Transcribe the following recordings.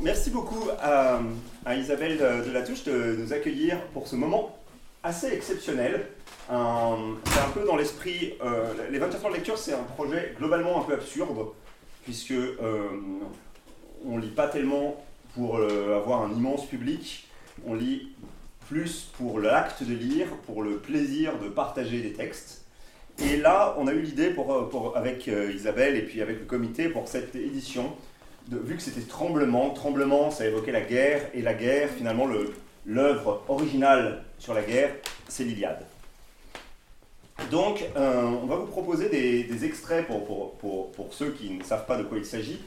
Merci beaucoup à, Isabelle de, la Touche de nous accueillir pour ce moment assez exceptionnel. c'est un peu dans l'esprit. Euh, les 24 heures de lecture, c'est un projet globalement un peu absurde, puisque euh, on lit pas tellement pour euh, avoir un immense public, on lit plus pour l'acte de lire, pour le plaisir de partager des textes. Et là, on a eu l'idée pour, avec Isabelle et puis avec le comité pour cette édition vu que c'était Tremblement, Tremblement, ça évoquait la guerre, et la guerre, finalement, l'œuvre originale sur la guerre, c'est l'Iliade. Donc, euh, on va vous proposer des, extraits pour, pour, ceux qui ne savent pas de quoi il s'agit.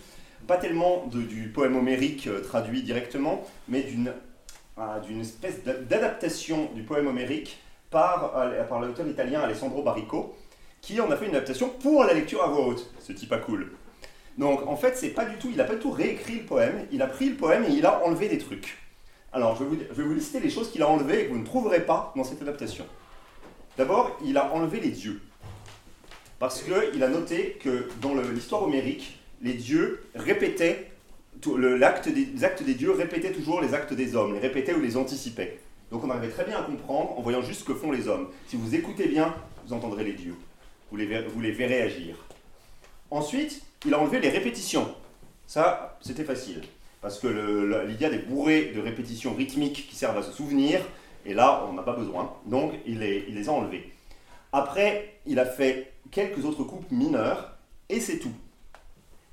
Pas tellement du poème homérique euh, traduit directement, mais d'une ah, espèce d'adaptation du poème homérique par, par l'auteur italien Alessandro Barrico, qui en a fait une adaptation pour la lecture à voix haute. Ce type pas cool. Donc en fait, c'est pas du tout, il n'a pas tout réécrit le poème, il a pris le poème et il a enlevé des trucs. Alors je vais vous, lister les choses qu'il a enlevées et que vous ne trouverez pas dans cette adaptation. D'abord, il a enlevé les dieux. Parce qu'il a noté que dans l'histoire homérique, les dieux répétaient, des, les actes des dieux répétaient toujours les actes des hommes, les répétaient ou les anticipaient. Donc on arrivait très bien à comprendre en voyant juste ce que font les hommes. Si vous écoutez bien, vous entendrez les dieux. Vous les verrez agir. Ensuite, il a enlevé les répétitions. Ça, c'était facile. Parce que l'Iliade est bourrée de répétitions rythmiques qui servent à se souvenir, et là, on n'a pas besoin. Donc, il les, a enlevées. Après, il a fait quelques autres coupes mineures, et c'est tout.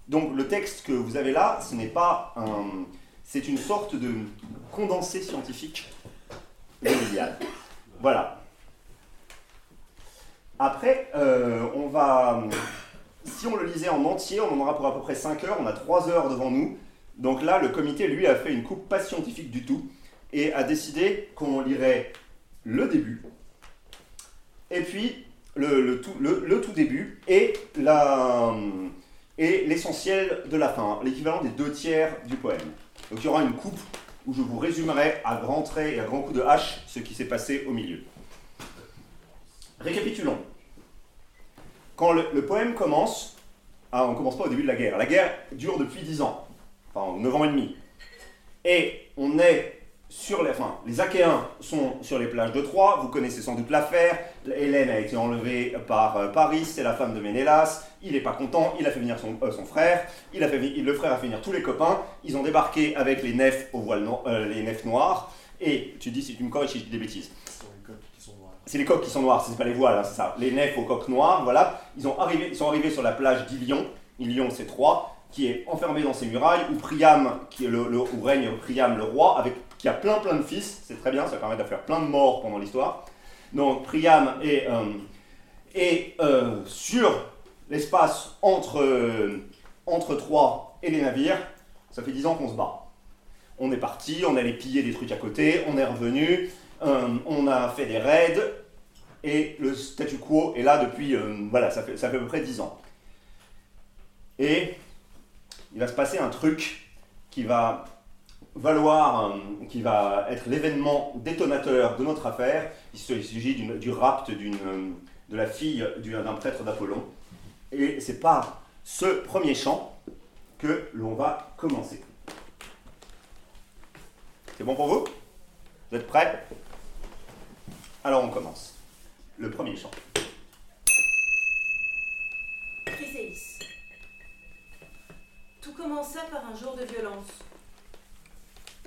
Donc, le texte que vous avez là, ce n'est pas un. C'est une sorte de condensé scientifique de. Voilà. Après, euh, on va si on le lisait en entier, on en aura pour à peu près 5 heures, on a 3 heures devant nous. Donc là, le comité, lui, a fait une coupe pas scientifique du tout et a décidé qu'on lirait le début, et puis le, tout, le, tout, début et l'essentiel de la fin, l'équivalent des deux tiers du poème. Donc il y aura une coupe où je vous résumerai à grands traits et à grands coups de hache ce qui s'est passé au milieu. Récapitulons. Quand le, poème commence, ah, on ne commence pas au début de la guerre. La guerre dure depuis 10 ans, enfin 9 ans et demi. Et on est sur les, enfin, les Achéens sont sur les plages de Troie, vous connaissez sans doute l'affaire. Hélène a été enlevée par euh, Paris, c'est la femme de Ménélas. Il n'est pas content, il a fait venir son, euh, frère. Il a fait, le frère a fait venir tous les copains. Ils ont débarqué avec les nefs au voile euh, les nefs noires. Et tu dis si tu me corriges si je dis des bêtises. C'est les coques qui sont noires, c'est pas les voiles, hein, c'est ça. Les nefs aux coques noires, voilà. Ils, ont arrivé, ils sont arrivés sur la plage d'Ilion. Ilion, c'est Troie, qui est enfermé dans ses murailles, où Priam, qui est le, où règne Priam le roi, avec, qui a plein plein de fils. C'est très bien, ça permet de faire plein de morts pendant l'histoire. Donc Priam est, euh, euh, sur l'espace entre, euh, entre Troie et les navires. Ça fait 10 ans qu'on se bat. On est parti, on allait piller des trucs à côté, on est revenu, on a fait des raids, et le statu quo est là depuis, euh, voilà, ça fait, ça fait à peu près 10 ans. Et il va se passer un truc qui va valoir, euh, qui va être l'événement détonateur de notre affaire. Il s'agit du rapt euh, de la fille d'un prêtre d'Apollon. Et c'est par ce premier chant que l'on va commencer. C'est bon pour vous? Vous êtes prêts? Alors on commence le premier chant. Chryséis. Tout commença par un jour de violence.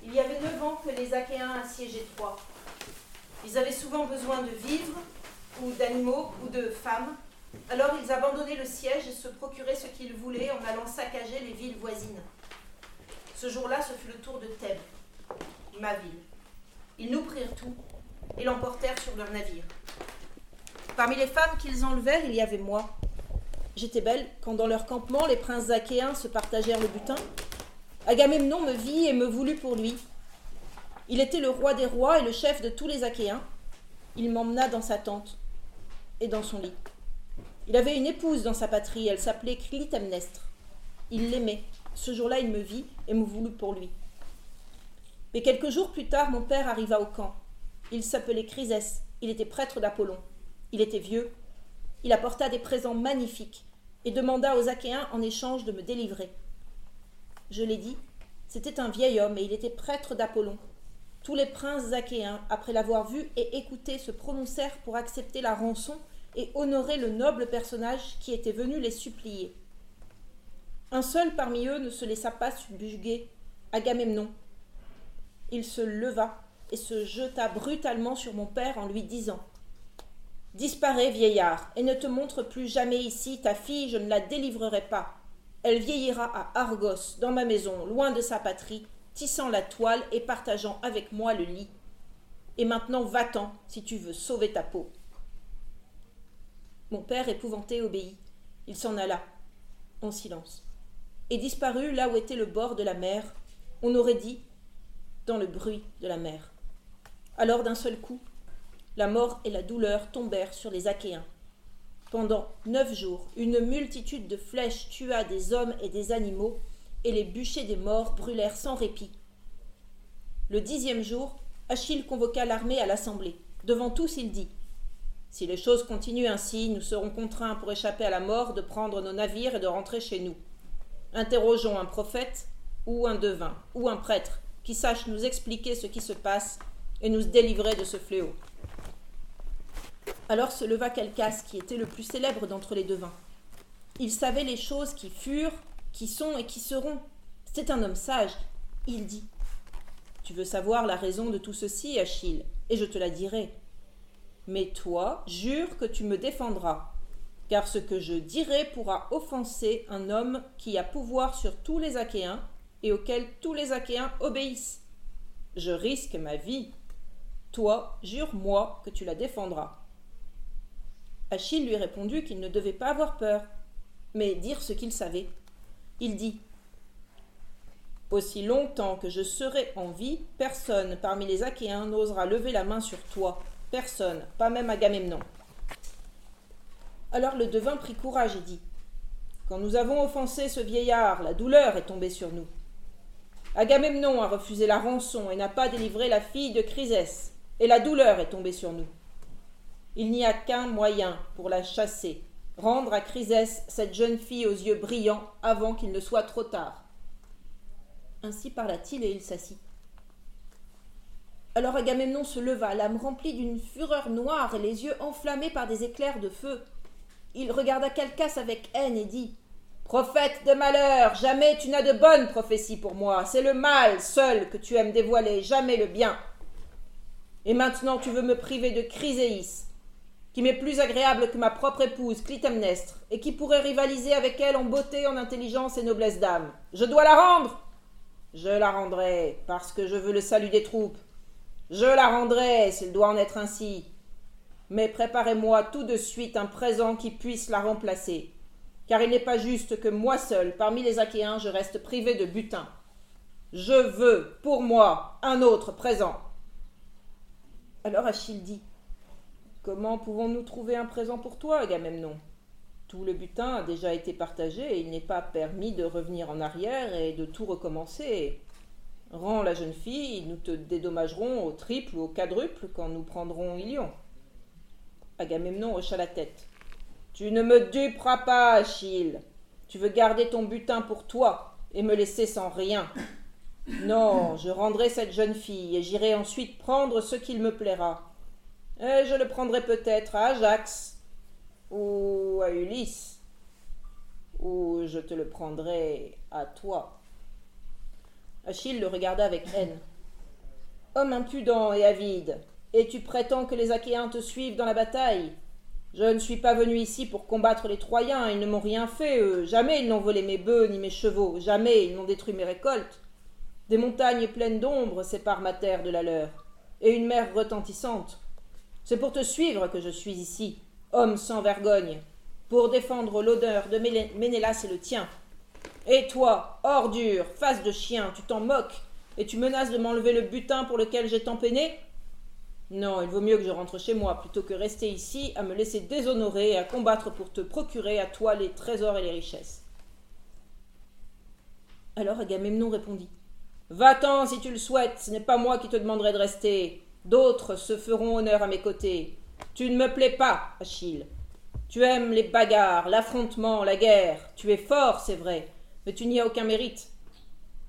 Il y avait neuf ans que les Achéens assiégeaient Troie. Ils avaient souvent besoin de vivres, ou d'animaux, ou de femmes. Alors ils abandonnaient le siège et se procuraient ce qu'ils voulaient en allant saccager les villes voisines. Ce jour-là, ce fut le tour de Thèbes, ma ville. Ils nous prirent tout et l'emportèrent sur leur navire. Parmi les femmes qu'ils enlevèrent, il y avait moi. J'étais belle quand dans leur campement les princes achéens se partagèrent le butin. Agamemnon me vit et me voulut pour lui. Il était le roi des rois et le chef de tous les Achéens. Il m'emmena dans sa tente et dans son lit. Il avait une épouse dans sa patrie, elle s'appelait Clytemnestre. Il l'aimait. Ce jour-là, il me vit et me voulut pour lui. Mais quelques jours plus tard, mon père arriva au camp. Il s'appelait Chrysès, il était prêtre d'Apollon. Il était vieux. Il apporta des présents magnifiques et demanda aux Achéens en échange de me délivrer. Je l'ai dit, C'était un vieil homme et il était prêtre d'Apollon. Tous les princes achéens, après l'avoir vu et écouté, se prononcèrent pour accepter la rançon et honorer le noble personnage qui était venu les supplier. Un seul parmi eux ne se laissa pas subjuguer, Agamemnon. Il se leva et se jeta brutalement sur mon père en lui disant Disparais, vieillard, et ne te montre plus jamais ici, ta fille, je ne la délivrerai pas. Elle vieillira à Argos, dans ma maison, loin de sa patrie, tissant la toile et partageant avec moi le lit. Et maintenant va-t'en, si tu veux sauver ta peau. Mon père, épouvanté, obéit. Il s'en alla, en silence, et disparut là où était le bord de la mer, on aurait dit dans le bruit de la mer. Alors d'un seul coup, la mort et la douleur tombèrent sur les Achéens. Pendant neuf jours, une multitude de flèches tua des hommes et des animaux, et les bûchers des morts brûlèrent sans répit. Le dixième jour, Achille convoqua l'armée à l'assemblée. Devant tous, il dit Si les choses continuent ainsi, nous serons contraints pour échapper à la mort de prendre nos navires et de rentrer chez nous. Interrogeons un prophète, ou un devin, ou un prêtre, qui sache nous expliquer ce qui se passe et nous délivrer de ce fléau. Alors se leva Calcas, qui était le plus célèbre d'entre les devins. Il savait les choses qui furent, qui sont et qui seront. C'était un homme sage. Il dit Tu veux savoir la raison de tout ceci, Achille, et je te la dirai. Mais toi, jure que tu me défendras, car ce que je dirai pourra offenser un homme qui a pouvoir sur tous les Achéens et auquel tous les Achéens obéissent. Je risque ma vie. Toi, jure-moi que tu la défendras. Achille lui répondit qu'il ne devait pas avoir peur, mais dire ce qu'il savait. Il dit Aussi longtemps que je serai en vie, personne parmi les Achéens n'osera lever la main sur toi. Personne, pas même Agamemnon. Alors le devin prit courage et dit Quand nous avons offensé ce vieillard, la douleur est tombée sur nous. Agamemnon a refusé la rançon et n'a pas délivré la fille de Chrysès, et la douleur est tombée sur nous. Il n'y a qu'un moyen pour la chasser, rendre à Chrysès cette jeune fille aux yeux brillants avant qu'il ne soit trop tard. Ainsi parla-t-il et il s'assit. Alors Agamemnon se leva, l'âme remplie d'une fureur noire et les yeux enflammés par des éclairs de feu. Il regarda Calcas avec haine et dit Prophète de malheur, jamais tu n'as de bonnes prophéties pour moi. C'est le mal seul que tu aimes dévoiler, jamais le bien. Et maintenant tu veux me priver de Chryséis, qui m'est plus agréable que ma propre épouse, Clytemnestre, et qui pourrait rivaliser avec elle en beauté, en intelligence et noblesse d'âme. Je dois la rendre Je la rendrai, parce que je veux le salut des troupes. Je la rendrai, s'il doit en être ainsi. Mais préparez-moi tout de suite un présent qui puisse la remplacer, car il n'est pas juste que moi seul, parmi les Achéens, je reste privé de butin. Je veux, pour moi, un autre présent. Alors Achille dit Comment pouvons-nous trouver un présent pour toi, Agamemnon? Tout le butin a déjà été partagé et il n'est pas permis de revenir en arrière et de tout recommencer. Rends la jeune fille, nous te dédommagerons au triple ou au quadruple quand nous prendrons Ilion. Agamemnon hocha la tête. Tu ne me duperas pas, Achille. Tu veux garder ton butin pour toi et me laisser sans rien. Non, je rendrai cette jeune fille et j'irai ensuite prendre ce qu'il me plaira. Et je le prendrai peut-être à Ajax ou à Ulysse, ou je te le prendrai à toi. Achille le regarda avec haine. Homme impudent et avide, et tu prétends que les Achéens te suivent dans la bataille? Je ne suis pas venu ici pour combattre les Troyens, ils ne m'ont rien fait. Jamais ils n'ont volé mes bœufs ni mes chevaux, jamais ils n'ont détruit mes récoltes. Des montagnes pleines d'ombre séparent ma terre de la leur, et une mer retentissante. C'est pour te suivre que je suis ici, homme sans vergogne, pour défendre l'odeur de Ménélas et le tien. Et toi, ordure, face de chien, tu t'en moques, et tu menaces de m'enlever le butin pour lequel j'ai tant peiné? Non, il vaut mieux que je rentre chez moi plutôt que rester ici à me laisser déshonorer et à combattre pour te procurer à toi les trésors et les richesses. Alors Agamemnon répondit Va-t'en si tu le souhaites, ce n'est pas moi qui te demanderai de rester. D'autres se feront honneur à mes côtés. Tu ne me plais pas, Achille. Tu aimes les bagarres, l'affrontement, la guerre. Tu es fort, c'est vrai, mais tu n'y as aucun mérite.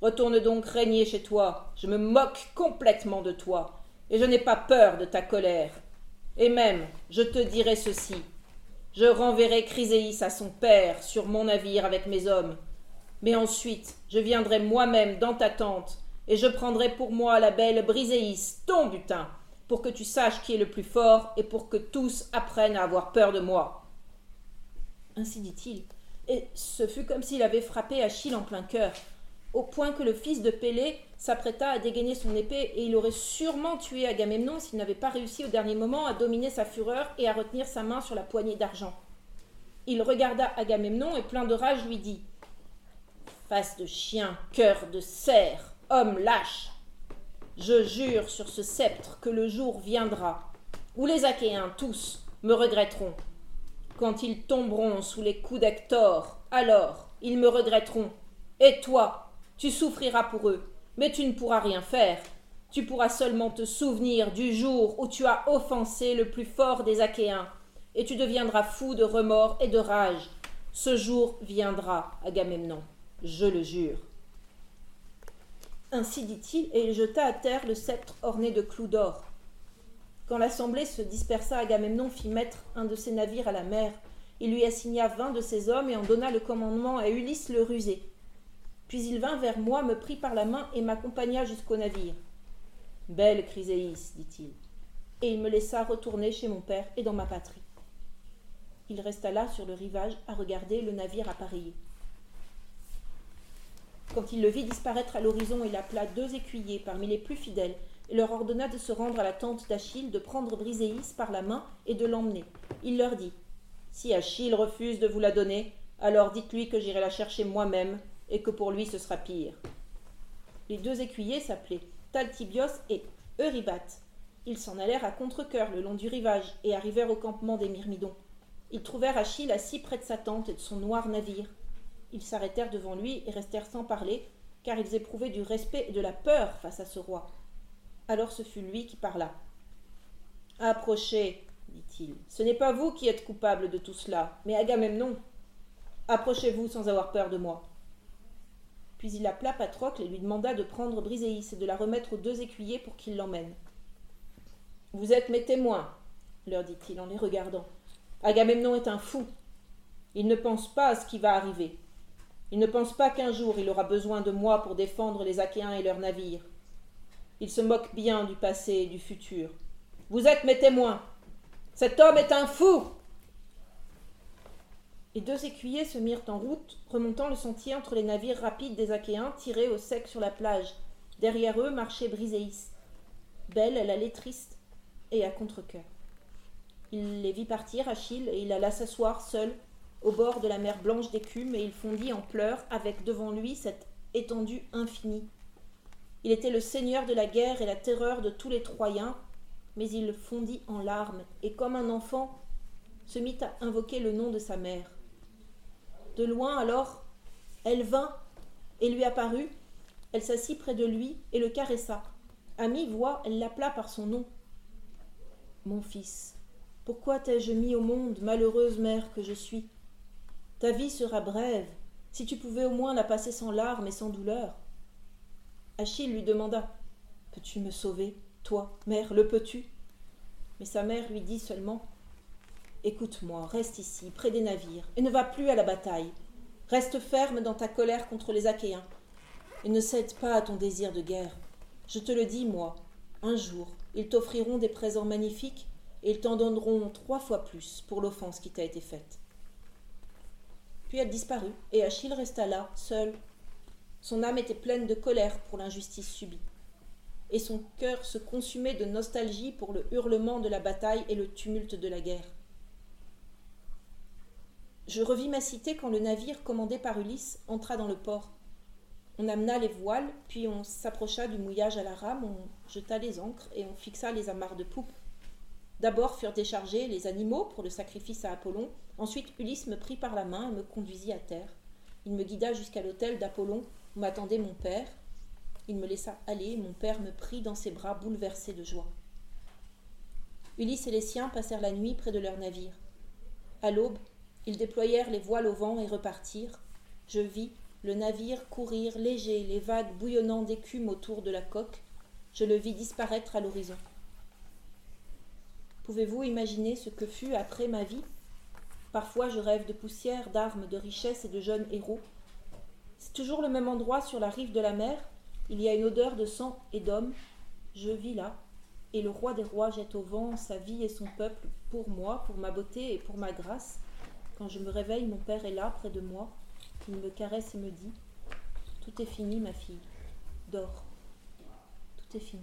Retourne donc régner chez toi. Je me moque complètement de toi, et je n'ai pas peur de ta colère. Et même, je te dirai ceci. Je renverrai Chryséis à son père sur mon navire avec mes hommes. Mais ensuite, je viendrai moi-même dans ta tente, et je prendrai pour moi la belle Briséis, ton butin, pour que tu saches qui est le plus fort, et pour que tous apprennent à avoir peur de moi. Ainsi dit-il, et ce fut comme s'il avait frappé Achille en plein cœur, au point que le fils de Pélée s'apprêta à dégainer son épée, et il aurait sûrement tué Agamemnon s'il n'avait pas réussi au dernier moment à dominer sa fureur et à retenir sa main sur la poignée d'argent. Il regarda Agamemnon et plein de rage lui dit Face de chien, cœur de cerf, homme lâche, je jure sur ce sceptre que le jour viendra où les Achéens tous me regretteront. Quand ils tomberont sous les coups d'Hector, alors ils me regretteront. Et toi, tu souffriras pour eux, mais tu ne pourras rien faire. Tu pourras seulement te souvenir du jour où tu as offensé le plus fort des Achéens, et tu deviendras fou de remords et de rage. Ce jour viendra, Agamemnon, je le jure. Ainsi dit-il, et il jeta à terre le sceptre orné de clous d'or. Quand l'assemblée se dispersa, Agamemnon fit mettre un de ses navires à la mer. Il lui assigna vingt de ses hommes et en donna le commandement à Ulysse le rusé. Puis il vint vers moi, me prit par la main et m'accompagna jusqu'au navire. Belle Chryséis, dit-il, et il me laissa retourner chez mon père et dans ma patrie. Il resta là sur le rivage à regarder le navire appareillé. Quand il le vit disparaître à l'horizon, il appela deux écuyers parmi les plus fidèles et leur ordonna de se rendre à la tente d'Achille, de prendre Briséis par la main et de l'emmener. Il leur dit Si Achille refuse de vous la donner, alors dites-lui que j'irai la chercher moi-même et que pour lui ce sera pire. Les deux écuyers s'appelaient Taltibios et Eurybates. Ils s'en allèrent à contre-coeur le long du rivage et arrivèrent au campement des Myrmidons. Ils trouvèrent Achille assis près de sa tente et de son noir navire. Ils s'arrêtèrent devant lui et restèrent sans parler, car ils éprouvaient du respect et de la peur face à ce roi. Alors ce fut lui qui parla. Approchez, dit-il. Ce n'est pas vous qui êtes coupable de tout cela, mais Agamemnon. Approchez-vous sans avoir peur de moi. Puis il appela Patrocle et lui demanda de prendre Briséis et de la remettre aux deux écuyers pour qu'ils l'emmènent. Vous êtes mes témoins, leur dit-il en les regardant. Agamemnon est un fou. Il ne pense pas à ce qui va arriver. Il ne pense pas qu'un jour il aura besoin de moi pour défendre les Achéens et leurs navires. Il se moque bien du passé et du futur. Vous êtes mes témoins. Cet homme est un fou. Les deux écuyers se mirent en route, remontant le sentier entre les navires rapides des Achéens tirés au sec sur la plage. Derrière eux marchait Briséis. Belle, elle allait triste et à contre-cœur. Il les vit partir, Achille, et il alla s'asseoir seul au bord de la mer blanche d'écume, et il fondit en pleurs avec devant lui cette étendue infinie. Il était le seigneur de la guerre et la terreur de tous les Troyens, mais il fondit en larmes, et comme un enfant, se mit à invoquer le nom de sa mère. De loin alors, elle vint et lui apparut, elle s'assit près de lui et le caressa. À mi-voix, elle l'appela par son nom. Mon fils, pourquoi t'ai-je mis au monde, malheureuse mère que je suis? Ta vie sera brève, si tu pouvais au moins la passer sans larmes et sans douleur. Achille lui demanda Peux-tu me sauver, toi, mère, le peux-tu? Mais sa mère lui dit seulement Écoute-moi, reste ici, près des navires, et ne va plus à la bataille. Reste ferme dans ta colère contre les Achéens, et ne cède pas à ton désir de guerre. Je te le dis, moi, un jour, ils t'offriront des présents magnifiques, et ils t'en donneront trois fois plus pour l'offense qui t'a été faite. Puis elle disparut, et Achille resta là, seul, son âme était pleine de colère pour l'injustice subie, et son cœur se consumait de nostalgie pour le hurlement de la bataille et le tumulte de la guerre. Je revis ma cité quand le navire commandé par Ulysse entra dans le port. On amena les voiles, puis on s'approcha du mouillage à la rame, on jeta les ancres et on fixa les amarres de poupe. D'abord furent déchargés les animaux pour le sacrifice à Apollon, ensuite Ulysse me prit par la main et me conduisit à terre. Il me guida jusqu'à l'hôtel d'Apollon m'attendait mon père. Il me laissa aller, mon père me prit dans ses bras bouleversé de joie. Ulysse et les siens passèrent la nuit près de leur navire. À l'aube, ils déployèrent les voiles au vent et repartirent. Je vis, le navire courir léger, les vagues bouillonnant d'écume autour de la coque, je le vis disparaître à l'horizon. Pouvez-vous imaginer ce que fut après ma vie? Parfois je rêve de poussière, d'armes, de richesses et de jeunes héros. C'est toujours le même endroit sur la rive de la mer. Il y a une odeur de sang et d'hommes. Je vis là, et le roi des rois jette au vent sa vie et son peuple pour moi, pour ma beauté et pour ma grâce. Quand je me réveille, mon père est là, près de moi. Il me caresse et me dit Tout est fini, ma fille. Dors. Tout est fini.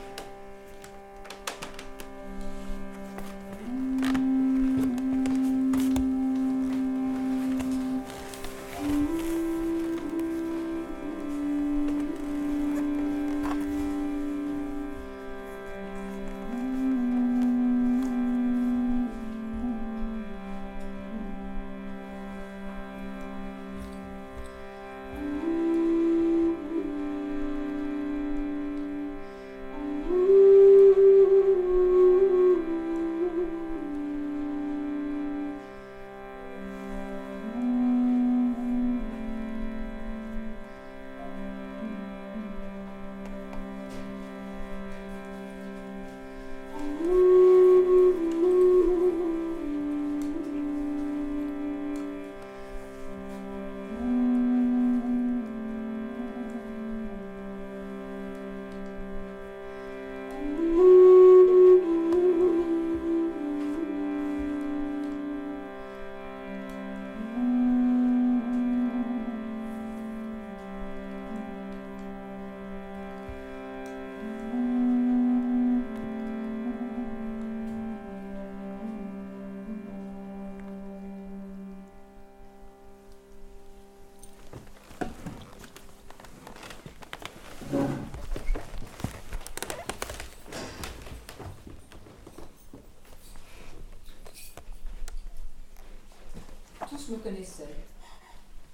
connaissait.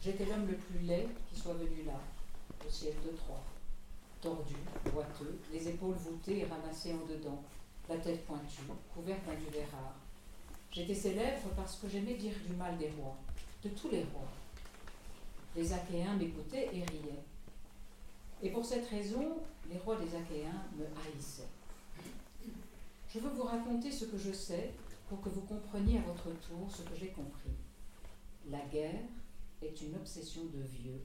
J'étais l'homme le plus laid qui soit venu là, au ciel de Troie. Tordu, boiteux, les épaules voûtées et ramassées en dedans, la tête pointue, couvert d'un duvet rare. J'étais célèbre parce que j'aimais dire du mal des rois, de tous les rois. Les Achéens m'écoutaient et riaient. Et pour cette raison, les rois des Achéens me haïssaient. Je veux vous raconter ce que je sais pour que vous compreniez à votre tour ce que j'ai compris. La guerre est une obsession de vieux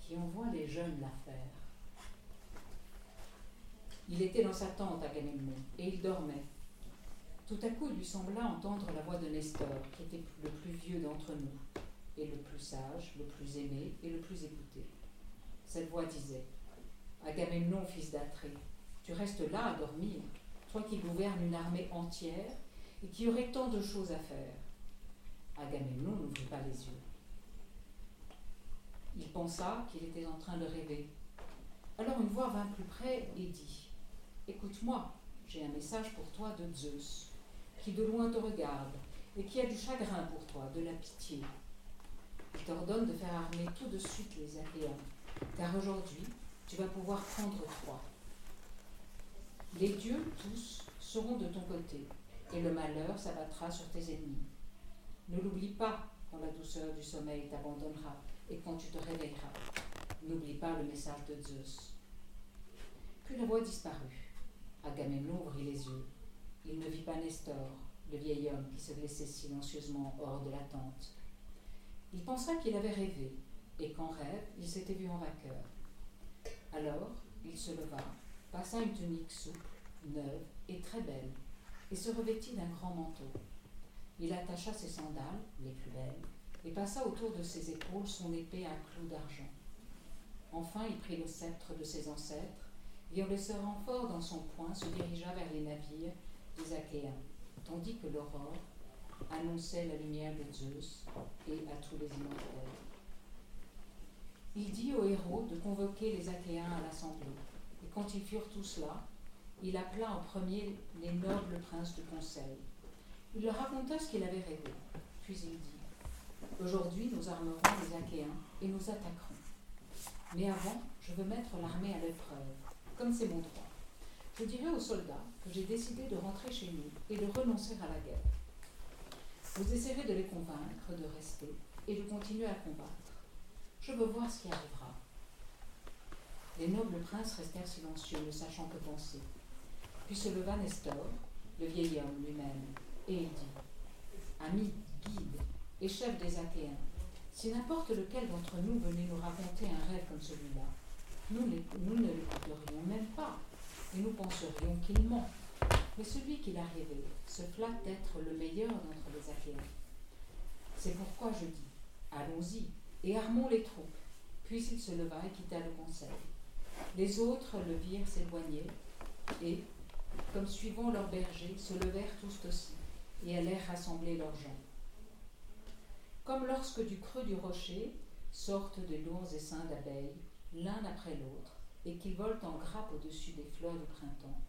qui envoie les jeunes la faire. Il était dans sa tente à et il dormait. Tout à coup, il lui sembla entendre la voix de Nestor, qui était le plus vieux d'entre nous, et le plus sage, le plus aimé et le plus écouté. Cette voix disait Agamemnon, fils d'Atrée, tu restes là à dormir, toi qui gouvernes une armée entière et qui aurais tant de choses à faire. Agamemnon n'ouvrit pas les yeux. Il pensa qu'il était en train de rêver. Alors une voix vint plus près et dit Écoute-moi, j'ai un message pour toi de Zeus, qui de loin te regarde et qui a du chagrin pour toi, de la pitié. Il t'ordonne de faire armer tout de suite les Achéens, car aujourd'hui tu vas pouvoir prendre Troie. Les dieux tous seront de ton côté, et le malheur s'abattra sur tes ennemis. Ne l'oublie pas quand la douceur du sommeil t'abandonnera et quand tu te réveilleras. N'oublie pas le message de Zeus. Puis voix disparut. Agamemnon ouvrit les yeux. Il ne vit pas Nestor, le vieil homme qui se glissait silencieusement hors de la tente. Il pensa qu'il avait rêvé, et qu'en rêve, il s'était vu en vainqueur. Alors, il se leva, passa une tunique souple, neuve et très belle, et se revêtit d'un grand manteau. Il attacha ses sandales, les plus belles, et passa autour de ses épaules son épée à clous d'argent. Enfin, il prit le sceptre de ses ancêtres, et en le serrant fort dans son poing, se dirigea vers les navires des Achéens, tandis que l'aurore annonçait la lumière de Zeus et à tous les immortels. Il dit aux héros de convoquer les Achéens à l'assemblée, et quand ils furent tous là, il appela en premier les nobles princes du conseil, il leur raconta ce qu'il avait rêvé. Puis il dit Aujourd'hui, nous armerons les Achéens et nous attaquerons. Mais avant, je veux mettre l'armée à l'épreuve, comme c'est mon droit. Je dirai aux soldats que j'ai décidé de rentrer chez nous et de renoncer à la guerre. Vous essaierez de les convaincre de rester et de continuer à combattre. Je veux voir ce qui arrivera. Les nobles princes restèrent silencieux, ne sachant que penser. Puis se leva Nestor, le vieil homme lui-même, et il dit Ami, guide et chef des Achéens, si n'importe lequel d'entre nous venait nous raconter un rêve comme celui-là, nous, ne l'écouterions même pas, et nous penserions qu'il ment. Mais celui qui l'a rêvé se flatte d'être le meilleur d'entre les Achéens. C'est pourquoi je dis Allons-y et armons les troupes. Puis il se leva et quitta le conseil. Les autres le virent s'éloigner et, comme suivant leur berger, se levèrent tous aussi et allèrent rassembler leurs gens. Comme lorsque du creux du rocher sortent des lourds essaims d'abeilles, l'un après l'autre, et qu'ils volent en grappe au-dessus des fleurs du printemps,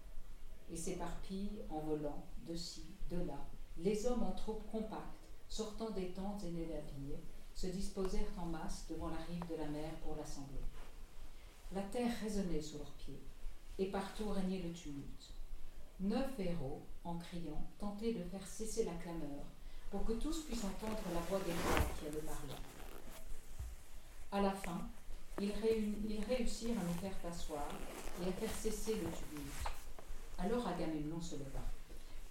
et s'éparpillent en volant de ci, de là, les hommes en troupes compactes, sortant des tentes et des navires, se disposèrent en masse devant la rive de la mer pour l'assembler. La terre résonnait sous leurs pieds, et partout régnait le tumulte. Neuf héros, en criant, tentaient de faire cesser la clameur, pour que tous puissent entendre la voix des rois qui allaient parler. À la fin, ils, réussirent à nous faire asseoir et à faire cesser le tumulte. Alors Agamemnon se leva.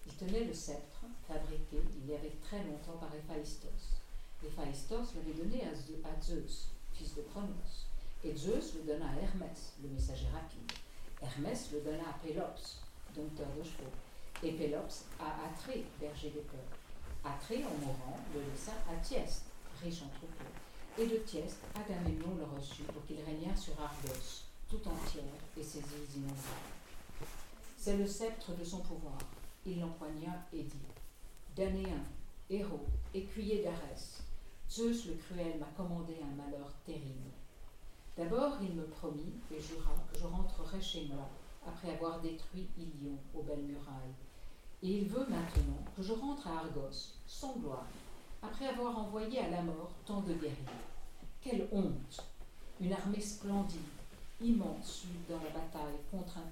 Il tenait le sceptre, fabriqué il y avait très longtemps par Héphaïstos. Héphaïstos l'avait donné à Zeus, fils de Cronos. Et Zeus le donna à Hermès, le messager rapide. Hermès le donna à Pélops, dompteur de chevaux. Et Pélops à Atrée, berger des peurs. Atrée, en mourant, le laissa à Thieste, riche en troupeaux. Et de Thieste, Agamemnon le reçut pour qu'il régnât sur Argos, tout entière, et ses îles innombrables. C'est le sceptre de son pouvoir. Il l'empoigna et dit Danéen, héros, écuyer d'Arès, Zeus le cruel m'a commandé un malheur terrible. D'abord, il me promit et jura que je rentrerai chez moi après avoir détruit Ilion aux belles murailles. Et il veut maintenant que je rentre à Argos, sans gloire, après avoir envoyé à la mort tant de guerriers. Quelle honte Une armée splendide, immense, dans la bataille contre, un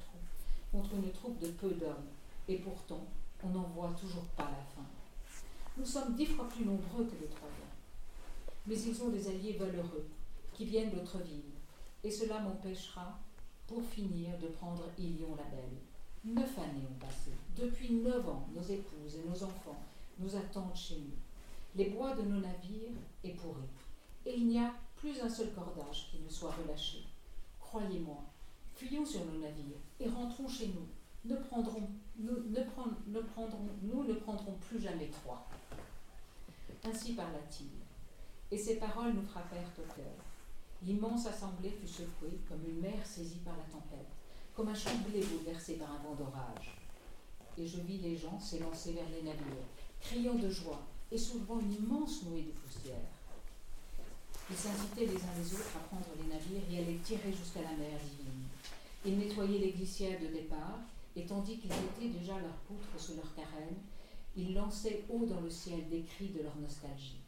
contre une troupe de peu d'hommes, et pourtant on n'en voit toujours pas la fin. Nous sommes dix fois plus nombreux que les Troyens. Mais ils ont des alliés valeureux, qui viennent d'autres villes, et cela m'empêchera, pour finir, de prendre Ilion la Belle. Neuf années ont passé. Depuis neuf ans, nos épouses et nos enfants nous attendent chez nous. Les bois de nos navires est pourri, et il n'y a plus un seul cordage qui ne soit relâché. Croyez-moi, fuyons sur nos navires et rentrons chez nous. Nous, ne, ne prendrons, nous ne prendrons plus jamais trois. Ainsi parla-t-il, et ces paroles nous frappèrent au cœur. L'immense assemblée fut secouée comme une mer saisie par la tempête, comme un champ blé bouleversé par un vent d'orage. Et je vis les gens s'élancer vers les navires, criant de joie et soulevant une immense nouée de poussière. Ils s'incitaient les uns les autres à prendre les navires et à les tirer jusqu'à la mer divine. Ils nettoyaient les glissières de départ, et tandis qu'ils étaient déjà leurs poutres sous leur carène, ils lançaient haut dans le ciel des cris de leur nostalgie.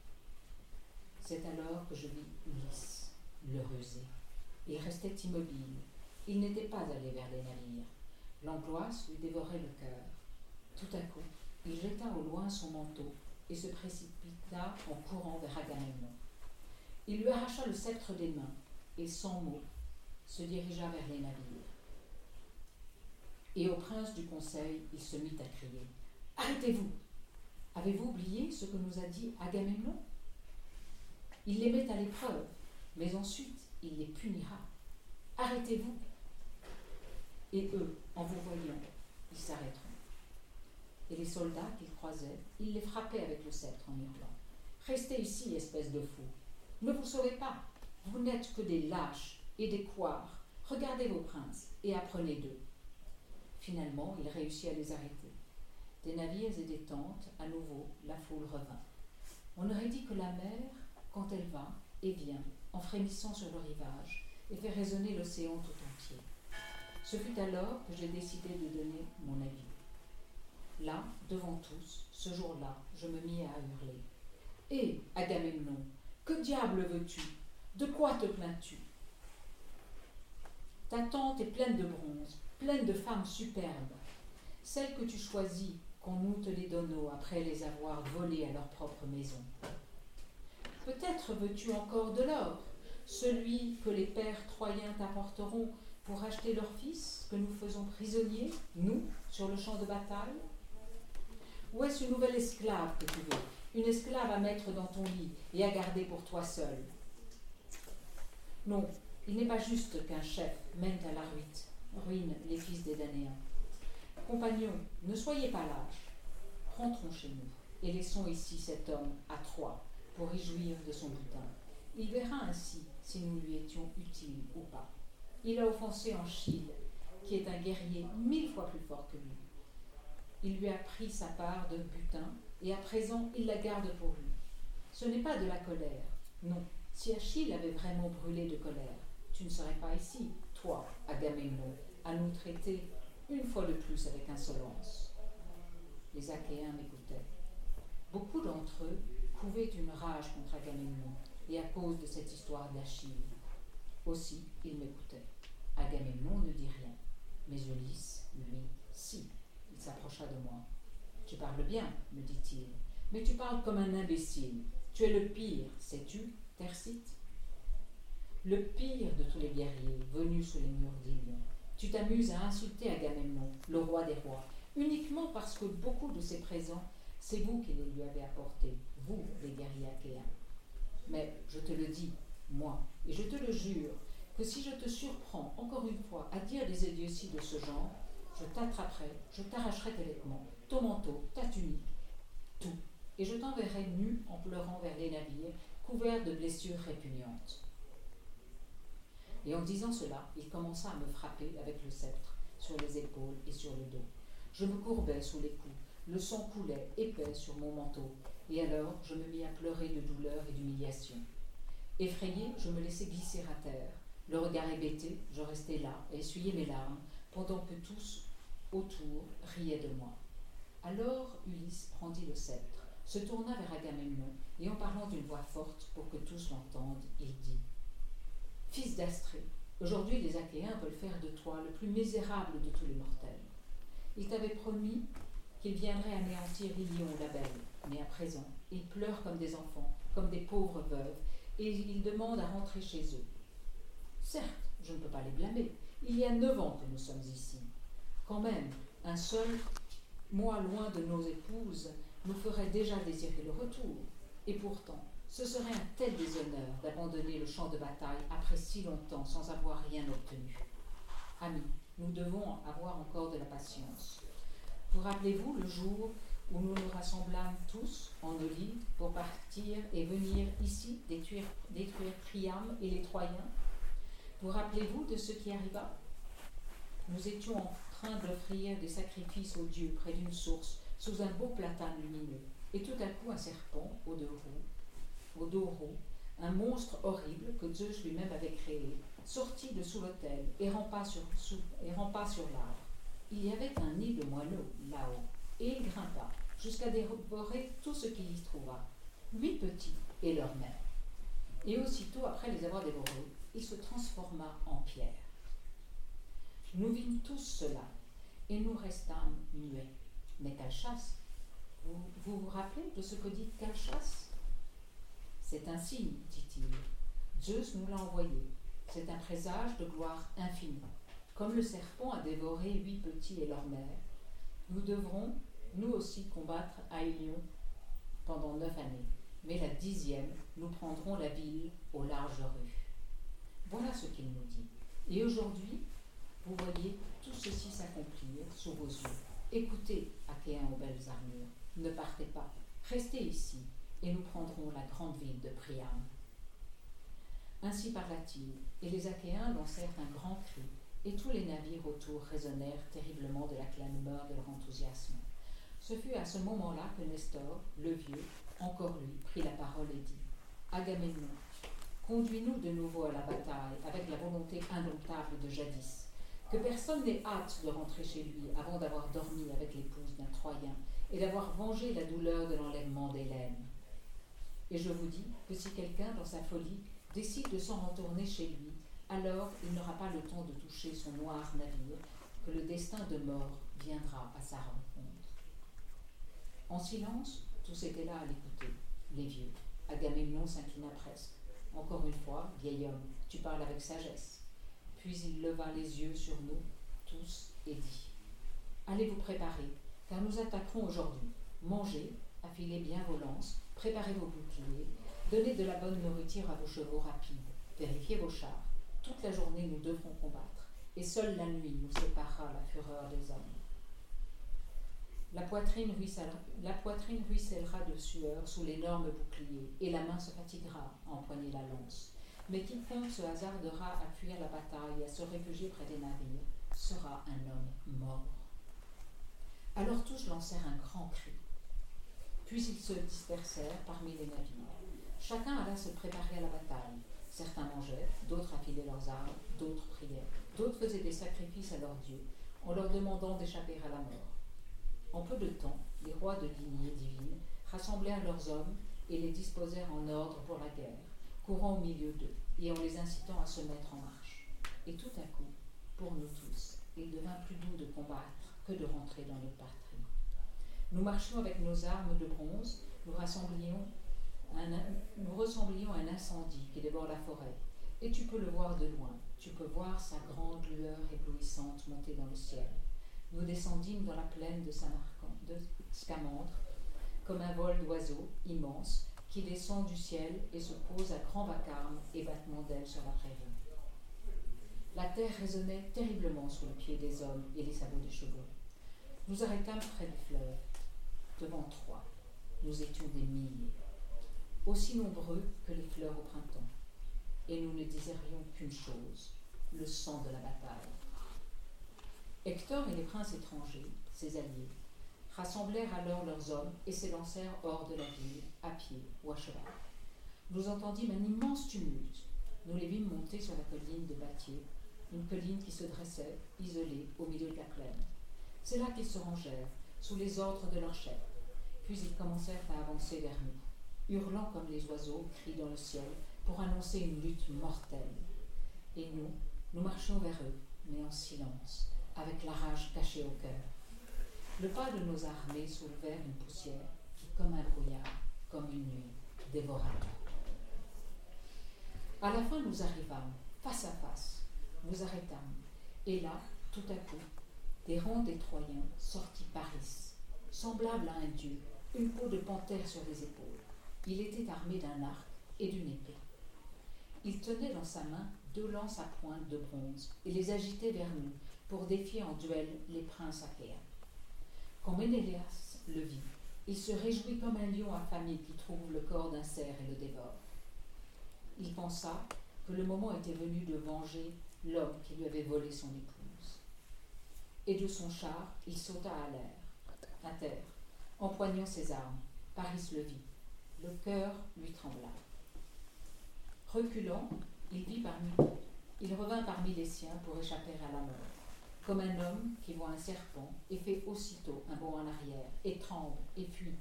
C'est alors que je vis Ulysse, le rusé. Il restait immobile. Il n'était pas allé vers les navires. L'angoisse lui dévorait le cœur. Tout à coup, il jeta au loin son manteau et se précipita en courant vers Agamemnon. Il lui arracha le sceptre des mains et, sans mot, se dirigea vers les navires. Et au prince du conseil, il se mit à crier Arrêtez-vous Avez-vous oublié ce que nous a dit Agamemnon? Il les met à l'épreuve, mais ensuite il les punira. Arrêtez-vous Et eux, en vous voyant, ils s'arrêteront. Et les soldats qu'ils croisaient, ils les frappaient avec le sceptre en hurlant. Restez ici, espèce de fous. Ne vous sauvez pas. Vous n'êtes que des lâches et des couards. Regardez vos princes et apprenez d'eux. Finalement, il réussit à les arrêter. Des navires et des tentes, à nouveau, la foule revint. On aurait dit que la mer, quand elle va et vient, en frémissant sur le rivage, et fait résonner l'océan tout entier. Ce fut alors que j'ai décidé de donner mon avis. Là, devant tous, ce jour-là, je me mis à hurler. Hé, Agamemnon, que diable veux-tu? De quoi te plains-tu? Ta tente est pleine de bronze, pleine de femmes superbes. celles que tu choisis quand nous te les donnons après les avoir volées à leur propre maison. Peut-être veux-tu encore de l'or, celui que les pères troyens t'apporteront pour acheter leur fils que nous faisons prisonnier, nous, sur le champ de bataille? Ou est-ce une nouvelle esclave que tu veux? Une esclave à mettre dans ton lit et à garder pour toi seul Non, il n'est pas juste qu'un chef mène à la ruine, ruine les fils des Danéens. Compagnons, ne soyez pas lâches. Rentrons chez nous et laissons ici cet homme à Troie pour y jouir de son butin. Il verra ainsi si nous lui étions utiles ou pas. Il a offensé Anchille, qui est un guerrier mille fois plus fort que lui. Il lui a pris sa part de butin et à présent il la garde pour lui. Ce n'est pas de la colère, non. Si Achille avait vraiment brûlé de colère, tu ne serais pas ici, toi, Agamemnon, à nous traiter une fois de plus avec insolence. Les Achéens m'écoutaient. Beaucoup d'entre eux couvaient une rage contre Agamemnon, et à cause de cette histoire d'Achille. Aussi, ils m'écoutaient. Agamemnon ne dit rien, mais Ulysse, lui, si. Il s'approcha de moi. Tu parles bien, me dit-il, mais tu parles comme un imbécile. Tu es le pire, sais-tu, Tercite Le pire de tous les guerriers venus sous les murs d'Ilion. Tu t'amuses à insulter Agamemnon, le roi des rois, uniquement parce que beaucoup de ses présents, c'est vous qui les lui avez apportés, vous, les guerriers achéens. Mais je te le dis, moi, et je te le jure, que si je te surprends encore une fois à dire des idioties de ce genre, je t'attraperai, je t'arracherai tes vêtements, ton manteau, ta tunique, tout, et je t'enverrai nu en pleurant vers les navires, couverts de blessures répugnantes. Et en disant cela, il commença à me frapper avec le sceptre, sur les épaules et sur le dos. Je me courbais sous les coups, le sang coulait épais sur mon manteau, et alors je me mis à pleurer de douleur et d'humiliation. Effrayé, je me laissai glisser à terre. Le regard hébété, je restais là, à essuyer mes larmes, pendant que tous autour riaient de moi. Alors Ulysse prendit le sceptre, se tourna vers Agamemnon, et en parlant d'une voix forte pour que tous l'entendent, il dit Fils d'Astrée, aujourd'hui les Achéens veulent faire de toi le plus misérable de tous les mortels. Ils t'avaient promis qu'ils viendraient anéantir Ilion la belle, mais à présent, ils pleurent comme des enfants, comme des pauvres veuves, et ils demandent à rentrer chez eux. Certes, je ne peux pas les blâmer. Il y a neuf ans que nous sommes ici. Quand même, un seul mois loin de nos épouses nous ferait déjà désirer le retour. Et pourtant, ce serait un tel déshonneur d'abandonner le champ de bataille après si longtemps sans avoir rien obtenu. Amis, nous devons avoir encore de la patience. Vous rappelez-vous le jour où nous nous rassemblâmes tous en olive pour partir et venir ici détruire, détruire Priam et les Troyens? Vous rappelez-vous de ce qui arriva? Nous étions en train d'offrir des sacrifices aux dieux près d'une source sous un beau platane lumineux, et tout à coup un serpent au dos roux, un monstre horrible que Zeus lui-même avait créé, sortit de sous l'autel et rampa sur, et rampa sur l'arbre. Il y avait un nid de moineaux là-haut, et il grimpa jusqu'à dévorer tout ce qu'il y trouva, huit petits et leur mère. Et aussitôt après les avoir dévorés, il se transforma en pierre. Nous vîmes tous cela, et nous restâmes muets. Mais Calchas, vous, vous rappelez de ce que dit Calchas C'est un signe, dit-il. Zeus nous l'a envoyé. C'est un présage de gloire infinie. Comme le serpent a dévoré huit petits et leur mère, nous devrons, nous aussi, combattre à Ilion pendant neuf années. Mais la dixième, nous prendrons la ville aux larges rues. Voilà ce qu'il nous dit. Et aujourd'hui, vous voyez tout ceci s'accomplir sous vos yeux. Écoutez, Achéens aux belles armures, ne partez pas, restez ici, et nous prendrons la grande ville de Priam. Ainsi parla-t-il, et les Achéens lancèrent un grand cri, et tous les navires autour résonnèrent terriblement de la clameur de leur enthousiasme. Ce fut à ce moment-là que Nestor, le vieux, encore lui, prit la parole et dit Agamemnon, conduis-nous de nouveau à la bataille avec la volonté indomptable de jadis. Que personne n'ait hâte de rentrer chez lui avant d'avoir dormi avec l'épouse d'un Troyen et d'avoir vengé la douleur de l'enlèvement d'Hélène. Et je vous dis que si quelqu'un, dans sa folie, décide de s'en retourner chez lui, alors il n'aura pas le temps de toucher son noir navire, que le destin de mort viendra à sa rencontre. En silence, tous étaient là à l'écouter, les vieux. Agamemnon s'inclina presque. Encore une fois, vieil homme, tu parles avec sagesse. Puis il leva les yeux sur nous, tous, et dit Allez vous préparer, car nous attaquerons aujourd'hui. Mangez, affilez bien vos lances, préparez vos boucliers, donnez de la bonne nourriture à vos chevaux rapides, vérifiez vos chars. Toute la journée nous devrons combattre, et seule la nuit nous séparera la fureur des hommes. La poitrine, ruissellera, de sueur sous l'énorme bouclier, et la main se fatiguera à empoigner la lance. Mais quiconque se hasardera à fuir la bataille et à se réfugier près des navires sera un homme mort. Alors tous lancèrent un grand cri. Puis ils se dispersèrent parmi les navires. Chacun alla se préparer à la bataille. Certains mangeaient, d'autres affilaient leurs armes, d'autres priaient, d'autres faisaient des sacrifices à leurs dieux, en leur demandant d'échapper à la mort. En peu de temps, les rois de lignée divine rassemblèrent leurs hommes et les disposèrent en ordre pour la guerre, courant au milieu d'eux et en les incitant à se mettre en marche. Et tout à coup, pour nous tous, il devint plus doux de combattre que de rentrer dans notre patrie. Nous marchions avec nos armes de bronze, nous nous ressemblions à un incendie qui dévore la forêt. Et tu peux le voir de loin. Tu peux voir sa grande lueur éblouissante monter dans le ciel. Nous descendîmes dans la plaine de, de Scamandre, comme un vol d'oiseaux immense qui descend du ciel et se pose à grand vacarme et battement d'ailes sur la prairie. La terre résonnait terriblement sous les pieds des hommes et les sabots des chevaux. Nous arrêtâmes près du fleuve, devant Troie. Nous étions des milliers aussi nombreux que les fleurs au printemps. Et nous ne désirions qu'une chose, le sang de la bataille. Hector et les princes étrangers, ses alliés, rassemblèrent alors leurs hommes et s'élancèrent hors de la ville, à pied ou à cheval. Nous entendîmes un immense tumulte. Nous les vîmes monter sur la colline de Bâtier, une colline qui se dressait, isolée, au milieu de la plaine. C'est là qu'ils se rangèrent, sous les ordres de leur chef. Puis ils commencèrent à avancer vers nous hurlant comme les oiseaux, crient dans le ciel, pour annoncer une lutte mortelle. Et nous, nous marchions vers eux, mais en silence, avec la rage cachée au cœur. Le pas de nos armées soulevait une poussière qui, comme un brouillard, comme une nuit, dévora À la fin, nous arrivâmes, face à face, nous arrêtâmes, et là, tout à coup, des rangs des Troyens sortit Paris, semblable à un dieu, une peau de panthère sur les épaules. Il était armé d'un arc et d'une épée. Il tenait dans sa main deux lances à pointe de bronze et les agitait vers nous pour défier en duel les princes achéens. Quand Ménéléas le vit, il se réjouit comme un lion affamé qui trouve le corps d'un cerf et le dévore. Il pensa que le moment était venu de venger l'homme qui lui avait volé son épouse. Et de son char, il sauta à l'air, à terre, empoignant ses armes. Paris le vit le cœur lui trembla. Reculant, il vit parmi, il revint parmi les siens pour échapper à la mort, comme un homme qui voit un serpent et fait aussitôt un bond en arrière, et tremble et fuit,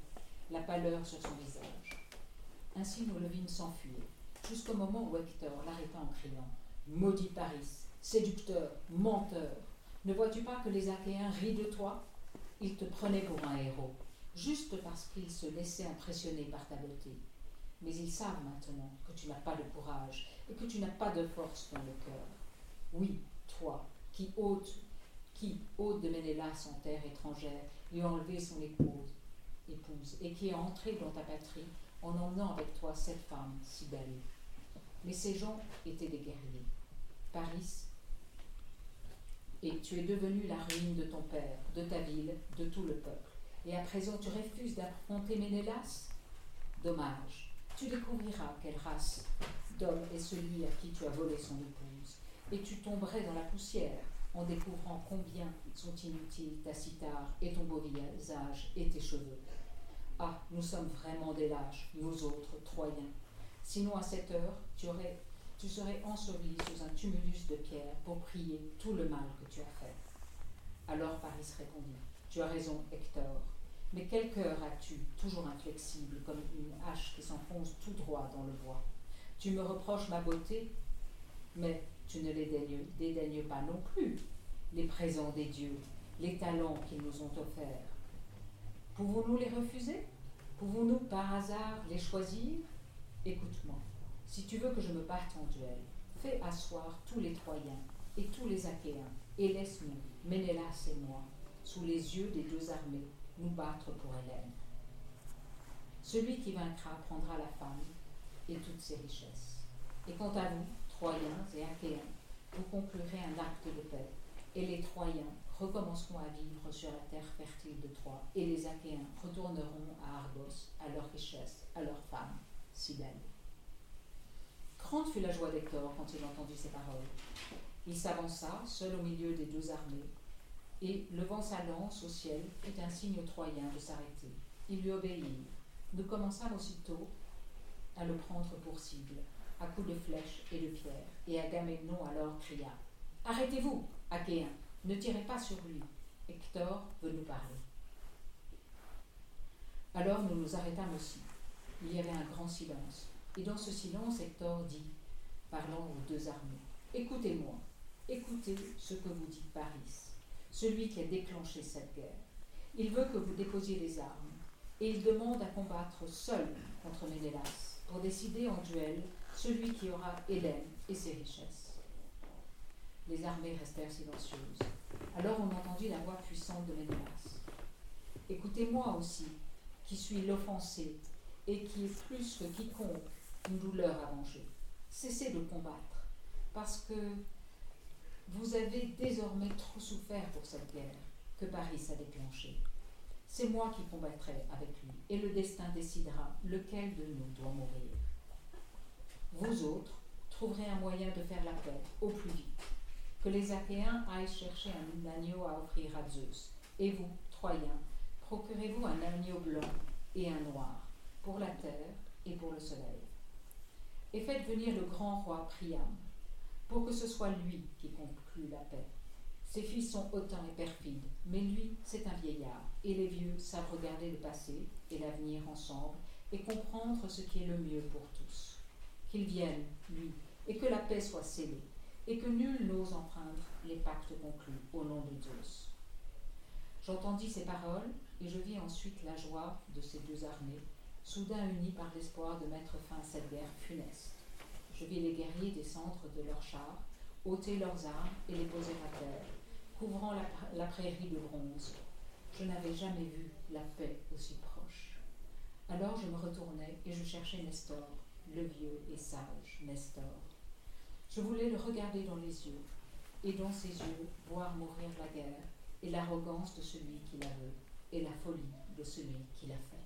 la pâleur sur son visage. Ainsi nous le vîmes s'enfuir, jusqu'au moment où Hector l'arrêta en criant Maudit Paris, séducteur, menteur, ne vois-tu pas que les Achéens rient de toi? Ils te prenaient pour un héros juste parce qu'ils se laissaient impressionner par ta beauté. Mais ils savent maintenant que tu n'as pas de courage et que tu n'as pas de force dans le cœur. Oui, toi, qui ôte, qui ôte de Ménélas en terre étrangère et a enlevé son épouse, épouse, et qui est entré dans ta patrie en emmenant avec toi cette femme si belle. Mais ces gens étaient des guerriers. Paris, et tu es devenu la ruine de ton père, de ta ville, de tout le peuple. Et à présent, tu refuses d'affronter Ménélas? Dommage. Tu découvriras quelle race d'homme est celui à qui tu as volé son épouse. Et tu tomberais dans la poussière en découvrant combien sont inutiles ta cithare et ton beau visage et tes cheveux. Ah, nous sommes vraiment des lâches, nous autres, Troyens. Sinon, à cette heure, tu, serais enseveli sous un tumulus de pierre pour prier tout le mal que tu as fait. Alors Paris répondit tu as raison, Hector. Mais quel cœur as-tu, toujours inflexible, comme une hache qui s'enfonce tout droit dans le bois? Tu me reproches ma beauté, mais tu ne les dédaignes pas non plus. les présents des dieux, les talents qu'ils nous ont offerts. Pouvons-nous les refuser? Pouvons-nous par hasard les choisir? Écoute-moi, si tu veux que je me batte en duel, fais asseoir tous les Troyens et tous les Achéens, et laisse-nous, Ménélas et moi, sous les yeux des deux armées, nous battre pour Hélène. Celui qui vaincra prendra la femme et toutes ses richesses. Et quant à vous, Troyens et Achéens, vous conclurez un acte de paix, et les Troyens recommenceront à vivre sur la terre fertile de Troie, et les Achéens retourneront à Argos, à leurs richesses, à leurs femmes, si belles. Grande fut la joie d'Hector quand il entendit ces paroles. Il s'avança, seul au milieu des deux armées, et, levant sa lance au ciel, fit un signe aux Troyens de s'arrêter. Ils lui obéirent. Nous commençâmes aussitôt à le prendre pour cible, à coups de flèches et de pierres, et Agamemnon alors cria Arrêtez-vous, Achéens, ne tirez pas sur lui. Hector veut nous parler. Alors nous nous arrêtâmes aussi. Il y avait un grand silence. Et dans ce silence, Hector dit, parlant aux deux armées Écoutez-moi, écoutez ce que vous dit Paris, celui qui a déclenché cette guerre. Il veut que vous déposiez les armes, et il demande à combattre seul contre Ménélas, pour décider en duel celui qui aura Hélène et ses richesses. Les armées restèrent silencieuses. Alors on entendit la voix puissante de Ménélas. Écoutez-moi aussi, qui suis l'offensé, et qui est plus que quiconque une douleur à venger. Cessez de combattre, parce que vous avez désormais trop souffert pour cette guerre que Paris a déclenchée. C'est moi qui combattrai avec lui, et le destin décidera lequel de nous doit mourir. Vous autres trouverez un moyen de faire la paix au plus vite. Que les Achéens aillent chercher un agneau à offrir à Zeus, et vous, Troyens, procurez-vous un agneau blanc et un noir, pour la terre et pour le soleil. Et faites venir le grand roi Priam, pour que ce soit lui qui conclue la paix. Ses fils sont hautains et perfides, mais lui, c'est un vieillard, et les vieux savent regarder le passé et l'avenir ensemble et comprendre ce qui est le mieux pour tous. Qu'il vienne, lui, et que la paix soit scellée, et que nul n'ose enfreindre les pactes conclus au nom de Zeus. J'entendis ces paroles, et je vis ensuite la joie de ces deux armées, soudain unies par l'espoir de mettre fin à cette guerre funeste. Je vis les guerriers descendre de leurs chars, ôter leurs armes et les poser à terre, couvrant la, la prairie de bronze. Je n'avais jamais vu la paix aussi proche. Alors je me retournai et je cherchais Nestor, le vieux et sage Nestor. Je voulais le regarder dans les yeux, et dans ses yeux voir mourir la guerre, et l'arrogance de celui qui la veut, et la folie de celui qui la fait.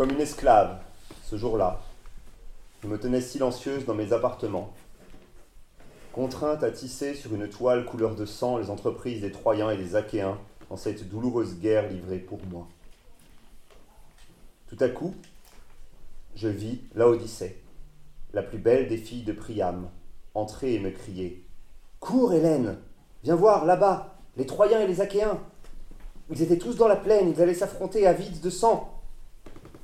Comme une esclave, ce jour-là, je me tenais silencieuse dans mes appartements, contrainte à tisser sur une toile couleur de sang les entreprises des Troyens et des Achéens dans cette douloureuse guerre livrée pour moi. Tout à coup, je vis Laodicée, la plus belle des filles de Priam, entrer et me crier Cours, Hélène Viens voir, là-bas, les Troyens et les Achéens Ils étaient tous dans la plaine, ils allaient s'affronter à vide de sang.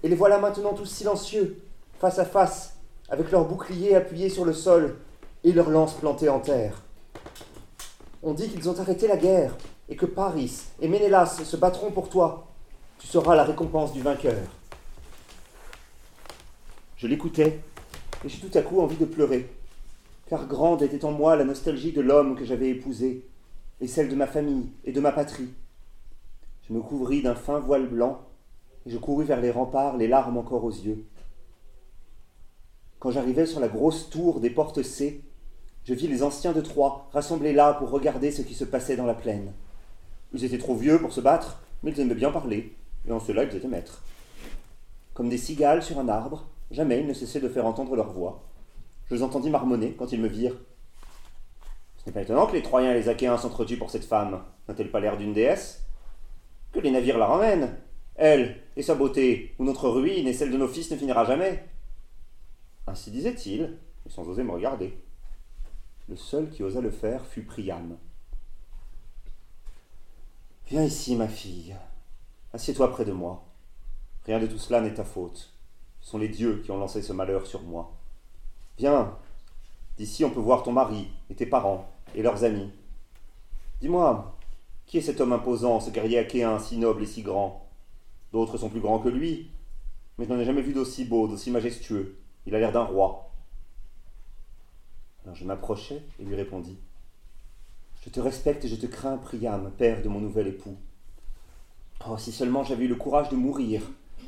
Et les voilà maintenant tous silencieux, face à face, avec leurs boucliers appuyés sur le sol et leurs lances plantées en terre. On dit qu'ils ont arrêté la guerre et que Paris et Ménélas se battront pour toi. Tu seras la récompense du vainqueur. Je l'écoutais et j'ai tout à coup envie de pleurer, car grande était en moi la nostalgie de l'homme que j'avais épousé, et celle de ma famille et de ma patrie. Je me couvris d'un fin voile blanc, je courus vers les remparts, les larmes encore aux yeux. Quand j'arrivai sur la grosse tour des portes C, je vis les anciens de Troie rassemblés là pour regarder ce qui se passait dans la plaine. Ils étaient trop vieux pour se battre, mais ils aimaient bien parler, et en cela ils étaient maîtres. Comme des cigales sur un arbre, jamais ils ne cessaient de faire entendre leur voix. Je les entendis marmonner quand ils me virent. Ce n'est pas étonnant que les Troyens et les Achéens s'entretuent pour cette femme. N'a-t-elle pas l'air d'une déesse? Que les navires la ramènent? Elle, et sa beauté, ou notre ruine et celle de nos fils ne finira jamais. Ainsi disait-il, et sans oser me regarder. Le seul qui osa le faire fut Priam. Viens ici, ma fille. Assieds-toi près de moi. Rien de tout cela n'est ta faute. Ce sont les dieux qui ont lancé ce malheur sur moi. Viens. D'ici on peut voir ton mari et tes parents et leurs amis. Dis-moi, qui est cet homme imposant, ce guerrier achéen si noble et si grand? D'autres sont plus grands que lui, mais je n'en ai jamais vu d'aussi beau, d'aussi majestueux. Il a l'air d'un roi. Alors je m'approchai et lui répondis. Je te respecte et je te crains, Priam, père de mon nouvel époux. Oh, si seulement j'avais eu le courage de mourir,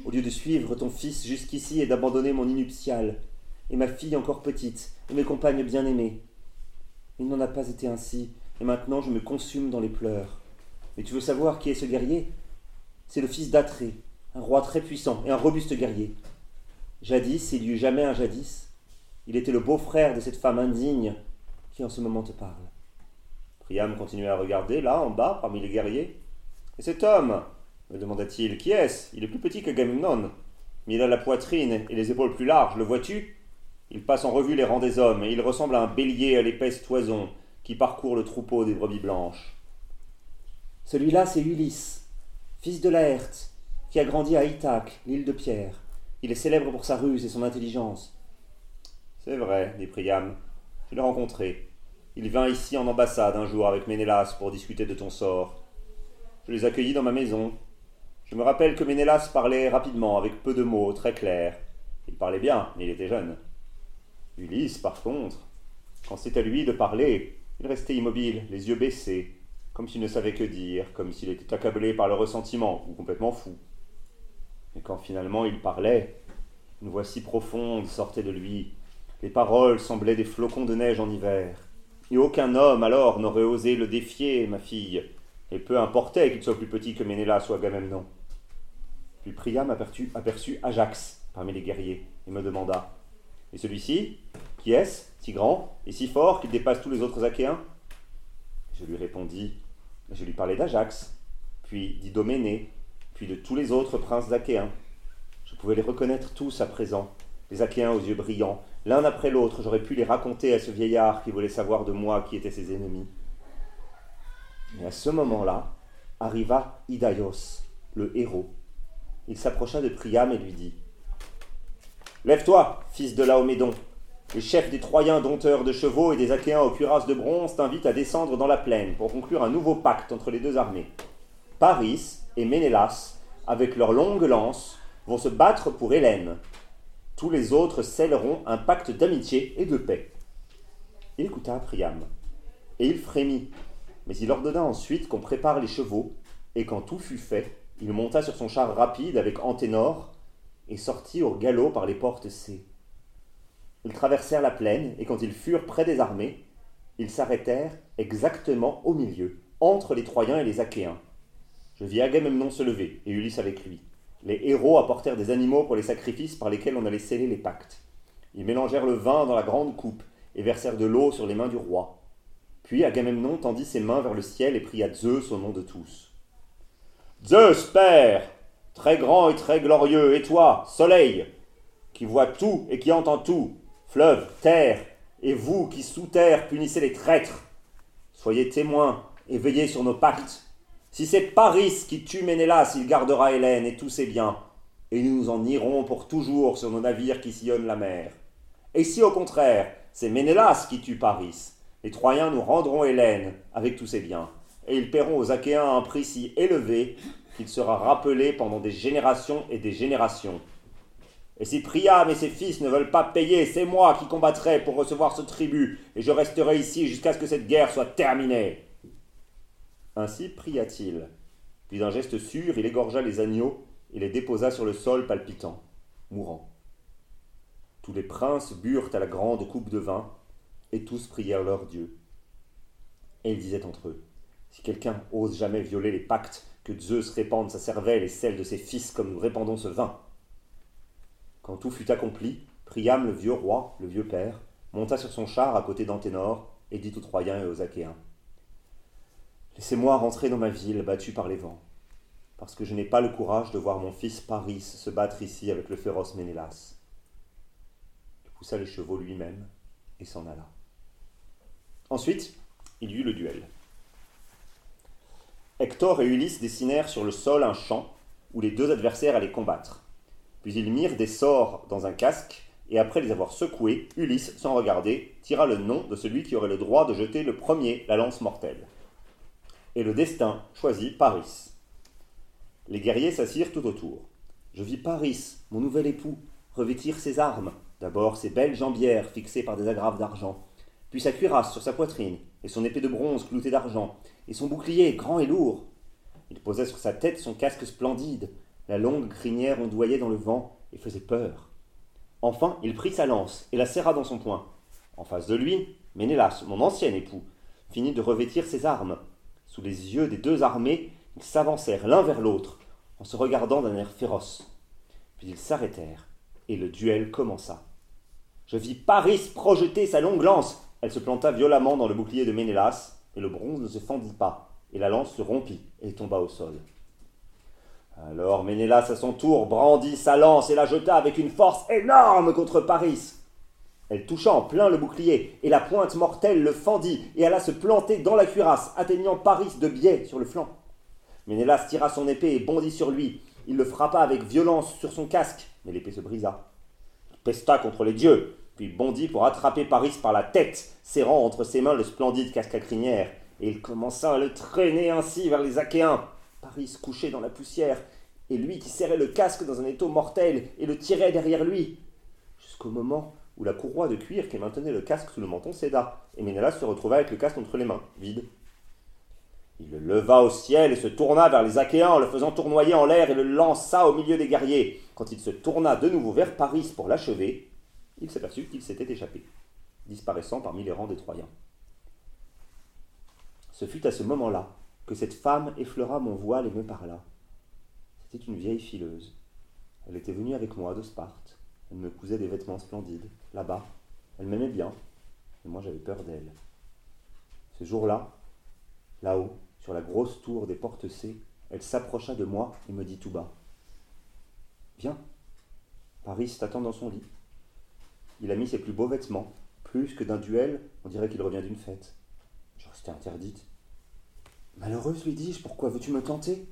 au lieu de suivre ton fils jusqu'ici et d'abandonner mon inuptial, et ma fille encore petite, et mes compagnes bien-aimées. Il n'en a pas été ainsi, et maintenant je me consume dans les pleurs. Mais tu veux savoir qui est ce guerrier? C'est le fils d'Atrée, un roi très puissant et un robuste guerrier. Jadis, s'il y eut jamais un jadis, il était le beau-frère de cette femme indigne qui en ce moment te parle. Priam continuait à regarder, là, en bas, parmi les guerriers. Et cet homme me demanda-t-il, qui est-ce? Il est plus petit que Gamemnon, mais il a la poitrine et les épaules plus larges, le vois-tu? Il passe en revue les rangs des hommes, et il ressemble à un bélier à l'épaisse toison qui parcourt le troupeau des brebis blanches. Celui-là, c'est Ulysse, fils de Laerte, qui a grandi à Ithaque, l'île de Pierre. Il est célèbre pour sa ruse et son intelligence. C'est vrai, dit Priam. Je l'ai rencontré. Il vint ici en ambassade un jour avec Ménélas pour discuter de ton sort. Je les accueillis dans ma maison. Je me rappelle que Ménélas parlait rapidement, avec peu de mots, très clairs. Il parlait bien, mais il était jeune. Ulysse, par contre, quand c'était à lui de parler, il restait immobile, les yeux baissés, comme s'il ne savait que dire, comme s'il était accablé par le ressentiment, ou complètement fou. Et quand finalement il parlait, une voix si profonde sortait de lui, les paroles semblaient des flocons de neige en hiver. Et aucun homme alors n'aurait osé le défier, ma fille, et peu importait qu'il soit plus petit que Ménélas ou Agamemnon. Puis Priam aperçut, aperçut Ajax parmi les guerriers, et me demanda Et celui-ci Qui est-ce Si grand et si fort qu'il dépasse tous les autres Achéens? Je lui répondis Je lui parlais d'Ajax, puis d'Idoménée, puis de tous les autres princes d'Achéens. Je pouvais les reconnaître tous à présent, les Achéens aux yeux brillants. L'un après l'autre, j'aurais pu les raconter à ce vieillard qui voulait savoir de moi qui étaient ses ennemis. Mais à ce moment-là, arriva Idaios, le héros. Il s'approcha de Priam et lui dit Lève-toi, fils de Laomédon. Les chefs des Troyens dompteurs de chevaux et des Achéens aux cuirasses de bronze t'invitent à descendre dans la plaine pour conclure un nouveau pacte entre les deux armées. Paris et Ménélas, avec leurs longues lances, vont se battre pour Hélène. Tous les autres scelleront un pacte d'amitié et de paix. Il écouta Priam, et il frémit, mais il ordonna ensuite qu'on prépare les chevaux, et quand tout fut fait, il monta sur son char rapide avec Anténor, et sortit au galop par les portes C. Ils traversèrent la plaine, et quand ils furent près des armées, ils s'arrêtèrent exactement au milieu, entre les Troyens et les Achéens. Je vis Agamemnon se lever, et Ulysse avec lui. Les héros apportèrent des animaux pour les sacrifices par lesquels on allait sceller les pactes. Ils mélangèrent le vin dans la grande coupe et versèrent de l'eau sur les mains du roi. Puis Agamemnon tendit ses mains vers le ciel et pria Zeus au nom de tous. Zeus, Père, très grand et très glorieux, et toi, Soleil, qui vois tout et qui entend tout, fleuve, terre, et vous qui sous terre punissez les traîtres, soyez témoins et veillez sur nos pactes. Si c'est Paris qui tue Ménélas, il gardera Hélène et tous ses biens, et nous nous en irons pour toujours sur nos navires qui sillonnent la mer. Et si au contraire, c'est Ménélas qui tue Paris, les Troyens nous rendront Hélène avec tous ses biens, et ils paieront aux Achéens un prix si élevé qu'il sera rappelé pendant des générations et des générations. Et si Priam et ses fils ne veulent pas payer, c'est moi qui combattrai pour recevoir ce tribut, et je resterai ici jusqu'à ce que cette guerre soit terminée. Ainsi pria-t-il. Puis d'un geste sûr, il égorgea les agneaux et les déposa sur le sol palpitant, mourant. Tous les princes burent à la grande coupe de vin, et tous prièrent leur Dieu. Et ils disaient entre eux, Si quelqu'un ose jamais violer les pactes, que Zeus répande sa cervelle et celle de ses fils comme nous répandons ce vin. Quand tout fut accompli, Priam, le vieux roi, le vieux père, monta sur son char à côté d'Anténor et dit aux Troyens et aux Achéens Laissez-moi rentrer dans ma ville battue par les vents, parce que je n'ai pas le courage de voir mon fils Paris se battre ici avec le féroce Ménélas. Il poussa les chevaux lui-même et s'en alla. Ensuite, il y eut le duel. Hector et Ulysse dessinèrent sur le sol un champ où les deux adversaires allaient combattre. Puis ils mirent des sorts dans un casque, et après les avoir secoués, Ulysse, sans regarder, tira le nom de celui qui aurait le droit de jeter le premier la lance mortelle. Et le destin choisit Paris. Les guerriers s'assirent tout autour. Je vis Paris, mon nouvel époux, revêtir ses armes, d'abord ses belles jambières fixées par des agrafes d'argent, puis sa cuirasse sur sa poitrine, et son épée de bronze cloutée d'argent, et son bouclier grand et lourd. Il posait sur sa tête son casque splendide, la longue crinière ondoyait dans le vent et faisait peur. Enfin, il prit sa lance et la serra dans son poing. En face de lui, Ménélas, mon ancien époux, finit de revêtir ses armes. Sous les yeux des deux armées, ils s'avancèrent l'un vers l'autre, en se regardant d'un air féroce. Puis ils s'arrêtèrent, et le duel commença. Je vis Paris projeter sa longue lance. Elle se planta violemment dans le bouclier de Ménélas, et le bronze ne se fendit pas, et la lance se rompit et tomba au sol. Alors Ménélas à son tour brandit sa lance et la jeta avec une force énorme contre Paris. Elle toucha en plein le bouclier, et la pointe mortelle le fendit, et alla se planter dans la cuirasse, atteignant Paris de biais sur le flanc. Ménélas tira son épée et bondit sur lui. Il le frappa avec violence sur son casque, mais l'épée se brisa. Il pesta contre les dieux, puis bondit pour attraper Paris par la tête, serrant entre ses mains le splendide casque à crinière, et il commença à le traîner ainsi vers les Achéens. Paris couchait dans la poussière, et lui qui serrait le casque dans un étau mortel et le tirait derrière lui, jusqu'au moment où la courroie de cuir qui maintenait le casque sous le menton céda, et Ménélas se retrouva avec le casque entre les mains, vide. Il le leva au ciel et se tourna vers les Achéens en le faisant tournoyer en l'air et le lança au milieu des guerriers. Quand il se tourna de nouveau vers Paris pour l'achever, il s'aperçut qu'il s'était échappé, disparaissant parmi les rangs des Troyens. Ce fut à ce moment-là que cette femme effleura mon voile et me parla. C'était une vieille fileuse. Elle était venue avec moi de Sparte. Elle me cousait des vêtements splendides, là-bas. Elle m'aimait bien, et moi j'avais peur d'elle. Ce jour-là, là-haut, sur la grosse tour des portes C, elle s'approcha de moi et me dit tout bas Viens, Paris t'attend dans son lit. Il a mis ses plus beaux vêtements. Plus que d'un duel, on dirait qu'il revient d'une fête. Je restais interdite. Malheureuse, lui dis-je, pourquoi veux-tu me tenter?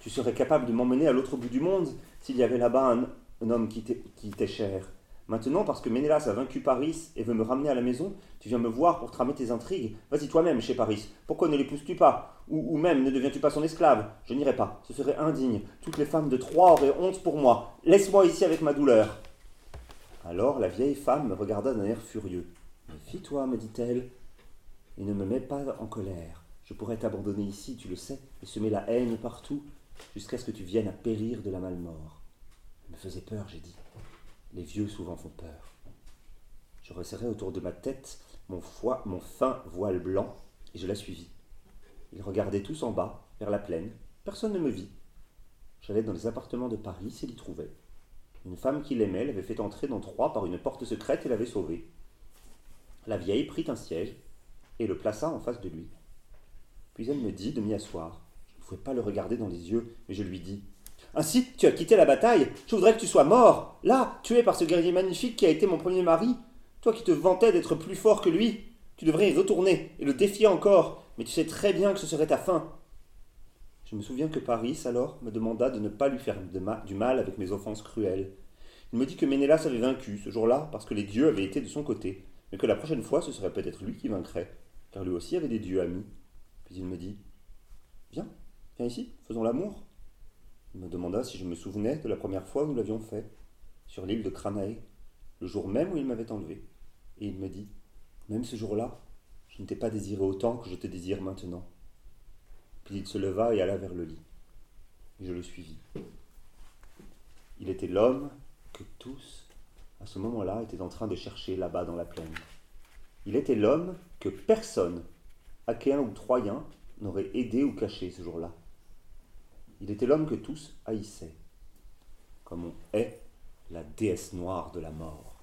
Tu serais capable de m'emmener à l'autre bout du monde s'il y avait là-bas un, homme qui t'est cher. Maintenant, parce que Ménélas a vaincu Paris et veut me ramener à la maison, tu viens me voir pour tramer tes intrigues. Vas-y toi-même chez Paris. Pourquoi ne l'épouses-tu pas? Ou, ou, même ne deviens-tu pas son esclave? Je n'irai pas. Ce serait indigne. Toutes les femmes de Troie auraient honte pour moi. Laisse-moi ici avec ma douleur. Alors la vieille femme me regarda d'un air furieux. Méfie-toi, me dit-elle, et ne me mets pas en colère. Je pourrais t'abandonner ici, tu le sais, et semer la haine partout, jusqu'à ce que tu viennes à périr de la malmort. Elle me faisait peur, j'ai dit. Les vieux souvent font peur. Je resserrai autour de ma tête mon, foie, mon fin voile blanc, et je la suivis. Ils regardaient tous en bas, vers la plaine. Personne ne me vit. J'allais dans les appartements de Paris et l'y trouvais. Une femme qu'il aimait l'avait fait entrer dans Troyes par une porte secrète et l'avait sauvé. La vieille prit un siège et le plaça en face de lui. Puis elle me dit de m'y asseoir. Je ne pouvais pas le regarder dans les yeux, mais je lui dis Ainsi, tu as quitté la bataille. Je voudrais que tu sois mort, là, tué par ce guerrier magnifique qui a été mon premier mari. Toi qui te vantais d'être plus fort que lui, tu devrais y retourner et le défier encore, mais tu sais très bien que ce serait ta fin. Je me souviens que Paris, alors, me demanda de ne pas lui faire du mal avec mes offenses cruelles. Il me dit que Ménélas avait vaincu ce jour-là parce que les dieux avaient été de son côté, mais que la prochaine fois ce serait peut-être lui qui vaincrait, car lui aussi avait des dieux amis. Il me dit Viens, viens ici, faisons l'amour. Il me demanda si je me souvenais de la première fois où nous l'avions fait, sur l'île de Cranae, le jour même où il m'avait enlevé. Et il me dit Même ce jour-là, je ne t'ai pas désiré autant que je te désire maintenant. Puis il se leva et alla vers le lit. Je le suivis. Il était l'homme que tous, à ce moment-là, étaient en train de chercher là-bas dans la plaine. Il était l'homme que personne, achéen ou troyen, n'aurait aidé ou caché ce jour-là. Il était l'homme que tous haïssaient, comme on hait la déesse noire de la mort.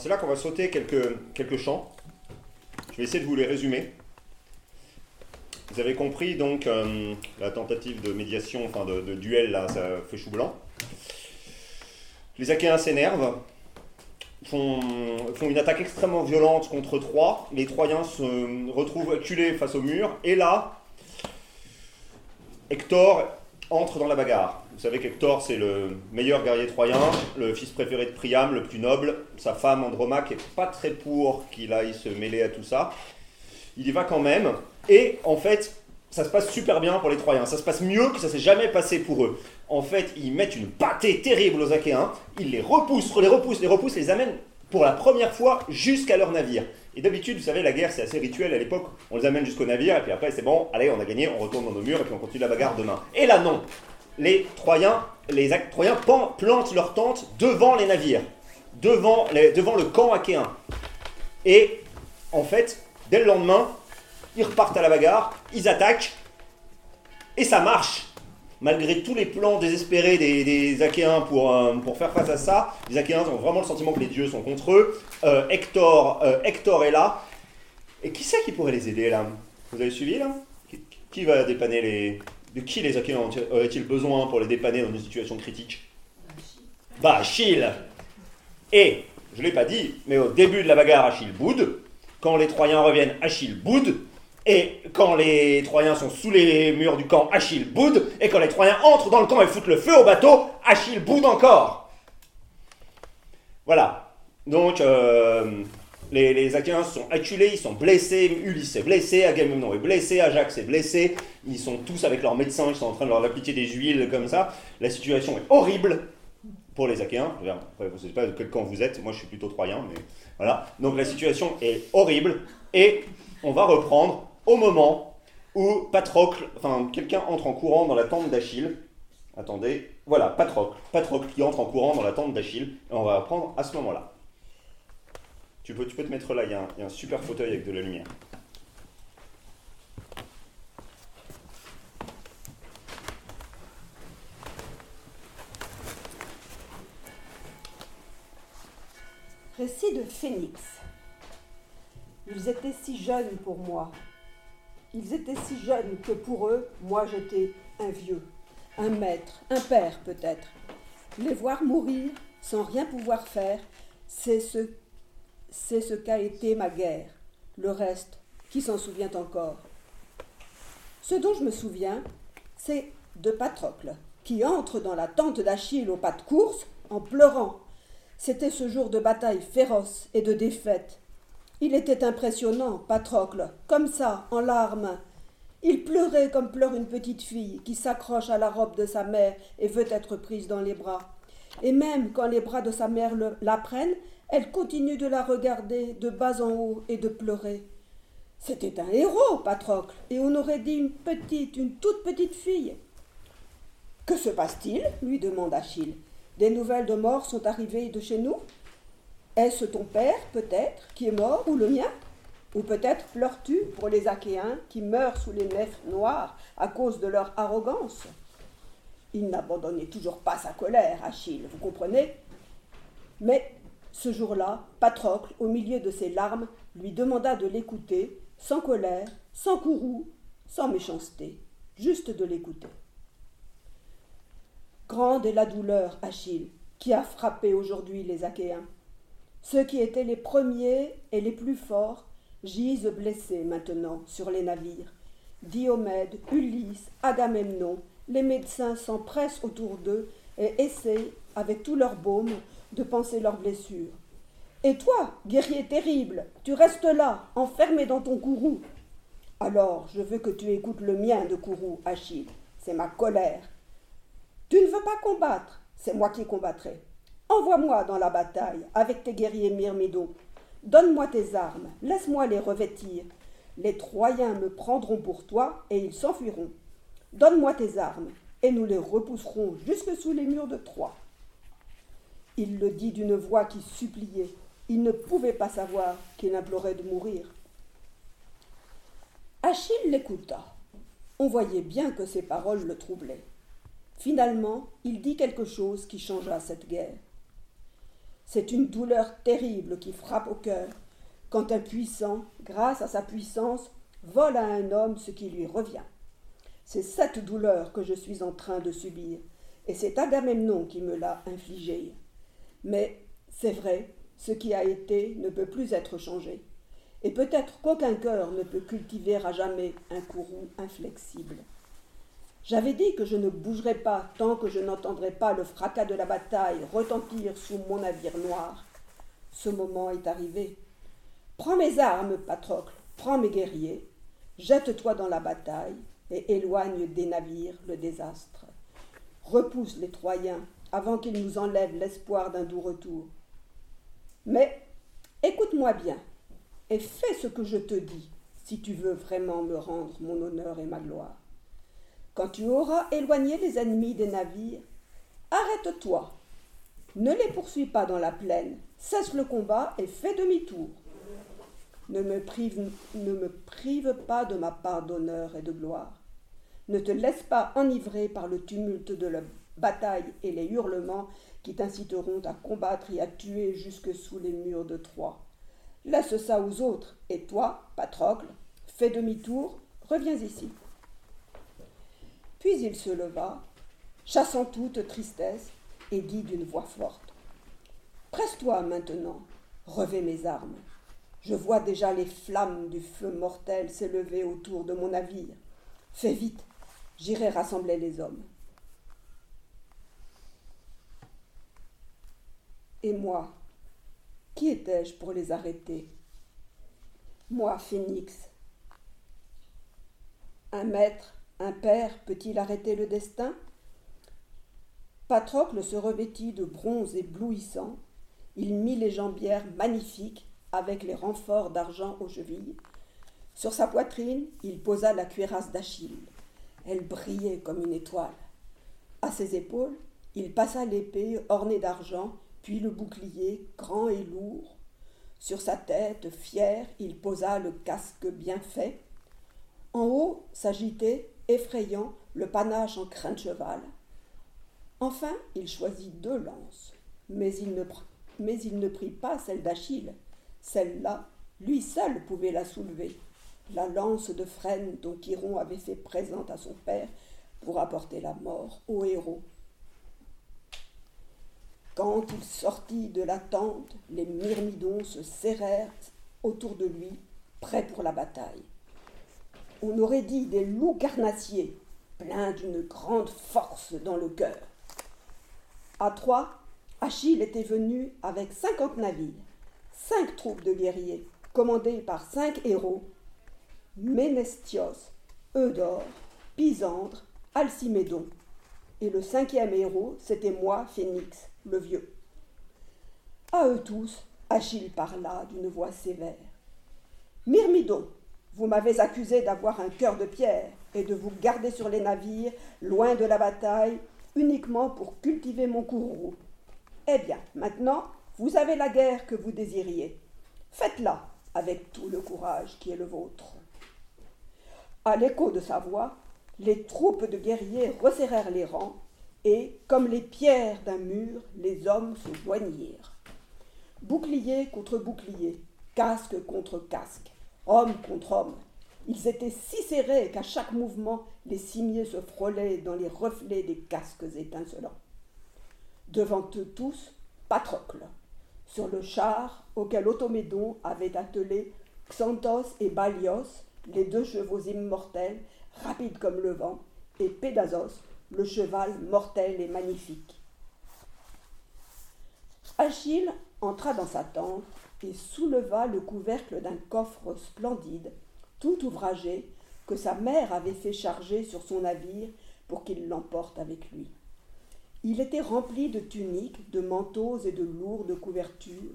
C'est là qu'on va sauter quelques, quelques champs. Je vais essayer de vous les résumer. Vous avez compris donc euh, la tentative de médiation, enfin de, duel, là, ça fait chou blanc. Les Achéens s'énervent, font, font, une attaque extrêmement violente contre Troie. Les Troyens se retrouvent acculés face au mur. Et là, Hector entre dans la bagarre. Vous savez qu'Hector, c'est le meilleur guerrier troyen, le fils préféré de Priam, le plus noble. Sa femme Andromaque est pas très pour qu'il aille se mêler à tout ça. Il y va quand même. Et en fait, ça se passe super bien pour les Troyens. Ça se passe mieux que ça s'est jamais passé pour eux. En fait, ils mettent une pâtée terrible aux Achéens. Ils les repoussent, les repoussent, les repoussent, les amènent pour la première fois jusqu'à leur navire. Et d'habitude, vous savez, la guerre, c'est assez rituel à l'époque. On les amène jusqu'au navire, et puis après, c'est bon, allez, on a gagné, on retourne dans nos murs, et puis on continue la bagarre demain. Et là, non les Troyens, les Troyens plantent leur tente devant les navires, devant, le camp achéen. Et en fait, dès le lendemain, ils repartent à la bagarre, ils attaquent, et ça marche. Malgré tous les plans désespérés des, Achéens pour, euh, faire face à ça, les Achéens ont vraiment le sentiment que les dieux sont contre eux. Euh, Hector, euh, Hector est là. Et qui c'est qui pourrait les aider là? Vous avez suivi là? Qui va dépanner les, de qui les Achéens auraient-ils besoin pour les dépanner dans une situation critique Bah, Achille Et je ne l'ai pas dit, mais au début de la bagarre, Achille boude. Quand les Troyens reviennent, Achille boude. Et quand les Troyens sont sous les murs du camp, Achille boude. Et quand les Troyens entrent dans le camp et foutent le feu au bateau, Achille boude encore. Voilà. Donc, euh, les, les sont acculés, ils sont blessés. Ulysse est blessé, Agamemnon est blessé, Ajax est blessé. Ils sont tous avec leurs médecins, ils sont en train de leur appliquer des huiles comme ça. La situation est horrible pour les Achéens. Après, je ne sais pas de quel camp vous êtes, moi je suis plutôt Troyen, mais voilà. Donc la situation est horrible et on va reprendre au moment où Patrocle, enfin quelqu'un entre en courant dans la tente d'Achille. Attendez, voilà, Patrocle. Patrocle qui entre en courant dans la tente d'Achille. Et on va reprendre à ce moment-là. Tu peux, te mettre là, il y a un super fauteuil avec de la lumière. Récit de Phénix. Ils étaient si jeunes pour moi. Ils étaient si jeunes que pour eux, moi j'étais un vieux, un maître, un père peut-être. Les voir mourir sans rien pouvoir faire, c'est ce, c'est ce qu'a été ma guerre. Le reste, qui s'en souvient encore? Ce dont je me souviens, c'est de Patrocle, qui entre dans la tente d'Achille au pas de course en pleurant. C'était ce jour de bataille féroce et de défaite. Il était impressionnant, Patrocle, comme ça, en larmes. Il pleurait comme pleure une petite fille qui s'accroche à la robe de sa mère et veut être prise dans les bras. Et même quand les bras de sa mère la prennent, elle continue de la regarder de bas en haut et de pleurer. C'était un héros, Patrocle, et on aurait dit une petite, une toute petite fille. Que se passe-t-il? lui demande Achille. Des nouvelles de mort sont arrivées de chez nous? Est-ce ton père, peut-être, qui est mort, ou le mien? Ou peut-être pleures-tu pour les Achéens qui meurent sous les nefs noires à cause de leur arrogance? Il n'abandonnait toujours pas sa colère, Achille, vous comprenez? Mais ce jour-là, Patrocle, au milieu de ses larmes, lui demanda de l'écouter, sans colère, sans courroux, sans méchanceté, juste de l'écouter. Grande est la douleur, Achille, qui a frappé aujourd'hui les Achéens. Ceux qui étaient les premiers et les plus forts gisent blessés maintenant sur les navires. Diomède, Ulysse, Agamemnon, les médecins s'empressent autour d'eux et essaient, avec tout leur baume, de panser leurs blessures. Et toi, guerrier terrible, tu restes là, enfermé dans ton courroux. Alors, je veux que tu écoutes le mien de courroux, Achille. C'est ma colère. Tu ne veux pas combattre, c'est moi qui combattrai. Envoie-moi dans la bataille avec tes guerriers myrmédons. Donne-moi tes armes, laisse-moi les revêtir. Les Troyens me prendront pour toi et ils s'enfuiront. Donne-moi tes armes et nous les repousserons jusque sous les murs de Troie. Il le dit d'une voix qui suppliait. Il ne pouvait pas savoir qu'il implorait de mourir. Achille l'écouta. On voyait bien que ses paroles le troublaient. Finalement, il dit quelque chose qui changea cette guerre. C'est une douleur terrible qui frappe au cœur quand un puissant, grâce à sa puissance, vole à un homme ce qui lui revient. C'est cette douleur que je suis en train de subir, et c'est Agamemnon qui me l'a infligée. Mais c'est vrai, ce qui a été ne peut plus être changé, et peut-être qu'aucun cœur ne peut cultiver à jamais un courroux inflexible. J'avais dit que je ne bougerais pas tant que je n'entendrais pas le fracas de la bataille retentir sous mon navire noir. Ce moment est arrivé. Prends mes armes, Patrocle, prends mes guerriers, jette-toi dans la bataille et éloigne des navires le désastre. Repousse les Troyens avant qu'ils nous enlèvent l'espoir d'un doux retour. Mais écoute-moi bien et fais ce que je te dis si tu veux vraiment me rendre mon honneur et ma gloire. Quand tu auras éloigné les ennemis des navires, arrête-toi. Ne les poursuis pas dans la plaine, cesse le combat et fais demi-tour. Ne me, prive, ne me prive pas de ma part d'honneur et de gloire. Ne te laisse pas enivrer par le tumulte de la bataille et les hurlements qui t'inciteront à combattre et à tuer jusque sous les murs de Troie. Laisse ça aux autres, et toi, Patrocle, fais demi-tour, reviens ici. Puis il se leva, chassant toute tristesse, et dit d'une voix forte Presse-toi maintenant, revais mes armes. Je vois déjà les flammes du feu mortel s'élever autour de mon navire. Fais vite, j'irai rassembler les hommes. Et moi, qui étais-je pour les arrêter? Moi, Phénix. Un maître, un père peut-il arrêter le destin? Patrocle se revêtit de bronze éblouissant. Il mit les jambières magnifiques avec les renforts d'argent aux chevilles. Sur sa poitrine, il posa la cuirasse d'Achille. Elle brillait comme une étoile. À ses épaules, il passa l'épée ornée d'argent, puis le bouclier grand et lourd. Sur sa tête, fière, il posa le casque bien fait. En haut s'agitait, effrayant, le panache en crin de cheval. Enfin, il choisit deux lances, mais il ne, mais il ne prit pas celle d'Achille. Celle-là, lui seul pouvait la soulever. La lance de frêne dont Chiron avait fait présente à son père pour apporter la mort au héros. Quand il sortit de la tente, les myrmidons se serrèrent autour de lui, prêts pour la bataille. On aurait dit des loups carnassiers, pleins d'une grande force dans le cœur. À Troie, Achille était venu avec cinquante navires cinq troupes de guerriers, commandées par cinq héros Ménestios, Eudore, Pisandre, Alcimédon. Et le cinquième héros, c'était moi, Phénix, le vieux. À eux tous, Achille parla d'une voix sévère. Myrmidon, vous m'avez accusé d'avoir un cœur de pierre et de vous garder sur les navires, loin de la bataille, uniquement pour cultiver mon courroux. Eh bien, maintenant, vous avez la guerre que vous désiriez. Faites-la avec tout le courage qui est le vôtre. À l'écho de sa voix, les troupes de guerriers resserrèrent les rangs, et, comme les pierres d'un mur, les hommes se joignirent. Bouclier contre bouclier, casque contre casque, homme contre homme, ils étaient si serrés qu'à chaque mouvement, les cimiers se frôlaient dans les reflets des casques étincelants. Devant eux tous, Patrocle, sur le char auquel Automédon avait attelé Xanthos et Balios, les deux chevaux immortels, rapides comme le vent, et Pédasos, le cheval mortel et magnifique. Achille entra dans sa tente et souleva le couvercle d'un coffre splendide, tout ouvragé, que sa mère avait fait charger sur son navire pour qu'il l'emporte avec lui. Il était rempli de tuniques, de manteaux et de lourdes couvertures.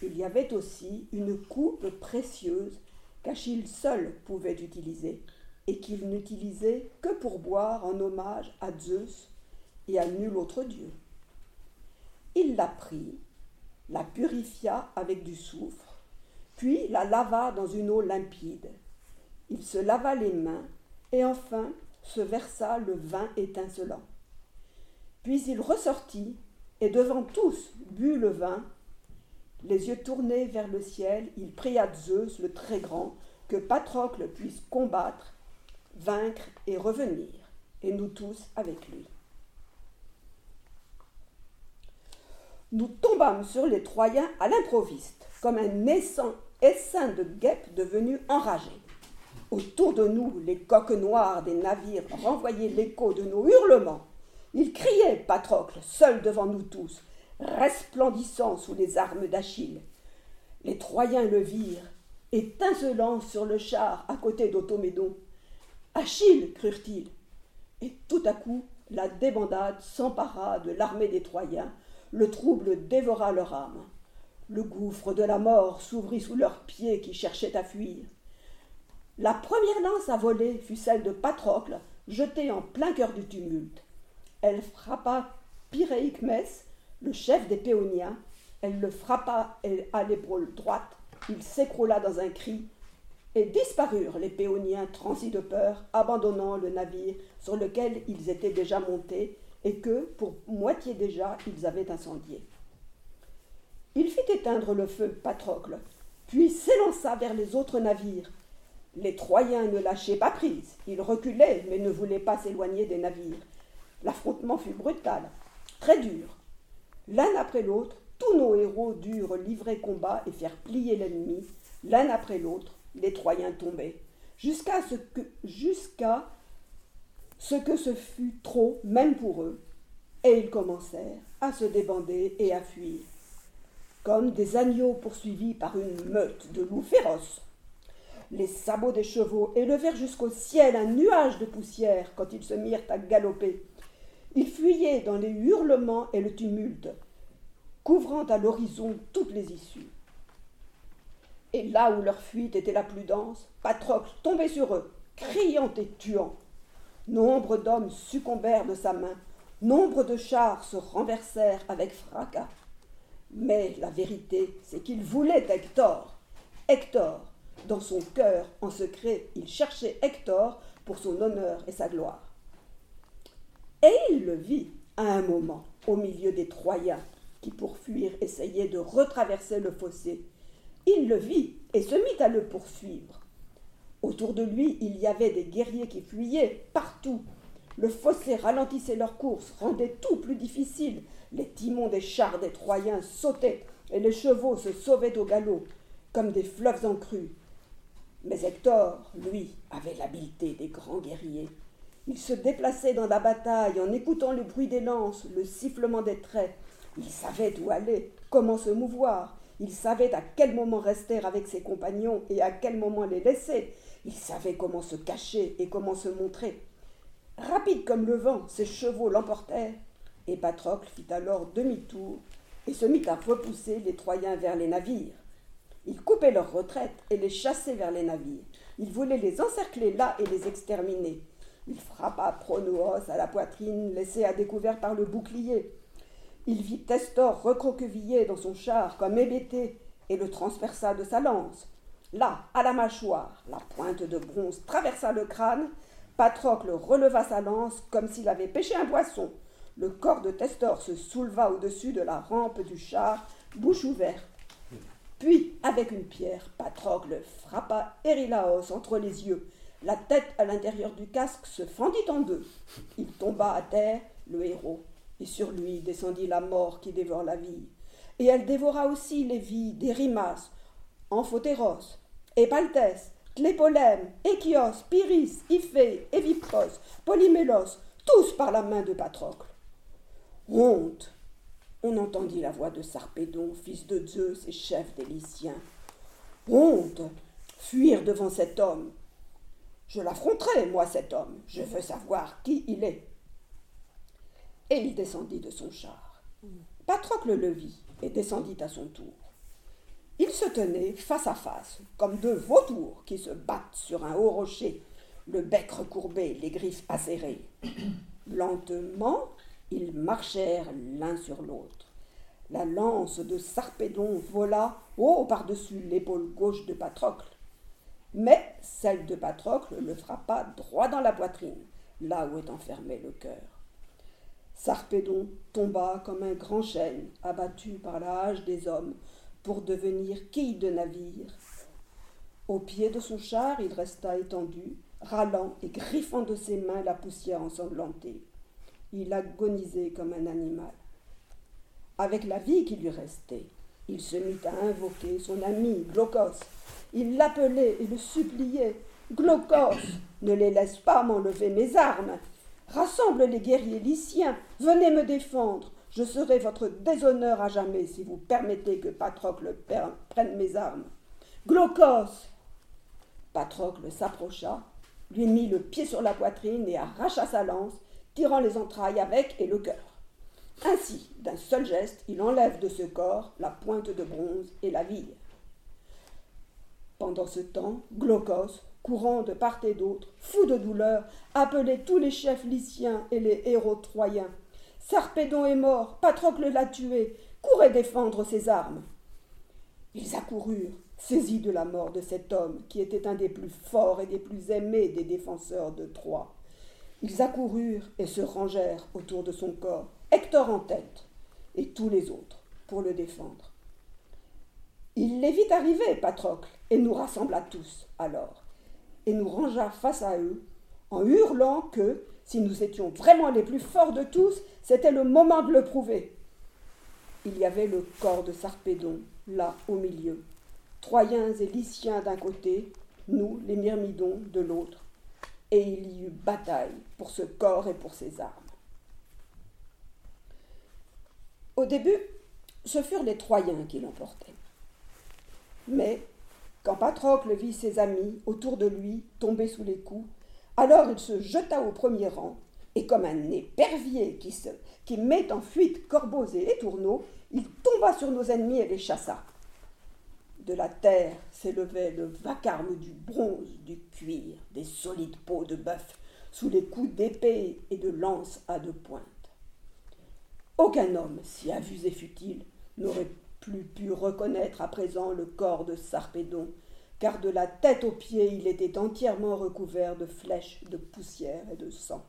Il y avait aussi une coupe précieuse qu'Achille seul pouvait utiliser et qu'il n'utilisait que pour boire en hommage à Zeus et à nul autre dieu. Il la prit, la purifia avec du soufre, puis la lava dans une eau limpide. Il se lava les mains et enfin se versa le vin étincelant. Puis il ressortit, et devant tous but le vin. Les yeux tournés vers le ciel, il pria Zeus le très grand que Patrocle puisse combattre, vaincre et revenir, et nous tous avec lui. Nous tombâmes sur les Troyens à l'improviste, comme un naissant essaim de guêpes devenus enragés. Autour de nous, les coques noires des navires renvoyaient l'écho de nos hurlements. Il criait, Patrocle, seul devant nous tous, resplendissant sous les armes d'Achille. Les Troyens le virent, étincelant sur le char à côté d'Automédon. Achille, crurent-ils. Et tout à coup, la débandade s'empara de l'armée des Troyens, le trouble dévora leur âme. Le gouffre de la mort s'ouvrit sous leurs pieds qui cherchaient à fuir. La première lance à voler fut celle de Patrocle, jetée en plein cœur du tumulte. Elle frappa Pyréicmès, le chef des Péoniens. Elle le frappa à l'épaule droite. Il s'écroula dans un cri et disparurent les Péoniens transis de peur, abandonnant le navire sur lequel ils étaient déjà montés et que, pour moitié déjà, ils avaient incendié. Il fit éteindre le feu Patrocle, puis s'élança vers les autres navires. Les Troyens ne lâchaient pas prise, ils reculaient, mais ne voulaient pas s'éloigner des navires. L'affrontement fut brutal, très dur. L'un après l'autre, tous nos héros durent livrer combat et faire plier l'ennemi, l'un après l'autre, les Troyens tombaient, jusqu'à ce que, ce que ce fut trop, même pour eux, et ils commencèrent à se débander et à fuir, comme des agneaux poursuivis par une meute de loups féroces. Les sabots des chevaux élevèrent jusqu'au ciel un nuage de poussière quand ils se mirent à galoper. Ils fuyaient dans les hurlements et le tumulte, couvrant à l'horizon toutes les issues. Et là où leur fuite était la plus dense, Patrocle tombait sur eux, criant et tuant. Nombre d'hommes succombèrent de sa main, nombre de chars se renversèrent avec fracas. Mais la vérité, c'est qu'il voulait Hector. Hector, dans son cœur, en secret, il cherchait Hector pour son honneur et sa gloire. Et il le vit à un moment, au milieu des Troyens, qui pour fuir essayaient de retraverser le fossé. Il le vit et se mit à le poursuivre. Autour de lui, il y avait des guerriers qui fuyaient partout. Le fossé ralentissait leur course, rendait tout plus difficile. Les timons des chars des Troyens sautaient et les chevaux se sauvaient au galop, comme des fleuves en crue. Mais Hector, lui, avait l'habileté des grands guerriers. Il se déplaçait dans la bataille en écoutant le bruit des lances, le sifflement des traits. Il savait où aller, comment se mouvoir. Il savait à quel moment rester avec ses compagnons et à quel moment les laisser. Il savait comment se cacher et comment se montrer. Rapide comme le vent, ses chevaux l'emportèrent, et Patrocle fit alors demi-tour et se mit à repousser les Troyens vers les navires. Il coupait leur retraite et les chassait vers les navires. Il voulait les encercler là et les exterminer. Il frappa Pronoos à la poitrine, laissé à découvert par le bouclier. Il vit Testor recroquevillé dans son char comme hébété et le transperça de sa lance. Là, à la mâchoire, la pointe de bronze traversa le crâne. Patrocle releva sa lance comme s'il avait pêché un poisson. Le corps de Testor se souleva au-dessus de la rampe du char, bouche ouverte. Puis, avec une pierre, Patrocle frappa Erilaos entre les yeux. La tête à l'intérieur du casque se fendit en deux. Il tomba à terre, le héros, et sur lui descendit la mort qui dévore la vie. Et elle dévora aussi les vies d'Erimas, Amphotéros, Épaltès, Tlépolème, Échios, Pyrrhis, Iphée, Évipros, Polymélos, tous par la main de Patrocle. Honte On entendit la voix de Sarpédon, fils de Zeus et chef des Lyciens. Honte Fuir devant cet homme. Je l'affronterai, moi, cet homme. Je veux savoir qui il est. Et il descendit de son char. Patrocle le vit et descendit à son tour. Ils se tenaient face à face, comme deux vautours qui se battent sur un haut rocher, le bec recourbé, les griffes acérées. Lentement, ils marchèrent l'un sur l'autre. La lance de Sarpédon vola haut par-dessus l'épaule gauche de Patrocle. Mais celle de Patrocle le frappa droit dans la poitrine, là où est enfermé le cœur. Sarpédon tomba comme un grand chêne abattu par la hache des hommes pour devenir quille de navire. Au pied de son char, il resta étendu, râlant et griffant de ses mains la poussière ensanglantée. Il agonisait comme un animal. Avec la vie qui lui restait, il se mit à invoquer son ami Glaucos. Il l'appelait et le suppliait. Glaucos, ne les laisse pas m'enlever mes armes. Rassemble les guerriers lyciens, venez me défendre. Je serai votre déshonneur à jamais si vous permettez que Patrocle prenne mes armes. Glaucos Patrocle s'approcha, lui mit le pied sur la poitrine et arracha sa lance, tirant les entrailles avec et le cœur. Ainsi, d'un seul geste, il enlève de ce corps la pointe de bronze et la vie. Pendant ce temps, Glaucos, courant de part et d'autre, fou de douleur, appelait tous les chefs lyciens et les héros troyens. Sarpédon est mort, Patrocle l'a tué, courez défendre ses armes. Ils accoururent, saisis de la mort de cet homme qui était un des plus forts et des plus aimés des défenseurs de Troie. Ils accoururent et se rangèrent autour de son corps, Hector en tête, et tous les autres, pour le défendre. Il les vit arriver, Patrocle, et nous rassembla tous, alors, et nous rangea face à eux, en hurlant que, si nous étions vraiment les plus forts de tous, c'était le moment de le prouver. il y avait le corps de Sarpédon, là au milieu. Troyens et Lyciens d'un côté, nous, les Myrmidons, de l'autre. Et il y eut bataille pour ce corps et pour ses armes. Au début, ce furent les Troyens qui l'emportaient. Mais quand Patrocle vit ses amis autour de lui tomber sous les coups, alors il se jeta au premier rang, et comme un épervier qui, met en fuite corbeaux et étourneaux, il tomba sur nos ennemis et les chassa. De la terre s'élevait le vacarme du bronze, du cuir, des solides peaux de bœuf, sous les coups d'épée et de lance à deux pointes. Aucun homme, si avusé fut-il, n'aurait plus pu reconnaître à présent le corps de Sarpédon, car de la tête aux pieds il était entièrement recouvert de flèches, de poussière et de sang.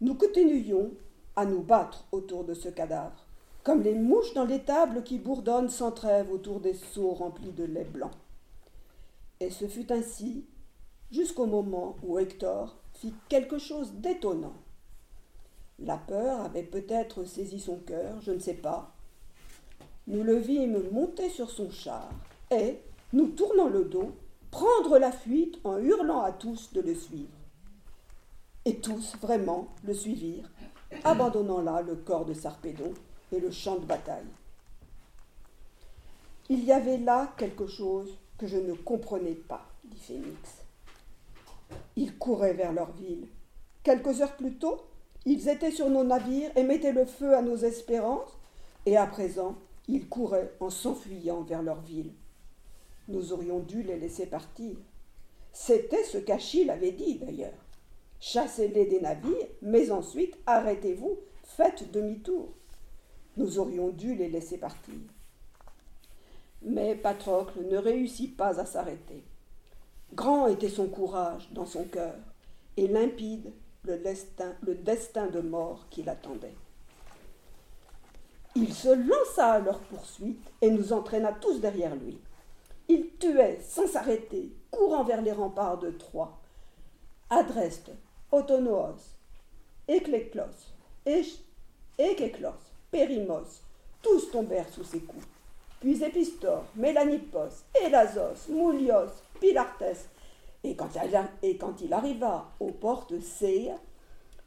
Nous continuions à nous battre autour de ce cadavre, comme les mouches dans l'étable qui bourdonnent sans trêve autour des seaux remplis de lait blanc. Et ce fut ainsi jusqu'au moment où Hector fit quelque chose d'étonnant. La peur avait peut-être saisi son cœur, je ne sais pas. Nous le vîmes monter sur son char et, nous tournant le dos, prendre la fuite en hurlant à tous de le suivre. Et tous, vraiment, le suivirent, abandonnant là le corps de Sarpédon et le champ de bataille. Il y avait là quelque chose que je ne comprenais pas, dit Phénix. Ils couraient vers leur ville. Quelques heures plus tôt, ils étaient sur nos navires et mettaient le feu à nos espérances, et à présent, ils couraient en s'enfuyant vers leur ville. Nous aurions dû les laisser partir. C'était ce qu'Achille avait dit d'ailleurs. Chassez-les des navires, mais ensuite arrêtez-vous, faites demi-tour. Nous aurions dû les laisser partir. Mais Patrocle ne réussit pas à s'arrêter. Grand était son courage dans son cœur, et limpide le destin, le destin de mort qui l'attendait. Il se lança à leur poursuite et nous entraîna tous derrière lui. Il tuait sans s'arrêter, courant vers les remparts de Troie. Adreste, Autonoos, Écléclos, Ékéclos, Périmos, tous tombèrent sous ses coups. Puis Épistor, Mélanippos, Élazos, Moulios, Pilartès, et quand, il arriva aux portes Céia,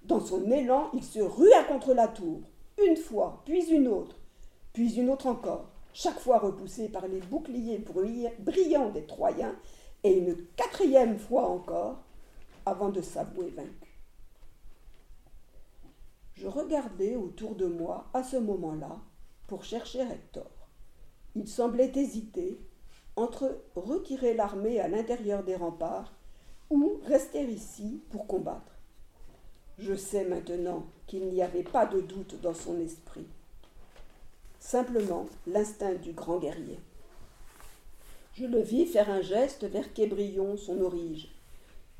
dans son élan, il se rua contre la tour, une fois, puis une autre, puis une autre encore, chaque fois repoussé par les boucliers brillants des Troyens, et une quatrième fois encore, avant de s'avouer vaincu. Je regardais autour de moi à ce moment-là pour chercher Hector. Il semblait hésiter entre retirer l'armée à l'intérieur des remparts ou rester ici pour combattre. Je sais maintenant qu'il n'y avait pas de doute dans son esprit, simplement l'instinct du grand guerrier. Je le vis faire un geste vers Kébrion, son orige.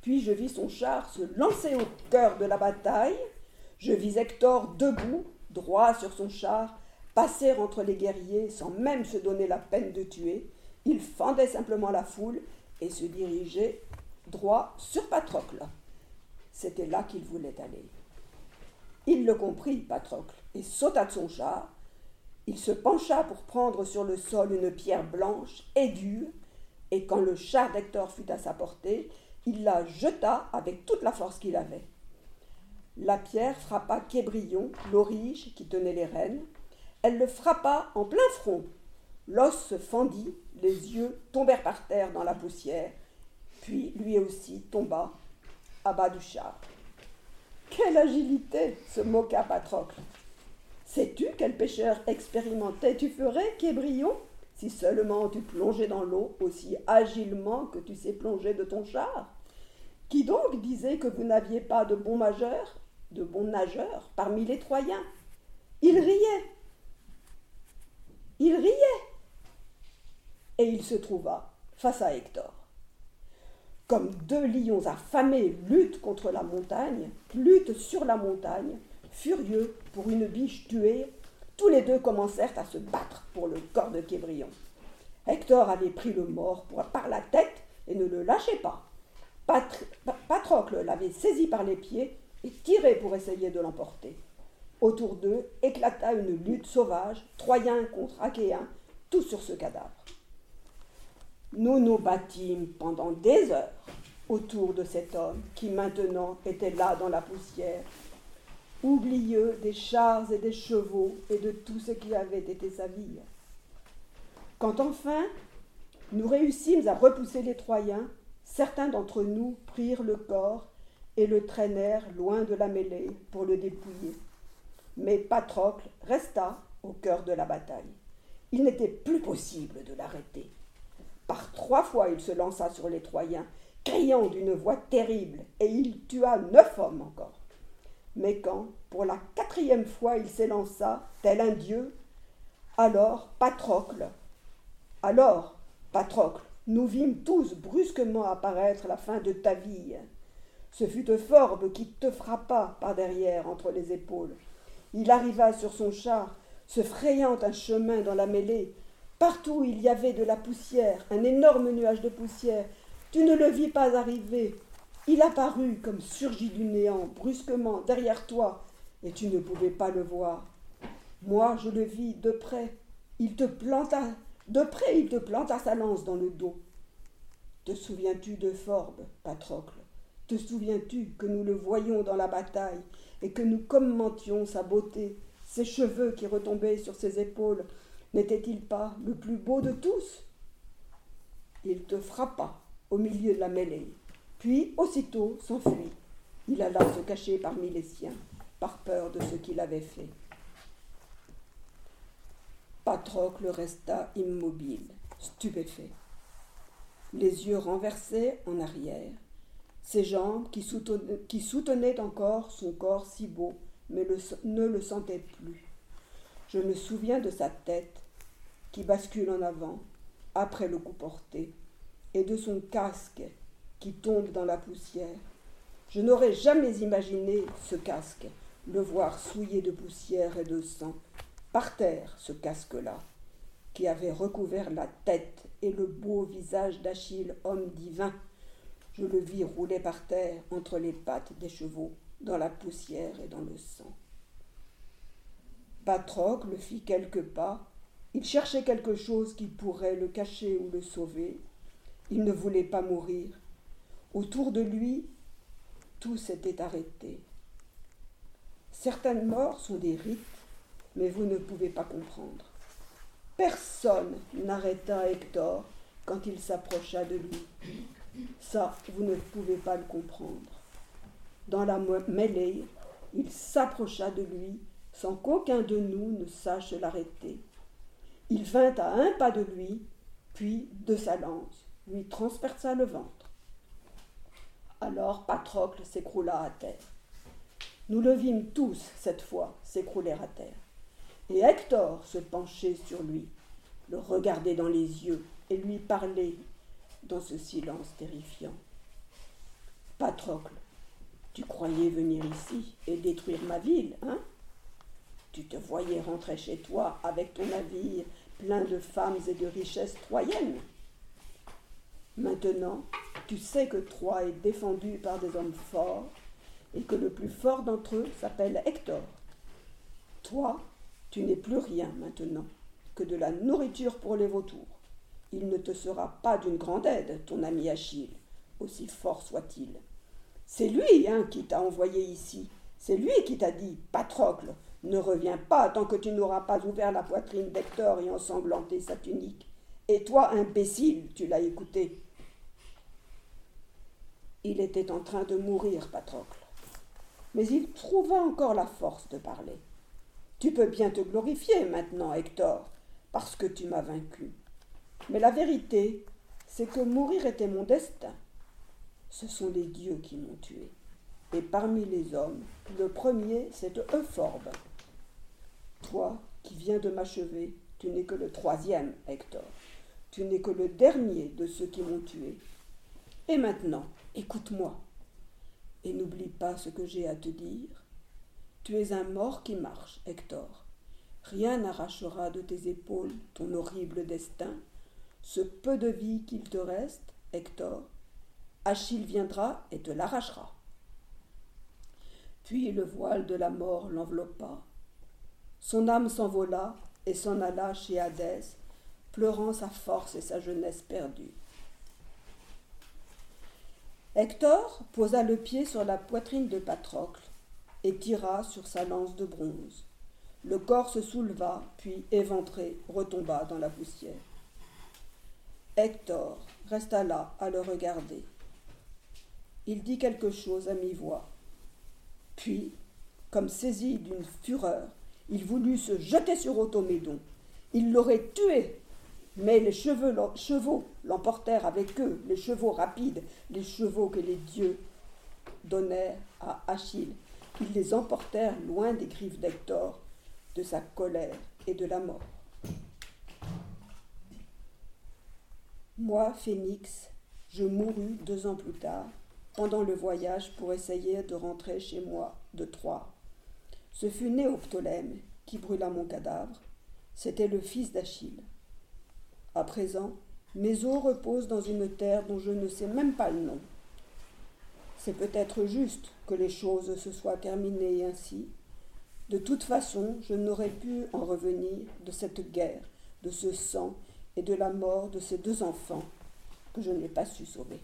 Puis je vis son char se lancer au cœur de la bataille. Je vis Hector debout, droit sur son char, passer entre les guerriers sans même se donner la peine de tuer. Il fendait simplement la foule et se dirigeait droit sur Patrocle. C'était là qu'il voulait aller. Il le comprit, Patrocle, et sauta de son char. Il se pencha pour prendre sur le sol une pierre blanche et dure, et quand le char d'Hector fut à sa portée, il la jeta avec toute la force qu'il avait. La pierre frappa Kébrion, l'orige qui tenait les rênes. Elle le frappa en plein front. L'os se fendit, les yeux tombèrent par terre dans la poussière, puis lui aussi tomba à bas du char. Quelle agilité se moqua Patrocle. Sais-tu quel pêcheur expérimenté tu ferais, Kébrion, si seulement tu plongeais dans l'eau aussi agilement que tu sais plonger de ton char? Qui donc disait que vous n'aviez pas de bons majeurs, de bons nageurs parmi les Troyens? Il riait. Il riait. Et il se trouva face à Hector comme deux lions affamés luttent contre la montagne, luttent sur la montagne, furieux pour une biche tuée, tous les deux commencèrent à se battre pour le corps de Kébrion. Hector avait pris le mort par la tête et ne le lâchait pas. Patrocle l'avait saisi par les pieds et tiré pour essayer de l'emporter. Autour d'eux éclata une lutte sauvage, Troyens contre Achéens, tout sur ce cadavre. Nous nous battîmes pendant des heures autour de cet homme qui maintenant était là dans la poussière, oublieux des chars et des chevaux et de tout ce qui avait été sa vie. Quand enfin nous réussîmes à repousser les Troyens, certains d'entre nous prirent le corps et le traînèrent loin de la mêlée pour le dépouiller. Mais Patrocle resta au cœur de la bataille. Il n'était plus possible de l'arrêter. Par trois fois il se lança sur les Troyens, criant d'une voix terrible, et il tua neuf hommes encore. Mais quand, pour la quatrième fois, il s'élança, tel un dieu, alors Patrocle, alors Patrocle, nous vîmes tous brusquement apparaître la fin de ta vie. Ce fut Euphorbes qui te frappa par derrière entre les épaules. Il arriva sur son char, se frayant un chemin dans la mêlée. Partout il y avait de la poussière, un énorme nuage de poussière. Tu ne le vis pas arriver. Il apparut comme surgi du néant, brusquement, derrière toi, et tu ne pouvais pas le voir. Moi, je le vis de près. Il te planta de près, il te planta sa lance dans le dos. Te souviens-tu de Forbes, Patrocle? Te souviens-tu que nous le voyions dans la bataille et que nous commentions sa beauté, ses cheveux qui retombaient sur ses épaules N'était-il pas le plus beau de tous? Il te frappa au milieu de la mêlée, puis aussitôt s'enfuit. Il alla se cacher parmi les siens, par peur de ce qu'il avait fait. Patrocle resta immobile, stupéfait, les yeux renversés en arrière, ses jambes qui soutenaient, encore son corps si beau, mais ne le sentaient plus. Je me souviens de sa tête qui bascule en avant après le coup porté, et de son casque qui tombe dans la poussière. Je n'aurais jamais imaginé ce casque, le voir souillé de poussière et de sang, par terre, ce casque-là, qui avait recouvert la tête et le beau visage d'Achille, homme divin. Je le vis rouler par terre entre les pattes des chevaux, dans la poussière et dans le sang. Patrocle fit quelques pas. Il cherchait quelque chose qui pourrait le cacher ou le sauver. Il ne voulait pas mourir. Autour de lui, tout s'était arrêté. Certaines morts sont des rites mais vous ne pouvez pas comprendre. Personne n'arrêta Hector quand il s'approcha de lui. Ça, vous ne pouvez pas le comprendre. Dans la mêlée, il s'approcha de lui sans qu'aucun de nous ne sache l'arrêter. Il vint à un pas de lui, puis de sa lance, lui transperça le ventre. Alors Patrocle s'écroula à terre. Nous le vîmes tous, cette fois, s'écrouler à terre et Hector se penchait sur lui, le regardait dans les yeux et lui parlait dans ce silence terrifiant. Patrocle, tu croyais venir ici et détruire ma ville, hein? Tu te voyais rentrer chez toi avec ton navire plein de femmes et de richesses troyennes. Maintenant, tu sais que Troie est défendue par des hommes forts et que le plus fort d'entre eux s'appelle Hector. Toi, tu n'es plus rien maintenant que de la nourriture pour les vautours. Il ne te sera pas d'une grande aide, ton ami Achille, aussi fort soit-il. C'est lui hein, qui t'a envoyé ici. C'est lui qui t'a dit Patrocle, ne reviens pas tant que tu n'auras pas ouvert la poitrine d'Hector et ensanglanté sa tunique. Et toi, imbécile, tu l'as écouté. Il était en train de mourir, Patrocle. Mais il trouva encore la force de parler. Tu peux bien te glorifier maintenant, Hector, parce que tu m'as vaincu. Mais la vérité, c'est que mourir était mon destin. Ce sont les dieux qui m'ont tué. Et parmi les hommes, le premier, c'est Euphorbe. Toi, qui viens de m'achever, tu n'es que le troisième, Hector. Tu n'es que le dernier de ceux qui m'ont tué. Et maintenant, écoute-moi. Et n'oublie pas ce que j'ai à te dire. Tu es un mort qui marche, Hector. Rien n'arrachera de tes épaules ton horrible destin. Ce peu de vie qu'il te reste, Hector, Achille viendra et te l'arrachera. Puis le voile de la mort l'enveloppa, Son âme s'envola et s'en alla chez Hadès, pleurant sa force et sa jeunesse perdue. Hector posa le pied sur la poitrine de Patrocle et tira sur sa lance de bronze. Le corps se souleva, puis, éventré, retomba dans la poussière. Hector resta là à le regarder. Il dit quelque chose à mi-voix. Puis, comme saisi d'une fureur, il voulut se jeter sur Automédon. Il l'aurait tué, mais les chevaux l'emportèrent avec eux, les chevaux rapides, les chevaux que les dieux donnèrent à Achille. Ils les emportèrent loin des griffes d'Hector, de sa colère et de la mort. Moi, Phénix, je mourus deux ans plus tard, pendant le voyage pour essayer de rentrer chez moi de Troie. Ce fut Néoptolème qui brûla mon cadavre. C'était le fils d'Achille. À présent, mes os reposent dans une terre dont je ne sais même pas le nom. C'est peut-être juste que les choses se soient terminées ainsi. De toute façon, je n'aurais pu en revenir de cette guerre, de ce sang et de la mort de ces deux enfants que je n'ai pas su sauver.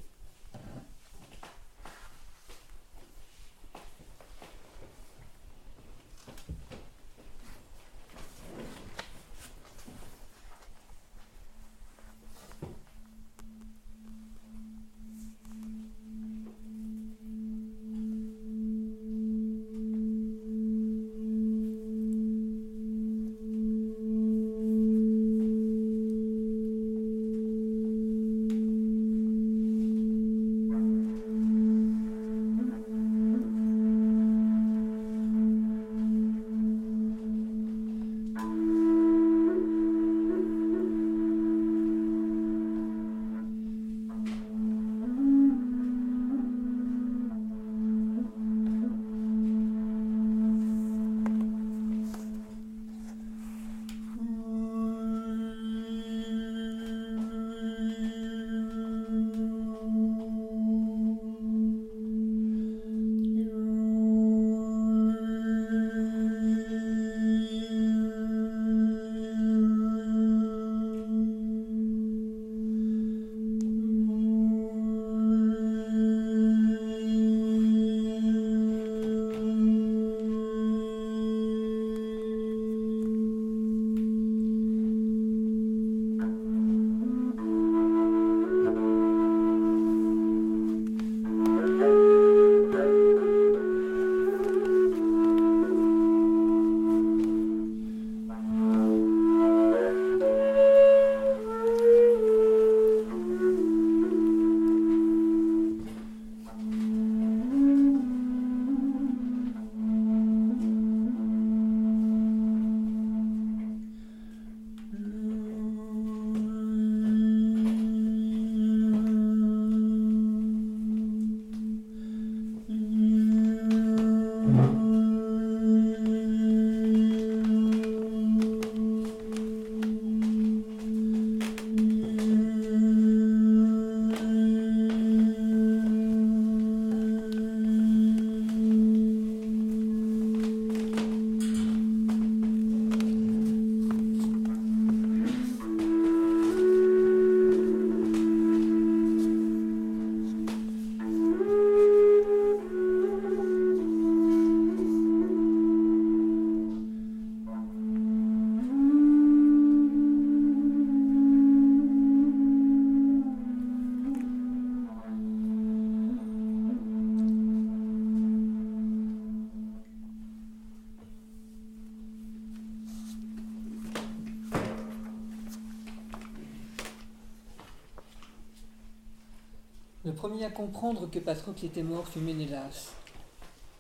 Comprendre que Patrocle était mort fut Ménélas.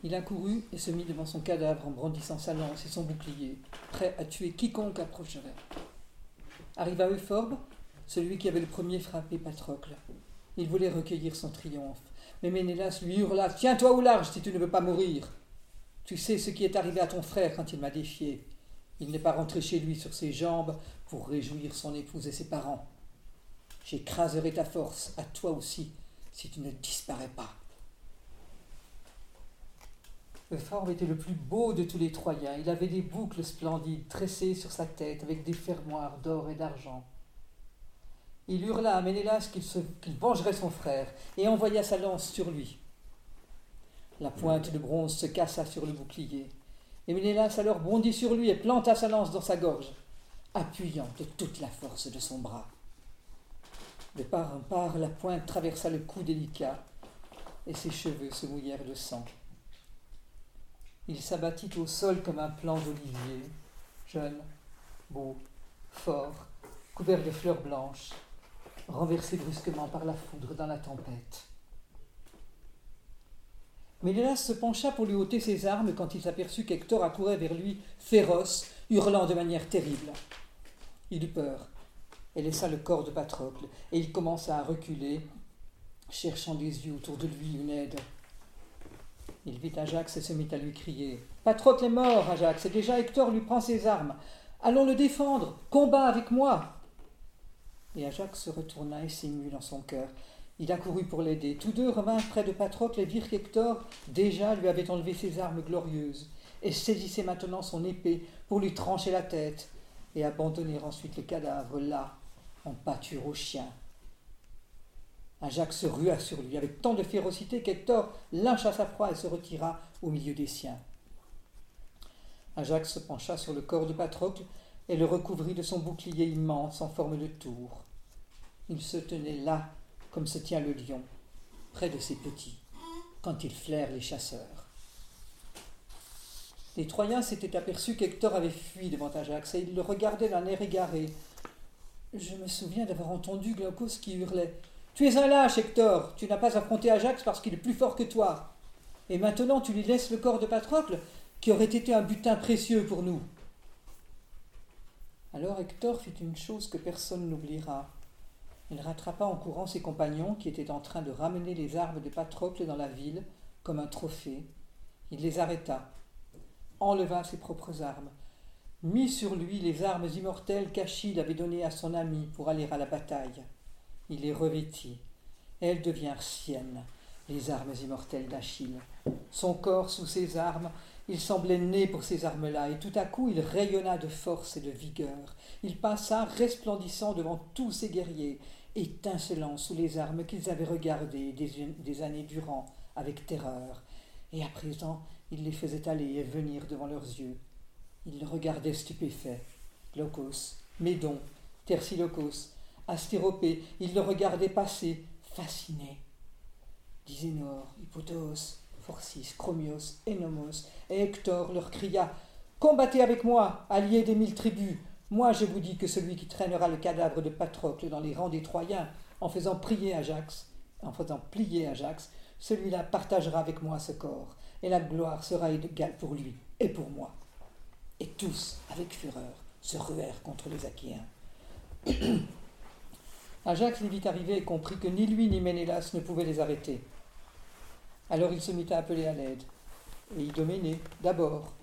Il accourut et se mit devant son cadavre en brandissant sa lance et son bouclier, prêt à tuer quiconque approcherait. Arriva Euphorbe, celui qui avait le premier frappé Patrocle. Il voulait recueillir son triomphe, mais Ménélas lui hurla Tiens-toi au large si tu ne veux pas mourir. Tu sais ce qui est arrivé à ton frère quand il m'a défié. Il n'est pas rentré chez lui sur ses jambes pour réjouir son épouse et ses parents. J'écraserai ta force, à toi aussi, si tu ne disparais pas. Euphorbe était le plus beau de tous les Troyens. Il avait des boucles splendides tressées sur sa tête avec des fermoirs d'or et d'argent. Il hurla à Ménélas qu'il, qu'il vengerait son frère et envoya sa lance sur lui. La pointe de bronze se cassa sur le bouclier. Et Ménélas alors bondit sur lui et planta sa lance dans sa gorge, appuyant de toute la force de son bras. De part en part, la pointe traversa le cou délicat et ses cheveux se mouillèrent de sang. Il s'abattit au sol comme un plant d'olivier, jeune, beau, fort, couvert de fleurs blanches, renversé brusquement par la foudre dans la tempête. Ménélas se pencha pour lui ôter ses armes quand il s'aperçut qu'Hector accourait vers lui, féroce, hurlant de manière terrible. Il eut peur et laissa le corps de Patrocle, et il commença à reculer, cherchant des yeux autour de lui une aide. Il vit Ajax et se mit à lui crier Patrocle est mort, Ajax, et déjà Hector lui prend ses armes. Allons le défendre, combat avec moi. Et Ajax se retourna et s'émut dans son cœur. Il accourut pour l'aider. Tous deux revinrent près de Patrocle et virent qu'Hector déjà lui avait enlevé ses armes glorieuses et saisissait maintenant son épée pour lui trancher la tête et abandonner ensuite le cadavre là, en pâture aux chiens. Ajax se rua sur lui avec tant de férocité qu'Hector lyncha sa proie et se retira au milieu des siens. Ajax se pencha sur le corps de Patrocle et le recouvrit de son bouclier immense en forme de tour. Il se tenait là, comme se tient le lion, près de ses petits, quand il flaire les chasseurs. Les Troyens s'étaient aperçus qu'Hector avait fui devant Ajax et ils le regardaient d'un air égaré. Je me souviens d'avoir entendu Glaucus qui hurlait tu es un lâche, Hector. Tu n'as pas affronté Ajax parce qu'il est plus fort que toi. Et maintenant tu lui laisses le corps de Patrocle, qui aurait été un butin précieux pour nous. Alors Hector fit une chose que personne n'oubliera. Il rattrapa en courant ses compagnons qui étaient en train de ramener les armes de Patrocle dans la ville comme un trophée. Il les arrêta, enleva ses propres armes, mit sur lui les armes immortelles qu'Achille avait données à son ami pour aller à la bataille il les revêtit. Elles devinrent siennes, les armes immortelles d'Achille. Son corps sous ses armes, il semblait né pour ces armes-là, et tout à coup il rayonna de force et de vigueur. Il passa resplendissant devant tous ces guerriers, étincelant sous les armes qu'ils avaient regardées des années durant avec terreur. Et à présent, il les faisait aller et venir devant leurs yeux. Ils le regardaient stupéfaits. Glaucos, Médon, Tersilocos, Astéropée, il le regardait passer, fasciné. Disénor, Hippotos, Phorcys, Chromios, Énomos et Hector leur cria Combattez avec moi, alliés des mille tribus. Moi je vous dis que celui qui traînera le cadavre de Patrocle dans les rangs des Troyens, en faisant prier Ajax, en faisant plier Ajax, celui-là partagera avec moi ce corps, et la gloire sera égale pour lui et pour moi. Et tous, avec fureur, se ruèrent contre les Achéens. Ajax les vit arriver et comprit que ni lui ni Ménélas ne pouvaient les arrêter. Alors il se mit à appeler à l'aide. Et Idoménée, d'abord,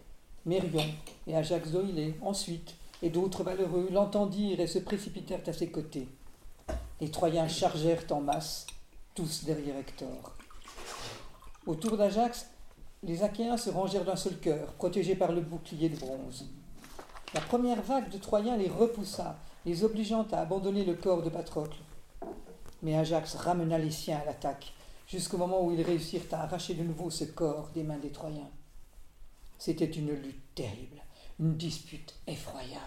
Mérion et Ajax d'Oïlée, ensuite, et d'autres valeureux l'entendirent et se précipitèrent à ses côtés. Les Troyens chargèrent en masse, tous derrière Hector. Autour d'Ajax, les Achéens se rangèrent d'un seul cœur, protégés par le bouclier de bronze. La première vague de Troyens les repoussa, les obligeant à abandonner le corps de Patrocle. Mais Ajax ramena les siens à l'attaque, jusqu'au moment où ils réussirent à arracher de nouveau ce corps des mains des Troyens. C'était une lutte terrible, une dispute effroyable.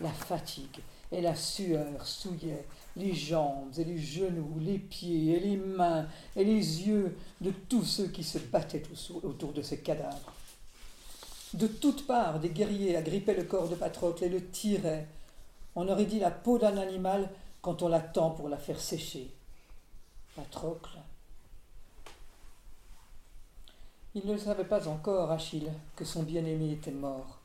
La fatigue et la sueur souillaient les jambes et les genoux, les pieds et les mains et les yeux de tous ceux qui se battaient autour de ce cadavre. De toutes parts, des guerriers agrippaient le corps de Patrocle et le tiraient, on aurait dit la peau d'un animal quand on l'attend pour la faire sécher. Patrocle. Il ne savait pas encore, Achille, que son bien-aimé était mort.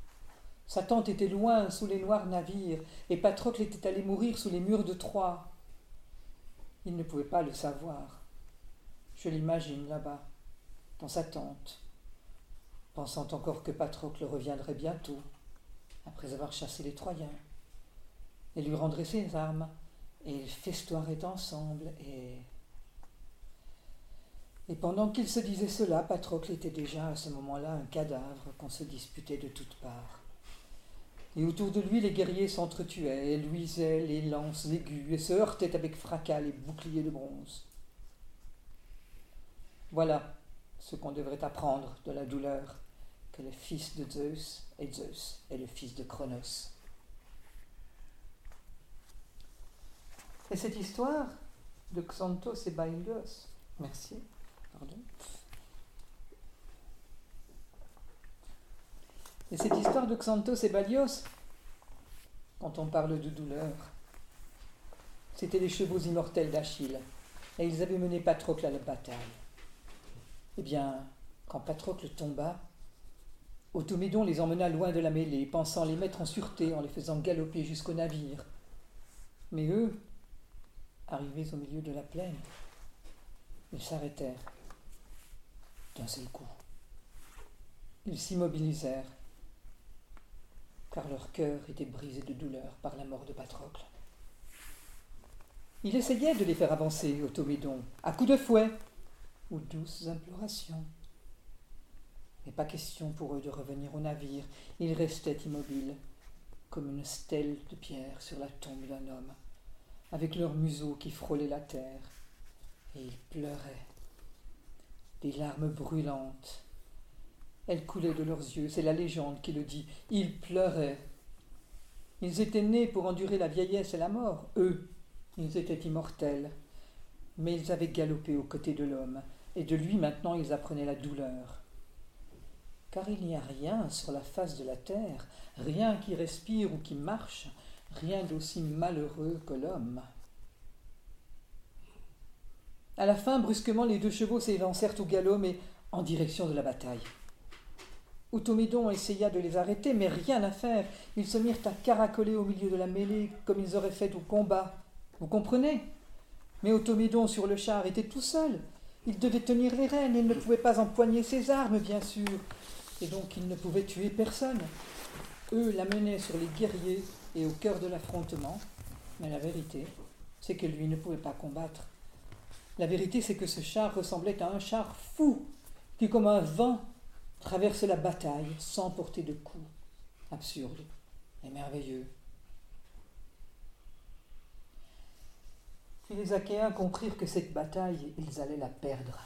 Sa tante était loin sous les noirs navires, et Patrocle était allé mourir sous les murs de Troie. Il ne pouvait pas le savoir. Je l'imagine là-bas, dans sa tente, pensant encore que Patrocle reviendrait bientôt, après avoir chassé les Troyens et lui rendrait ses armes, et festoieraient ensemble, et... Et pendant qu'il se disait cela, Patrocle était déjà à ce moment-là un cadavre qu'on se disputait de toutes parts. Et autour de lui, les guerriers s'entretuaient, luisaient les lances aiguës et se heurtaient avec fracas les boucliers de bronze. Voilà ce qu'on devrait apprendre de la douleur que le fils de Zeus est Zeus et le fils de Cronos. Et cette histoire de Xanthos et Baïlios, merci, pardon. Et cette histoire de Xanthos et Balios, quand on parle de douleur, c'était les chevaux immortels d'Achille, et ils avaient mené Patrocle à la bataille. Eh bien, quand Patrocle tomba, Automédon les emmena loin de la mêlée, pensant les mettre en sûreté en les faisant galoper jusqu'au navire. Mais eux, arrivés au milieu de la plaine, ils s'arrêtèrent d'un seul coup. Ils s'immobilisèrent, car leur cœur était brisé de douleur par la mort de Patrocle. Il essayait de les faire avancer, Automédon, à coups de fouet ou douces implorations. Mais pas question pour eux de revenir au navire. Ils restaient immobiles, comme une stèle de pierre sur la tombe d'un homme, avec leur museau qui frôlait la terre. Et ils pleuraient. Des larmes brûlantes. Elles coulaient de leurs yeux, c'est la légende qui le dit. Ils pleuraient. Ils étaient nés pour endurer la vieillesse et la mort. Eux, ils étaient immortels. Mais ils avaient galopé aux côtés de l'homme, et de lui maintenant ils apprenaient la douleur car il n'y a rien sur la face de la terre, rien qui respire ou qui marche, rien d'aussi malheureux que l'homme. À la fin, brusquement, les deux chevaux s'élancèrent au galop, mais en direction de la bataille. Automédon essaya de les arrêter, mais rien à faire. Ils se mirent à caracoler au milieu de la mêlée, comme ils auraient fait au combat. Vous comprenez? Mais Automédon, sur le char, était tout seul. Il devait tenir les rênes, il ne pouvait pas empoigner ses armes, bien sûr et donc il ne pouvait tuer personne. Eux l'amenaient sur les guerriers et au cœur de l'affrontement, mais la vérité, c'est que lui ne pouvait pas combattre. La vérité, c'est que ce char ressemblait à un char fou, qui, comme un vent, traverse la bataille sans porter de coups. Absurde et merveilleux. Puis les Achéens comprirent que cette bataille, ils allaient la perdre.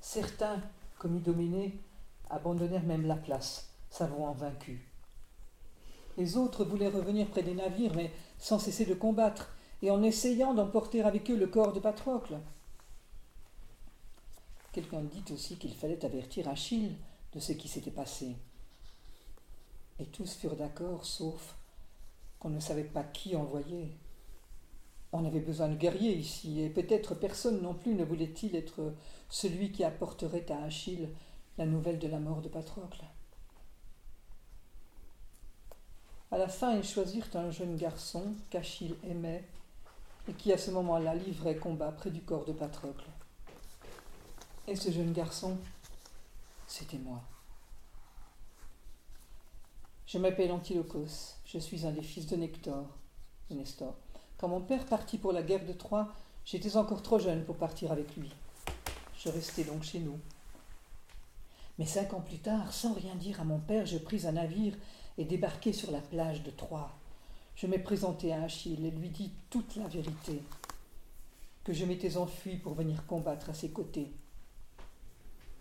Certains, comme Idoménée, abandonnèrent même la place, s'avouant vaincus. Les autres voulaient revenir près des navires, mais sans cesser de combattre, et en essayant d'emporter avec eux le corps de Patrocle. Quelqu'un dit aussi qu'il fallait avertir Achille de ce qui s'était passé. Et tous furent d'accord, sauf qu'on ne savait pas qui envoyer. On avait besoin de guerriers ici, et peut-être personne non plus ne voulait-il être celui qui apporterait à Achille la nouvelle de la mort de Patrocle. À la fin, ils choisirent un jeune garçon qu'Achille aimait et qui à ce moment-là livrait combat près du corps de Patrocle. Et ce jeune garçon, c'était moi. Je m'appelle Antilochos, je suis un des fils de Nector, Nestor. Quand mon père partit pour la guerre de Troie, j'étais encore trop jeune pour partir avec lui. Je restais donc chez nous, mais cinq ans plus tard, sans rien dire à mon père, je pris un navire et débarquai sur la plage de Troie. Je me présentai à Achille et lui dis toute la vérité, que je m'étais enfui pour venir combattre à ses côtés.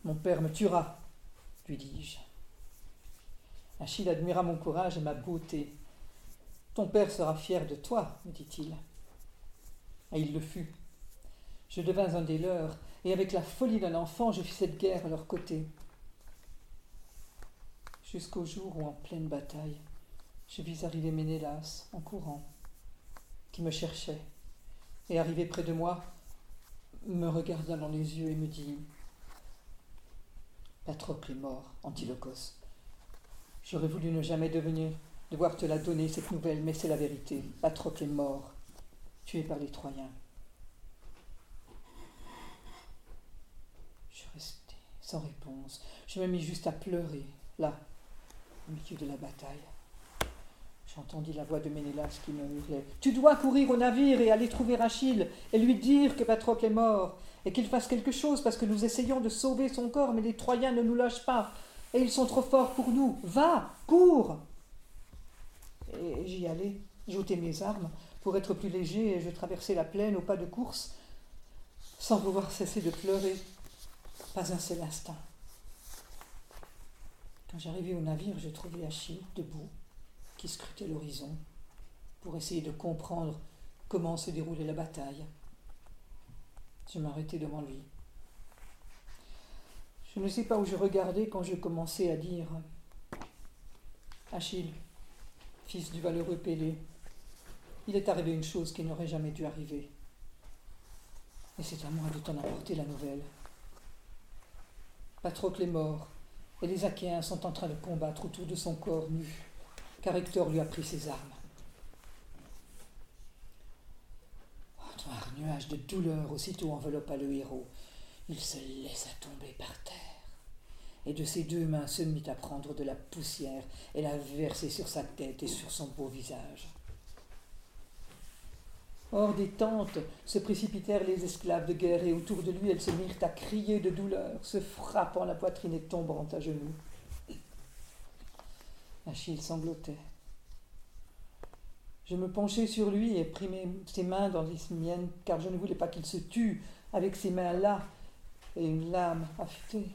Mon père me tuera, lui dis-je. Achille admira mon courage et ma beauté. Ton père sera fier de toi, me dit-il. Et il le fut. Je devins un des leurs, et avec la folie d'un enfant, je fis cette guerre à leur côté jusqu'au jour où, en pleine bataille, je vis arriver Ménélas en courant, qui me cherchait, et arrivé près de moi, me regarda dans les yeux et me dit Patrocle est mort, Antilochos. J'aurais voulu ne jamais devenir, devoir te la donner, cette nouvelle, mais c'est la vérité. Patrocle est mort, tué par les Troyens. Je restai sans réponse. Je me mis juste à pleurer, là, au milieu de la bataille. J'entendis la voix de Ménélas qui me hurlait Tu dois courir au navire et aller trouver Achille et lui dire que Patrocle est mort et qu'il fasse quelque chose parce que nous essayons de sauver son corps, mais les Troyens ne nous lâchent pas et ils sont trop forts pour nous. Va, cours Et j'y allais, j'ôtais mes armes pour être plus léger et je traversais la plaine au pas de course sans pouvoir cesser de pleurer. Pas un seul instant. Quand j'arrivais au navire, je trouvais Achille debout, qui scrutait l'horizon pour essayer de comprendre comment se déroulait la bataille. Je m'arrêtais devant lui. Je ne sais pas où je regardais quand je commençais à dire Achille, fils du valeureux Pélée, il est arrivé une chose qui n'aurait jamais dû arriver. Et c'est à moi de t'en apporter la nouvelle. Patrocle est mort, et les Achéens sont en train de combattre autour de son corps nu, car Hector lui a pris ses armes. Un noir nuage de douleur aussitôt enveloppa le héros. Il se laissa tomber par terre, et de ses deux mains se mit à prendre de la poussière et la verser sur sa tête et sur son beau visage. Hors des tentes se précipitèrent les esclaves de guerre et autour de lui elles se mirent à crier de douleur, se frappant la poitrine et tombant à genoux. Achille sanglotait. Je me penchai sur lui et pris ses mains dans les miennes, car je ne voulais pas qu'il se tue avec ses mains-là et une lame affûtée.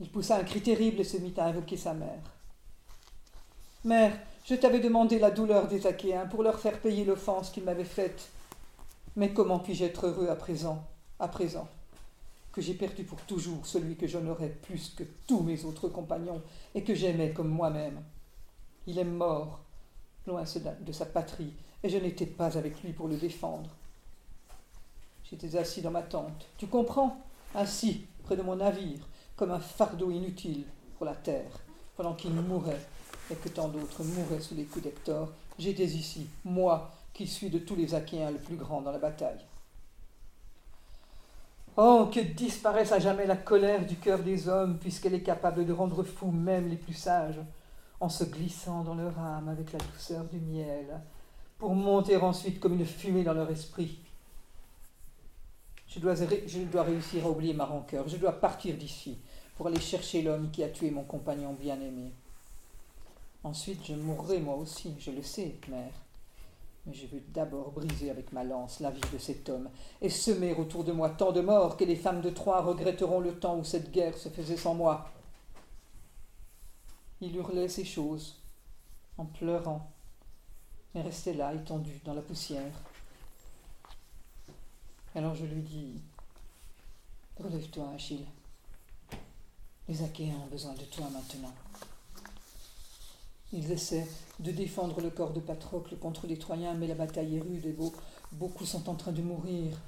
Il poussa un cri terrible et se mit à invoquer sa mère. Mère, je t'avais demandé la douleur des Achéens pour leur faire payer l'offense qu'ils m'avaient faite. Mais comment puis-je être heureux à présent, à présent, que j'ai perdu pour toujours celui que j'honorais plus que tous mes autres compagnons et que j'aimais comme moi-même Il est mort, loin de sa patrie, et je n'étais pas avec lui pour le défendre. J'étais assis dans ma tente, tu comprends Assis près de mon navire, comme un fardeau inutile pour la terre, pendant qu'il mourait et que tant d'autres mouraient sous les coups d'Hector, j'étais ici, moi, qui suis de tous les Achéens le plus grand dans la bataille. Oh, que disparaisse à jamais la colère du cœur des hommes, puisqu'elle est capable de rendre fous même les plus sages, en se glissant dans leur âme avec la douceur du miel, pour monter ensuite comme une fumée dans leur esprit. Je dois, je dois réussir à oublier ma rancœur, je dois partir d'ici pour aller chercher l'homme qui a tué mon compagnon bien-aimé. Ensuite, je mourrai moi aussi, je le sais, mère. Mais je veux d'abord briser avec ma lance la vie de cet homme et semer autour de moi tant de morts que les femmes de Troie regretteront le temps où cette guerre se faisait sans moi. Il hurlait ces choses en pleurant, mais restait là, étendu dans la poussière. Alors je lui dis Relève-toi, Achille. Les Achéens ont besoin de toi maintenant. Ils essaient de défendre le corps de Patrocle contre les Troyens, mais la bataille est rude et beau. beaucoup sont en train de mourir.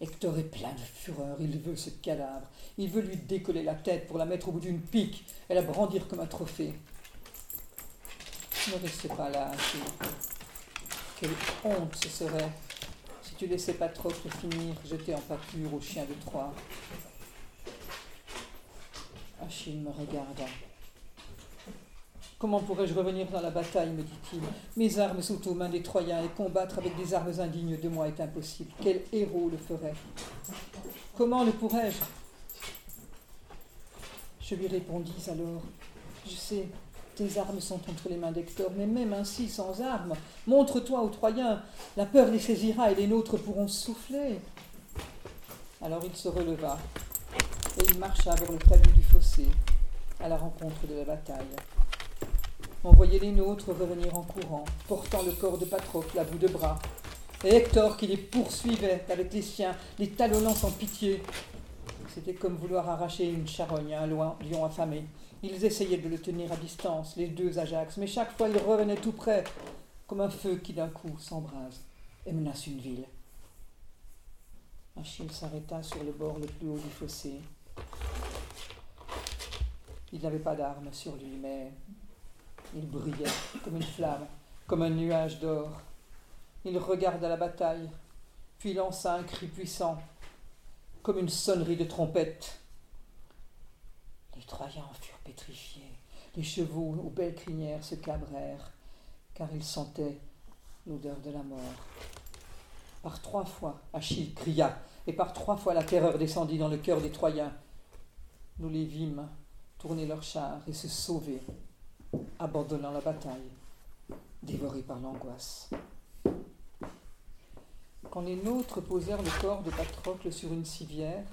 Hector est plein de fureur, il veut ce cadavre, il veut lui décoller la tête pour la mettre au bout d'une pique et la brandir comme un trophée. Ne restez pas là, Achille. Quelle honte ce serait si tu laissais Patrocle finir jeté en pâture aux chiens de Troie. Achille me regarda. Comment pourrais-je revenir dans la bataille me dit-il. Mes armes sont aux mains des Troyens et combattre avec des armes indignes de moi est impossible. Quel héros le ferait Comment le pourrais-je? Je lui répondis alors Je sais, tes armes sont entre les mains d'Hector, mais même ainsi, sans armes, montre-toi aux Troyens, la peur les saisira et les nôtres pourront souffler. Alors il se releva et il marcha vers le talus du fossé, à la rencontre de la bataille. On voyait les nôtres revenir en courant, portant le corps de Patrocle à bout de bras, et Hector qui les poursuivait avec les siens, les talonnant sans pitié. C'était comme vouloir arracher une charogne à un lion affamé. Ils essayaient de le tenir à distance, les deux Ajax, mais chaque fois ils revenaient tout près, comme un feu qui d'un coup s'embrase et menace une ville. Achille s'arrêta sur le bord le plus haut du fossé. Il n'avait pas d'armes sur lui, mais il brillait comme une flamme, comme un nuage d'or. Il regarda la bataille, puis lança un cri puissant, comme une sonnerie de trompette. Les Troyens furent pétrifiés. Les chevaux aux belles crinières se cabrèrent, car ils sentaient l'odeur de la mort. Par trois fois, Achille cria, et par trois fois la terreur descendit dans le cœur des Troyens. Nous les vîmes tourner leurs chars et se sauver, abandonnant la bataille, dévorés par l'angoisse. Quand les nôtres posèrent le corps de Patrocle sur une civière,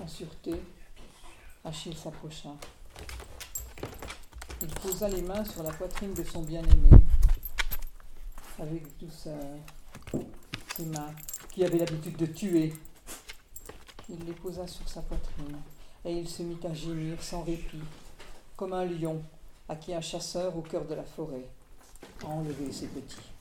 en sûreté, Achille s'approcha. Il posa les mains sur la poitrine de son bien-aimé, avec douceur, ses mains qui avaient l'habitude de tuer. Il les posa sur sa poitrine et il se mit à gémir sans répit, comme un lion à qui un chasseur au cœur de la forêt a enlevé ses petits.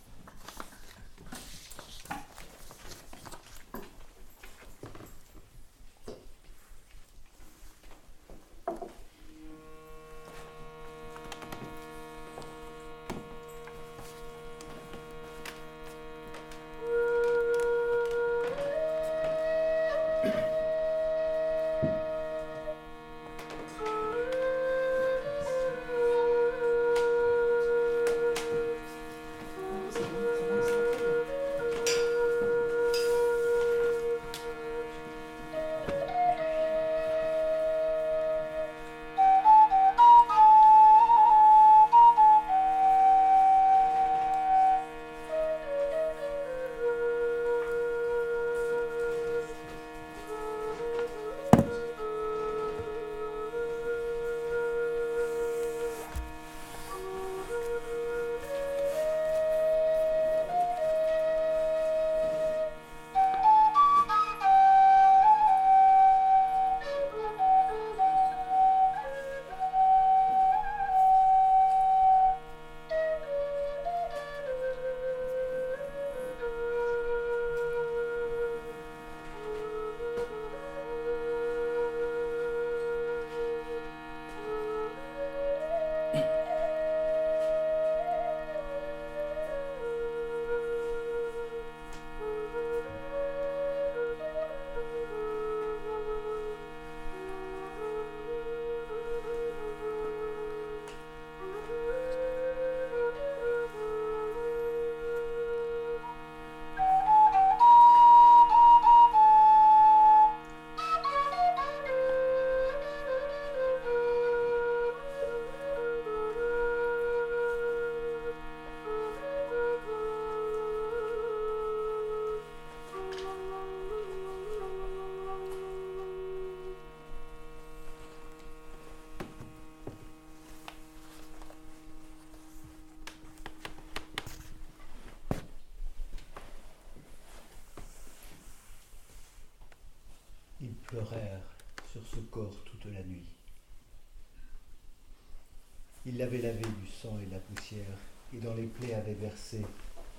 L'avaient lavé du sang et de la poussière, et dans les plaies avaient versé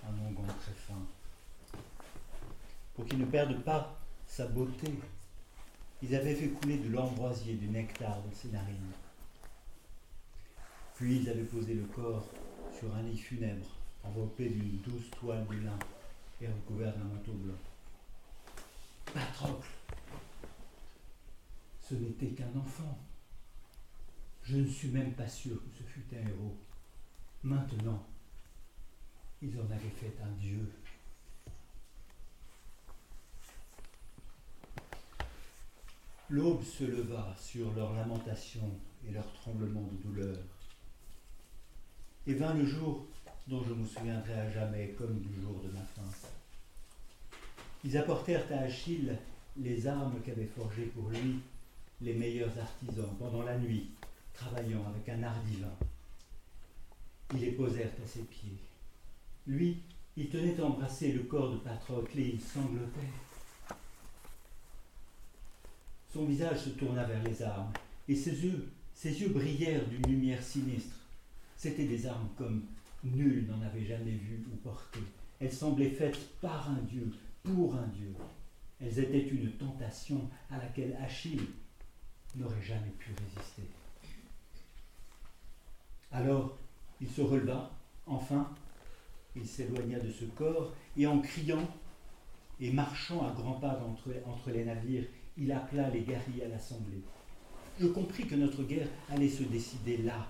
un onguent très fin. Pour qu'il ne perde pas sa beauté, ils avaient fait couler de l'ambroisie et du nectar dans ses narines. Puis ils avaient posé le corps sur un lit funèbre, enveloppé d'une douce toile de lin et recouvert d'un manteau blanc. Patrocle ce n'était qu'un enfant. Je ne suis même pas sûr que ce fût un héros. Maintenant, ils en avaient fait un dieu. L'aube se leva sur leurs lamentations et leurs tremblements de douleur. Et vint le jour dont je me souviendrai à jamais comme du jour de ma fin. Ils apportèrent à Achille les armes qu'avait forgées pour lui les meilleurs artisans pendant la nuit, travaillant avec un art divin. Ils les posèrent à ses pieds. Lui, il tenait embrassé le corps de Patrocle et il sanglotait. Son visage se tourna vers les armes, et ses yeux, ses yeux brillèrent d'une lumière sinistre. C'étaient des armes comme nul n'en avait jamais vu ou porté. Elles semblaient faites par un dieu, pour un dieu. Elles étaient une tentation à laquelle Achille n'aurait jamais pu résister. Alors il se releva, enfin, il s'éloigna de ce corps, et en criant et marchant à grands pas entre, entre les navires, il appela les guerriers à l'assemblée. Je compris que notre guerre allait se décider là,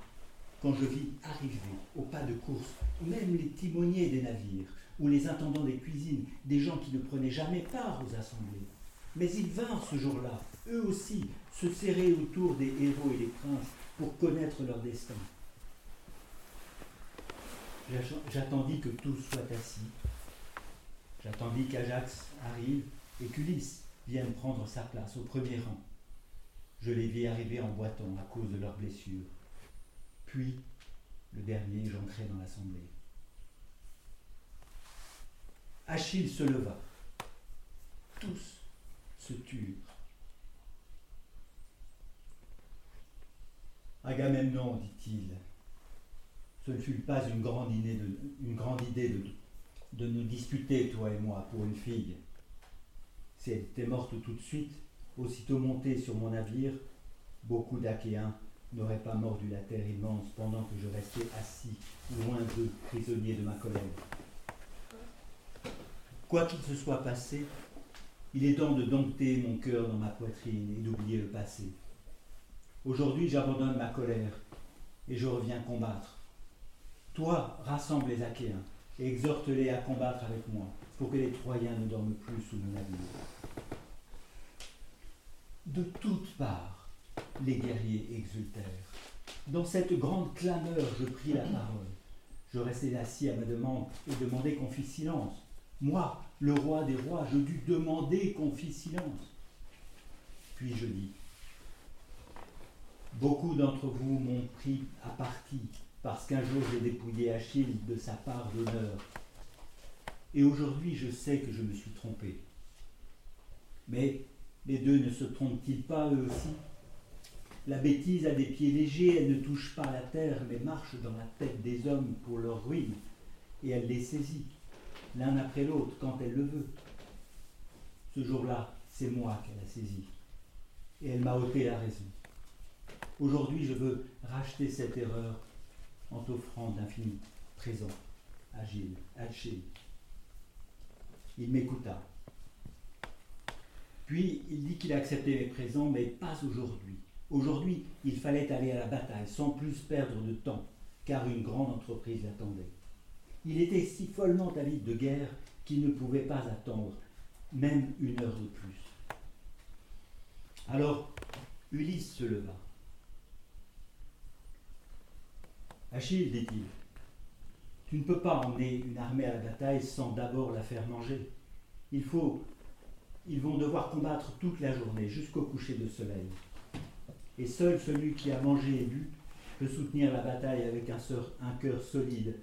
quand je vis arriver au pas de course même les timoniers des navires ou les intendants des cuisines, des gens qui ne prenaient jamais part aux assemblées. Mais ils vinrent ce jour-là, eux aussi, se serrer autour des héros et des princes pour connaître leur destin. J'attendis que tous soient assis. J'attendis qu'Ajax arrive et qu'Ulysse vienne prendre sa place au premier rang. Je les vis arriver en boitant à cause de leurs blessures. Puis, le dernier, j'entrai dans l'assemblée. Achille se leva. Tous se turent. Agamemnon, dit-il, ce ne fut pas une grande idée de, nous disputer, toi et moi, pour une fille. Si elle était morte tout de suite, aussitôt montée sur mon navire, beaucoup d'Achéens n'auraient pas mordu la terre immense pendant que je restais assis, loin d'eux, prisonnier de ma colère. Quoi qu'il se soit passé, il est temps de dompter mon cœur dans ma poitrine et d'oublier le passé. Aujourd'hui, j'abandonne ma colère et je reviens combattre. Toi, rassemble les Achéens et exhorte-les à combattre avec moi pour que les Troyens ne dorment plus sous nos navires. De toutes parts, les guerriers exultèrent. Dans cette grande clameur, je pris la parole. Je restai assis à ma demande et demandai qu'on fît silence. Moi, le roi des rois, je dus demander qu'on fît silence. Puis je dis, beaucoup d'entre vous m'ont pris à partie parce qu'un jour j'ai dépouillé Achille de sa part d'honneur. Et aujourd'hui je sais que je me suis trompé. Mais les deux ne se trompent-ils pas eux aussi? La bêtise a des pieds légers, elle ne touche pas la terre, mais marche dans la tête des hommes pour leur ruine, et elle les saisit l'un après l'autre, quand elle le veut. Ce jour-là, c'est moi qu'elle a saisi. Et elle m'a ôté la raison. Aujourd'hui, je veux racheter cette erreur en t'offrant d'infini présent, agile, Achille. Il m'écouta. Puis il dit qu'il acceptait mes présents, mais pas aujourd'hui. Aujourd'hui, il fallait aller à la bataille sans plus perdre de temps, car une grande entreprise l'attendait. Il était si follement avide de guerre qu'il ne pouvait pas attendre même une heure de plus. Alors Ulysse se leva. Achille, dit-il, tu ne peux pas emmener une armée à la bataille sans d'abord la faire manger. Il faut, ils vont devoir combattre toute la journée jusqu'au coucher de soleil. Et seul celui qui a mangé et bu peut soutenir la bataille avec un, un cœur solide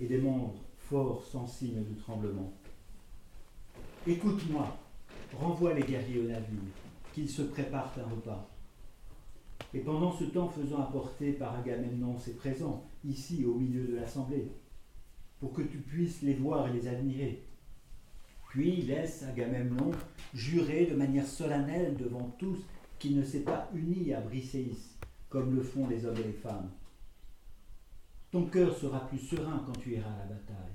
et des membres forts sans signe de tremblement. Écoute-moi, renvoie les guerriers au navire, qu'ils se préparent un repas. Et pendant ce temps, faisant apporter par Agamemnon ses présents, ici au milieu de l'assemblée, pour que tu puisses les voir et les admirer. Puis laisse Agamemnon jurer de manière solennelle devant tous qu'il ne s'est pas uni à Briséis, comme le font les hommes et les femmes, ton cœur sera plus serein quand tu iras à la bataille.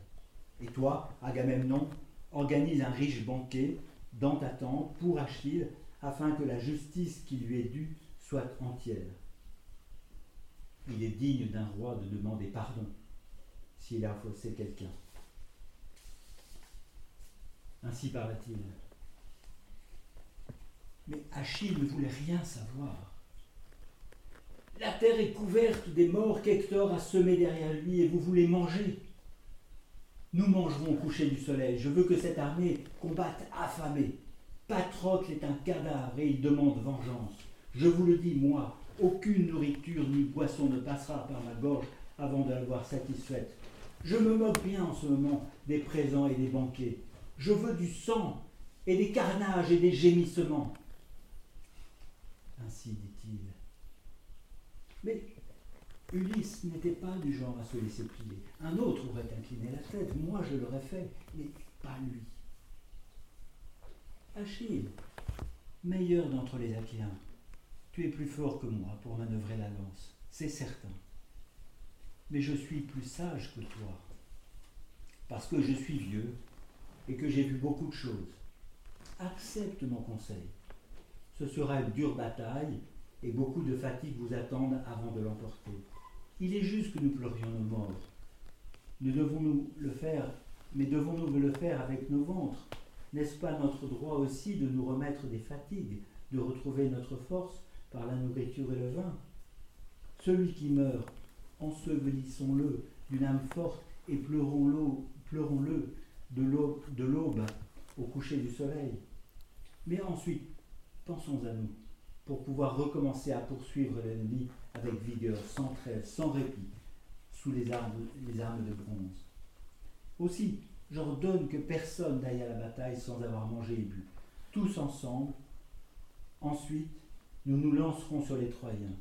Et toi, Agamemnon, organise un riche banquet dans ta tente pour Achille, afin que la justice qui lui est due soit entière. Il est digne d'un roi de demander pardon s'il a faussé quelqu'un. Ainsi parla-t-il. Mais Achille ne voulait rien savoir. La terre est couverte des morts qu'Hector a semés derrière lui et vous voulez manger. Nous mangerons au coucher du soleil. Je veux que cette armée combatte affamée. Patrocle est un cadavre et il demande vengeance. Je vous le dis, moi, aucune nourriture ni boisson ne passera par ma gorge avant de l'avoir satisfaite. Je me moque bien en ce moment des présents et des banquets. Je veux du sang et des carnages et des gémissements. Ainsi dit-il mais Ulysse n'était pas du genre à se laisser plier. Un autre aurait incliné la tête, moi je l'aurais fait, mais pas lui. Achille, meilleur d'entre les Achéens, tu es plus fort que moi pour manœuvrer la lance, c'est certain. Mais je suis plus sage que toi, parce que je suis vieux et que j'ai vu beaucoup de choses. Accepte mon conseil. Ce sera une dure bataille et beaucoup de fatigues vous attendent avant de l'emporter. Il est juste que nous pleurions nos morts. Ne devons-nous le faire, mais devons-nous le faire avec nos ventres? N'est-ce pas notre droit aussi de nous remettre des fatigues, de retrouver notre force par la nourriture et le vin Celui qui meurt, ensevelissons-le d'une âme forte et pleurons-le pleurons de l'aube au coucher du soleil. Mais ensuite, pensons à nous, pour pouvoir recommencer à poursuivre l'ennemi avec vigueur, sans trêve, sans répit, sous les armes, les armes de bronze. Aussi, j'ordonne que personne n'aille à la bataille sans avoir mangé et bu, tous ensemble. Ensuite, nous nous lancerons sur les Troyens,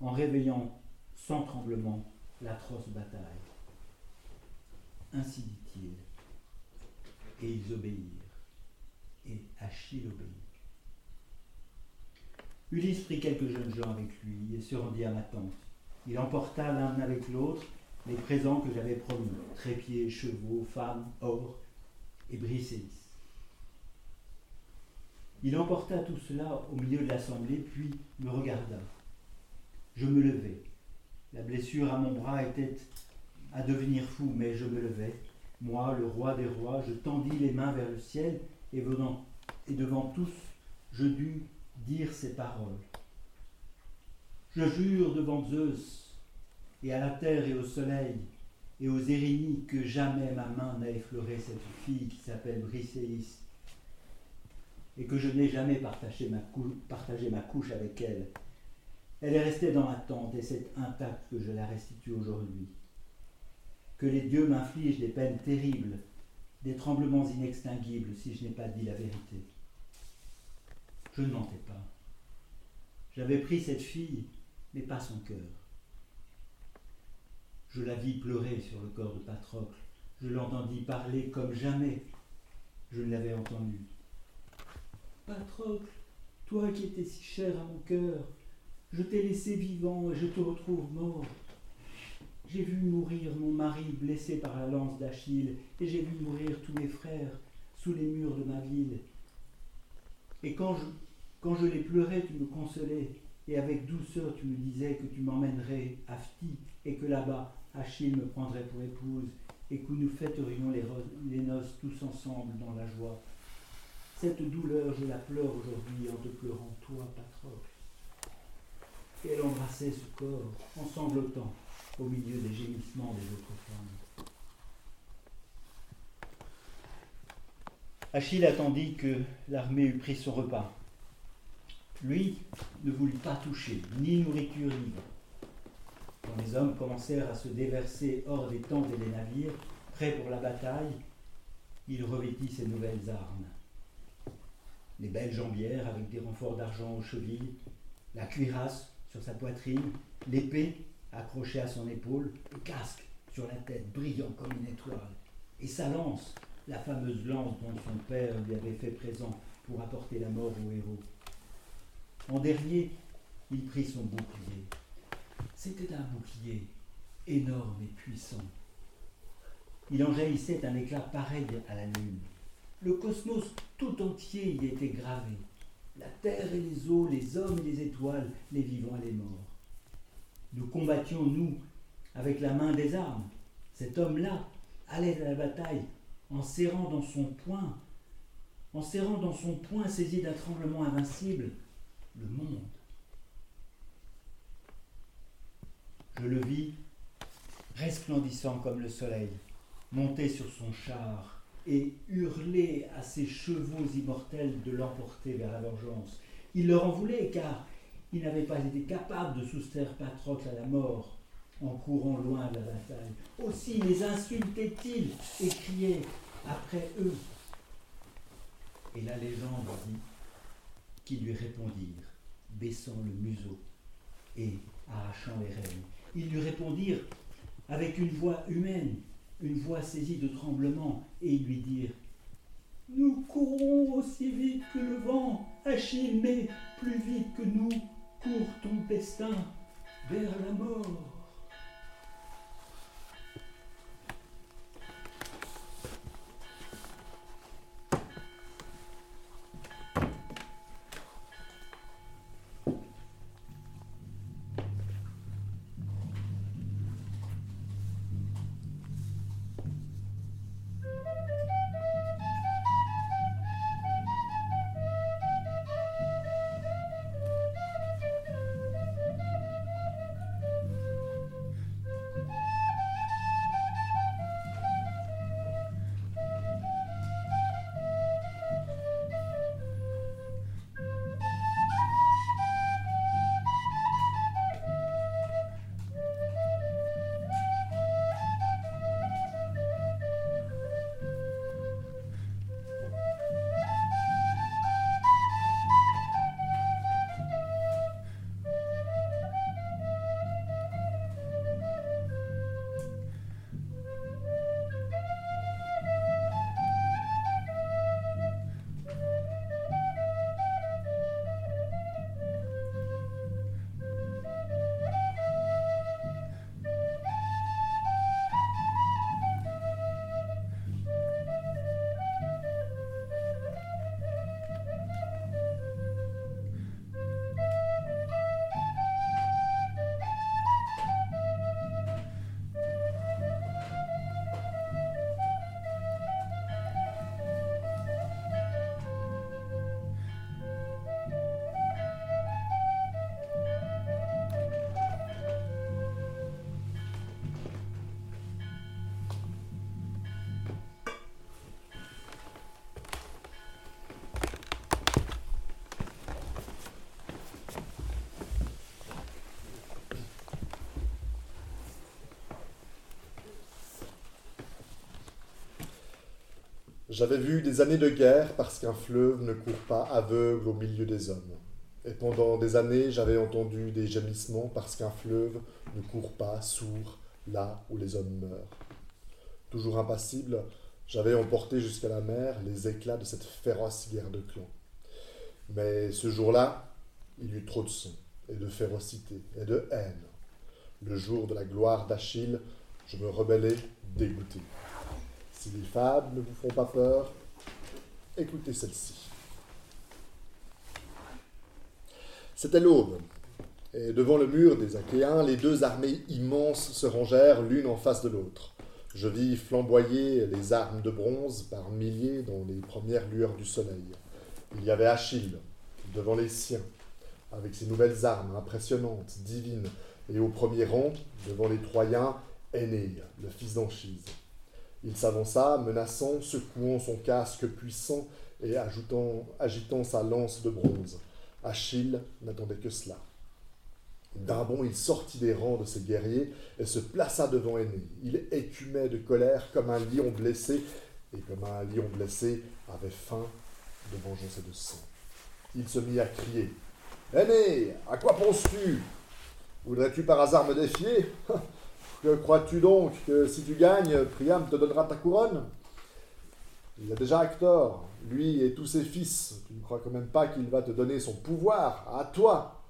en réveillant sans tremblement l'atroce bataille. Ainsi dit-il. Et ils obéirent. Et Achille obéit. Ulysse prit quelques jeunes gens avec lui et se rendit à ma tente. Il emporta l'un avec l'autre les présents que j'avais promis trépieds, chevaux, femmes, or et Briséis. Il emporta tout cela au milieu de l'assemblée, puis me regarda. Je me levai. La blessure à mon bras était à devenir fou, mais je me levai. Moi, le roi des rois, je tendis les mains vers le ciel et, venant, et devant tous, je dus dire ces paroles. Je jure devant Zeus et à la terre et au soleil et aux Érénies que jamais ma main n'a effleuré cette fille qui s'appelle Briséis et que je n'ai jamais partagé ma, couche avec elle. Elle est restée dans ma tente et c'est intact que je la restitue aujourd'hui. Que les dieux m'infligent des peines terribles, des tremblements inextinguibles si je n'ai pas dit la vérité. Je ne mentais pas. J'avais pris cette fille, mais pas son cœur. Je la vis pleurer sur le corps de Patrocle. Je l'entendis parler comme jamais je ne l'avais entendu. Patrocle, toi qui étais si cher à mon cœur, je t'ai laissé vivant et je te retrouve mort. J'ai vu mourir mon mari blessé par la lance d'Achille, et j'ai vu mourir tous mes frères sous les murs de ma ville. Et quand je, quand je les pleurais, tu me consolais, et avec douceur tu me disais que tu m'emmènerais à Phti, et que là-bas Achille me prendrait pour épouse, et que nous fêterions les, les noces tous ensemble dans la joie. Cette douleur, je la pleure aujourd'hui en te pleurant, toi, Patrocle. Elle embrassait ce corps en sanglotant au milieu des gémissements des autres femmes. Achille attendit que l'armée eût pris son repas. Lui ne voulut pas toucher ni nourriture ni. Quand les hommes commencèrent à se déverser hors des tentes et des navires, prêts pour la bataille, il revêtit ses nouvelles armes. Les belles jambières avec des renforts d'argent aux chevilles, la cuirasse sur sa poitrine, l'épée accrochée à son épaule, le casque sur la tête brillant comme une étoile, et sa lance, la fameuse lance dont son père lui avait fait présent pour apporter la mort au héros. En dernier, il prit son bouclier. C'était un bouclier énorme et puissant. Il en jaillissait un éclat pareil à la lune. Le cosmos tout entier y était gravé. La terre et les eaux, les hommes et les étoiles, les vivants et les morts. Nous combattions, nous, avec la main des armes. Cet homme-là allait à la bataille en serrant dans son poing, en serrant dans son poing saisi d'un tremblement invincible, le monde. Je le vis, resplendissant comme le soleil, monter sur son char et hurler à ses chevaux immortels de l'emporter vers la vengeance. Il leur en voulait car il n'avait pas été capable de soustraire Patrocle à la mort en courant loin de la bataille. Aussi les insultait-il et criait après eux. Et la légende dit qu'ils lui répondirent baissant le museau et arrachant les rênes. Ils lui répondirent avec une voix humaine, une voix saisie de tremblement, et lui dirent Nous courons aussi vite que le vent, Achille, mais plus vite que nous court ton destin vers la mort. J'avais vu des années de guerre parce qu'un fleuve ne court pas aveugle au milieu des hommes. Et pendant des années, j'avais entendu des gémissements parce qu'un fleuve ne court pas sourd là où les hommes meurent. Toujours impassible, j'avais emporté jusqu'à la mer les éclats de cette féroce guerre de clans. Mais ce jour-là, il y eut trop de sang, et de férocité, et de haine. Le jour de la gloire d'Achille, je me rebellai dégoûté. Si les fables ne vous font pas peur, écoutez celle-ci. C'était l'aube, et devant le mur des Achéens, les deux armées immenses se rangèrent l'une en face de l'autre. Je vis flamboyer les armes de bronze par milliers dans les premières lueurs du soleil. Il y avait Achille, devant les siens, avec ses nouvelles armes impressionnantes, divines, et au premier rang, devant les Troyens, Aîné, le fils d'Anchise. Il s'avança, menaçant, secouant son casque puissant et agitant sa lance de bronze. Achille n'attendait que cela. D'un bond, il sortit des rangs de ses guerriers et se plaça devant Aîné. Il écumait de colère comme un lion blessé, et comme un lion blessé avait faim de vengeance et de sang. Il se mit à crier Aîné, à quoi penses-tu? Voudrais-tu par hasard me défier? Crois-tu donc que si tu gagnes, Priam te donnera ta couronne? Il y a déjà Hector, lui et tous ses fils. Tu ne crois quand même pas qu'il va te donner son pouvoir? À toi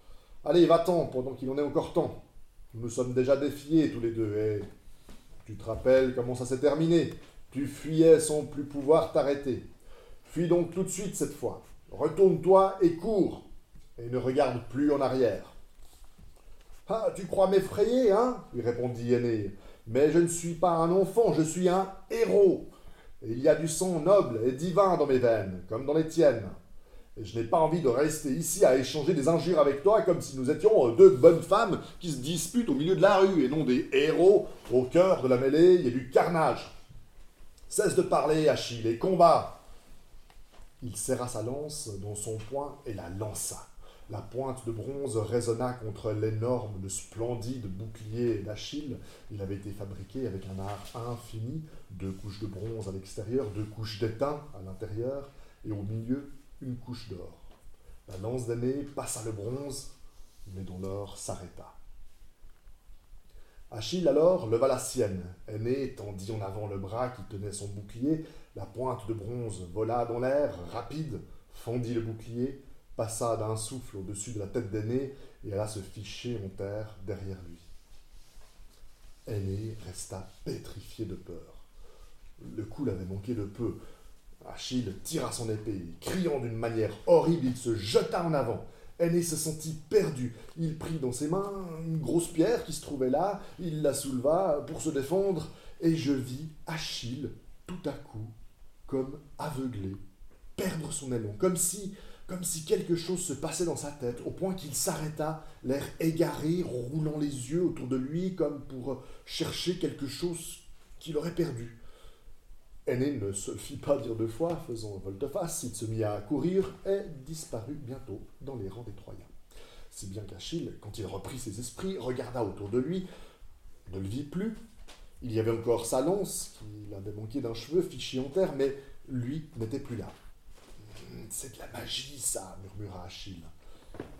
Allez, va-t'en pendant qu'il en est encore temps. Nous nous sommes déjà défiés tous les deux, et tu te rappelles comment ça s'est terminé. Tu fuyais sans plus pouvoir t'arrêter. Fuis donc tout de suite cette fois. Retourne-toi et cours, et ne regarde plus en arrière. Ah, tu crois m'effrayer, hein? lui répondit Aîné. Mais je ne suis pas un enfant, je suis un héros. Il y a du sang noble et divin dans mes veines, comme dans les tiennes. Et je n'ai pas envie de rester ici à échanger des injures avec toi comme si nous étions deux bonnes femmes qui se disputent au milieu de la rue et non des héros au cœur de la mêlée et du carnage. Cesse de parler, Achille, et combat. Il serra sa lance dans son poing et la lança. La pointe de bronze résonna contre l'énorme, le splendide bouclier d'Achille. Il avait été fabriqué avec un art infini, deux couches de bronze à l'extérieur, deux couches d'étain à l'intérieur, et au milieu, une couche d'or. La lance d'année passa le bronze, mais dont l'or s'arrêta. Achille alors leva la sienne. Aîné tendit en avant le bras qui tenait son bouclier. La pointe de bronze vola dans l'air, rapide, fendit le bouclier, passa d'un souffle au-dessus de la tête d'Aîné et alla se ficher en terre derrière lui. Aîné resta pétrifié de peur. Le coup l'avait manqué de peu. Achille tira son épée, criant d'une manière horrible, il se jeta en avant. Aîné se sentit perdu. Il prit dans ses mains une grosse pierre qui se trouvait là, il la souleva pour se défendre, et je vis Achille, tout à coup, comme aveuglé, perdre son élan, comme si, comme si quelque chose se passait dans sa tête, au point qu'il s'arrêta, l'air égaré, roulant les yeux autour de lui, comme pour chercher quelque chose qu'il aurait perdu. Aîné ne se fit pas dire deux fois, faisant volte-face, il se mit à courir et disparut bientôt dans les rangs des Troyens. Si bien qu'Achille, quand il reprit ses esprits, regarda autour de lui, ne le vit plus. Il y avait encore sa lance, qu'il avait manqué d'un cheveu, fiché en terre, mais lui n'était plus là. C'est de la magie, ça, murmura Achille.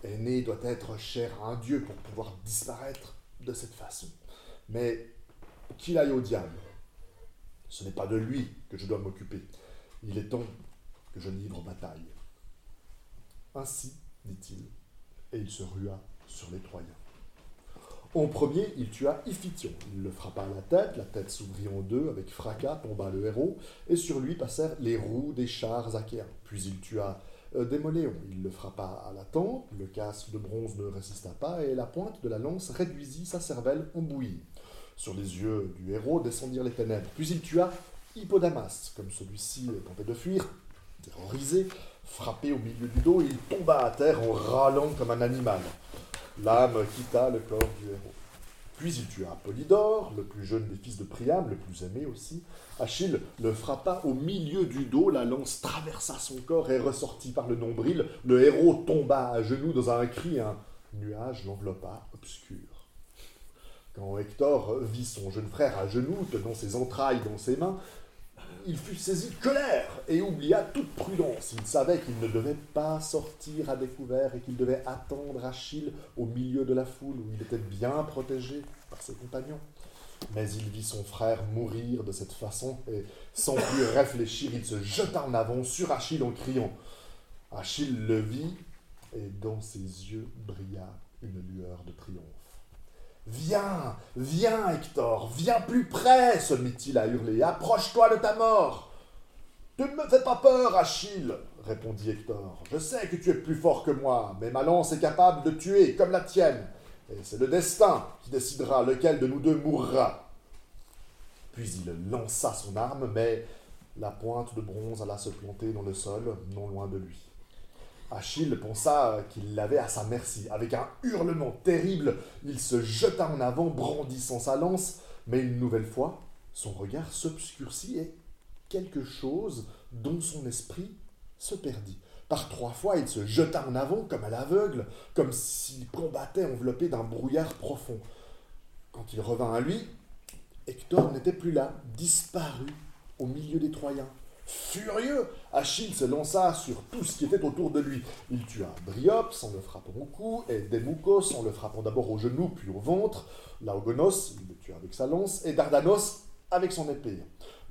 Aîné doit être cher à un dieu pour pouvoir disparaître de cette façon. Mais qu'il aille au diable. Ce n'est pas de lui que je dois m'occuper. Il est temps que je livre bataille. Ainsi, dit-il, et il se rua sur les Troyens. En premier, il tua Iphition. Il le frappa à la tête, la tête s'ouvrit en deux, avec fracas tomba le héros, et sur lui passèrent les roues des chars achéens. Puis il tua euh, Démoléon. Il le frappa à la tempe, le casque de bronze ne résista pas, et la pointe de la lance réduisit sa cervelle en bouillie. Sur les yeux du héros descendirent les ténèbres. Puis il tua Hippodamas. Comme celui-ci tentait de fuir, terrorisé, frappé au milieu du dos, il tomba à terre en râlant comme un animal. L'âme quitta le corps du héros. Puis il tua Polydore, le plus jeune des fils de Priam, le plus aimé aussi. Achille le frappa au milieu du dos, la lance traversa son corps et ressortit par le nombril. Le héros tomba à genoux dans un cri, un nuage l'enveloppa obscur. Quand Hector vit son jeune frère à genoux, tenant ses entrailles dans ses mains, il fut saisi de colère et oublia toute prudence. Il savait qu'il ne devait pas sortir à découvert et qu'il devait attendre Achille au milieu de la foule où il était bien protégé par ses compagnons. Mais il vit son frère mourir de cette façon et sans plus réfléchir, il se jeta en avant sur Achille en criant. Achille le vit et dans ses yeux brilla une lueur de triomphe. Viens, viens, Hector, viens plus près, se mit-il à hurler. Approche-toi de ta mort. Ne me fais pas peur, Achille, répondit Hector. Je sais que tu es plus fort que moi, mais ma lance est capable de tuer comme la tienne. Et c'est le destin qui décidera lequel de nous deux mourra. Puis il lança son arme, mais la pointe de bronze alla se planter dans le sol, non loin de lui. Achille pensa qu'il l'avait à sa merci. Avec un hurlement terrible, il se jeta en avant, brandissant sa lance, mais une nouvelle fois, son regard s'obscurcit et quelque chose dont son esprit se perdit. Par trois fois, il se jeta en avant comme à l'aveugle, comme s'il combattait enveloppé d'un brouillard profond. Quand il revint à lui, Hector n'était plus là, disparu au milieu des Troyens. Furieux, Achille se lança sur tout ce qui était autour de lui. Il tua Dryops en le frappant au cou, et Demoucos en le frappant d'abord au genou puis au ventre, Laogonos, il le tua avec sa lance, et Dardanos avec son épée.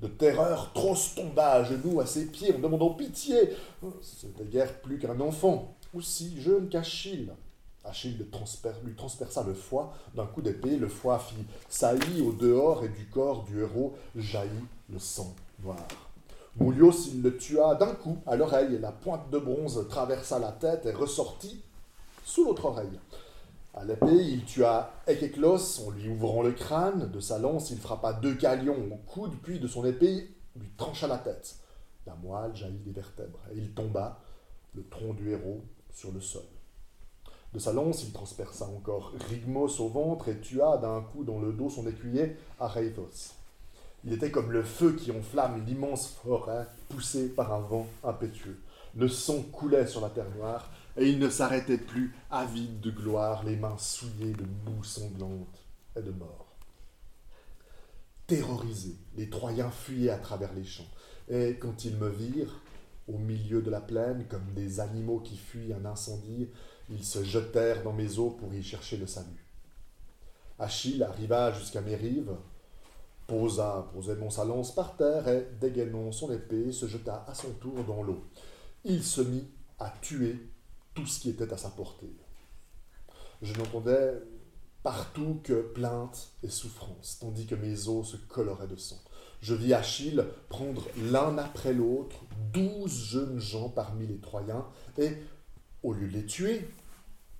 De terreur, Tros tomba à genoux à ses pieds en demandant pitié. C'était guère plus qu'un enfant, aussi jeune qu'Achille. Achille lui transperça le foie d'un coup d'épée. Le foie fit saillie au dehors et du corps du héros jaillit le sang noir. Moulios, il le tua d'un coup à l'oreille et la pointe de bronze traversa la tête et ressortit sous l'autre oreille. À l'épée, il tua Ekeklos en lui ouvrant le crâne. De sa lance, il frappa deux calions au coude, puis de son épée, lui trancha la tête. La moelle jaillit des vertèbres, et il tomba, le tronc du héros, sur le sol. De sa lance, il transperça encore Rigmos au ventre et tua d'un coup dans le dos son écuyer, Areithos. Il était comme le feu qui enflamme l'immense forêt poussée par un vent impétueux. Le sang coulait sur la terre noire, et il ne s'arrêtait plus, avide de gloire, les mains souillées de boue sanglante et de mort. Terrorisés, les Troyens fuyaient à travers les champs, et quand ils me virent, au milieu de la plaine, comme des animaux qui fuient un incendie, ils se jetèrent dans mes eaux pour y chercher le salut. Achille arriva jusqu'à mes rives, posa posément sa lance par terre et, dégainant son épée, se jeta à son tour dans l'eau. Il se mit à tuer tout ce qui était à sa portée. Je n'entendais partout que plaintes et souffrances, tandis que mes os se coloraient de sang. Je vis Achille prendre l'un après l'autre douze jeunes gens parmi les Troyens et, au lieu de les tuer,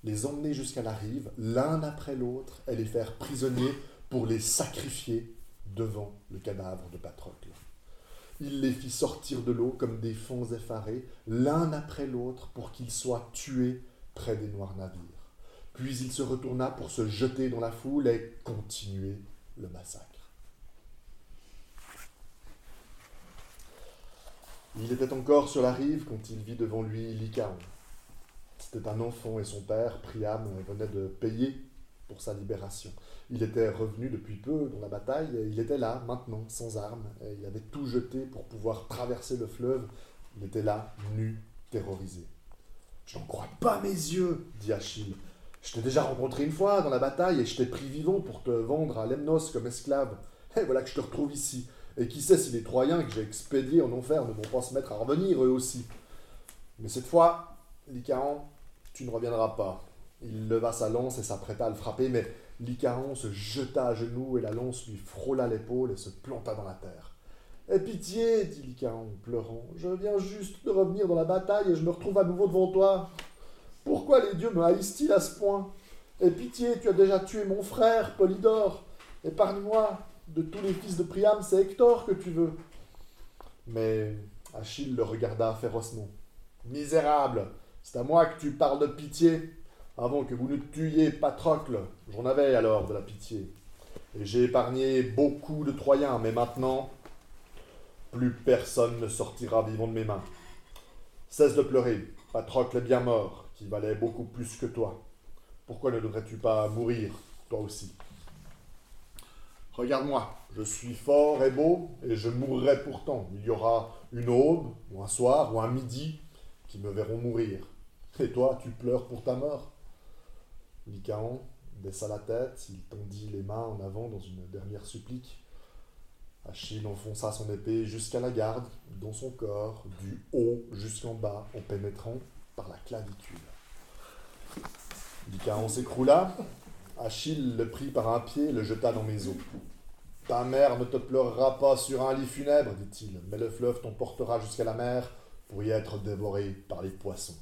les emmener jusqu'à la rive, l'un après l'autre, et les faire prisonniers pour les sacrifier devant le cadavre de Patrocle. Il les fit sortir de l'eau comme des fonds effarés, l'un après l'autre, pour qu'ils soient tués près des noirs navires. Puis il se retourna pour se jeter dans la foule et continuer le massacre. Il était encore sur la rive quand il vit devant lui Lycaon. C'était un enfant et son père, Priam, venait de payer pour sa libération. Il était revenu depuis peu dans la bataille, et il était là, maintenant, sans armes, il avait tout jeté pour pouvoir traverser le fleuve. Il était là, nu, terrorisé. Je n'en crois pas mes yeux, dit Achille. Je t'ai déjà rencontré une fois dans la bataille et je t'ai pris vivant pour te vendre à Lemnos comme esclave. Et voilà que je te retrouve ici. Et qui sait si les Troyens que j'ai expédiés en enfer ne vont pas se mettre à revenir eux aussi. Mais cette fois, Lycaon, tu ne reviendras pas. Il leva sa lance et s'apprêta à le frapper, mais Lycaon se jeta à genoux et la lance lui frôla l'épaule et se planta dans la terre. Aie pitié, dit Lycaon, pleurant. Je viens juste de revenir dans la bataille et je me retrouve à nouveau devant toi. Pourquoi les dieux me haïssent-ils à ce point? Aie pitié, tu as déjà tué mon frère, Polydore. Épargne-moi. De tous les fils de Priam, c'est Hector que tu veux. Mais Achille le regarda férocement. Misérable, c'est à moi que tu parles de pitié. Avant que vous ne tuiez Patrocle, j'en avais alors de la pitié. Et j'ai épargné beaucoup de Troyens, mais maintenant, plus personne ne sortira vivant de mes mains. Cesse de pleurer, Patrocle est bien mort, qui valait beaucoup plus que toi. Pourquoi ne devrais-tu pas mourir, toi aussi? Regarde-moi, je suis fort et beau, et je mourrai pourtant. Il y aura une aube, ou un soir, ou un midi, qui me verront mourir. Et toi, tu pleures pour ta mort Lycaon baissa la tête, il tendit les mains en avant dans une dernière supplique. Achille enfonça son épée jusqu'à la garde, dans son corps, du haut jusqu'en bas, en pénétrant par la clavicule. Lycaon s'écroula, Achille le prit par un pied et le jeta dans mes eaux. Ta mère ne te pleurera pas sur un lit funèbre, dit-il, mais le fleuve t'emportera jusqu'à la mer pour y être dévoré par les poissons.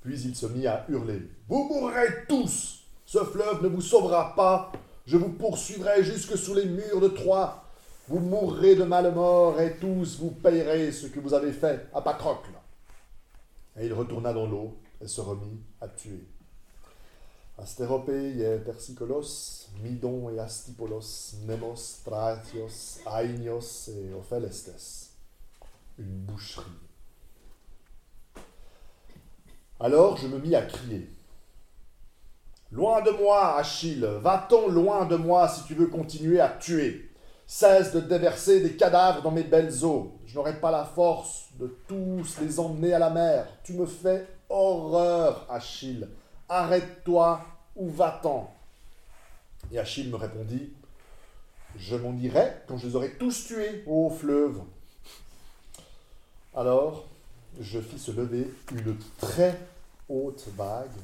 Puis il se mit à hurler. Vous mourrez tous Ce fleuve ne vous sauvera pas. Je vous poursuivrai jusque sous les murs de Troie. Vous mourrez de mort et tous vous payerez ce que vous avez fait à Patrocle. Et il retourna dans l'eau et se remit à tuer. Astéropée et Persicolos, Midon et Astipolos, Nemos, Traetios, Ainios et Ophelestes. Une boucherie. Alors je me mis à crier. Loin de moi, Achille, va-t'en loin de moi si tu veux continuer à tuer. Cesse de déverser des cadavres dans mes belles eaux. Je n'aurai pas la force de tous les emmener à la mer. Tu me fais horreur, Achille. Arrête-toi ou va-t'en. Et Achille me répondit Je m'en irai quand je les aurai tous tués, ô fleuve. Alors, je fis se lever une très haute vague,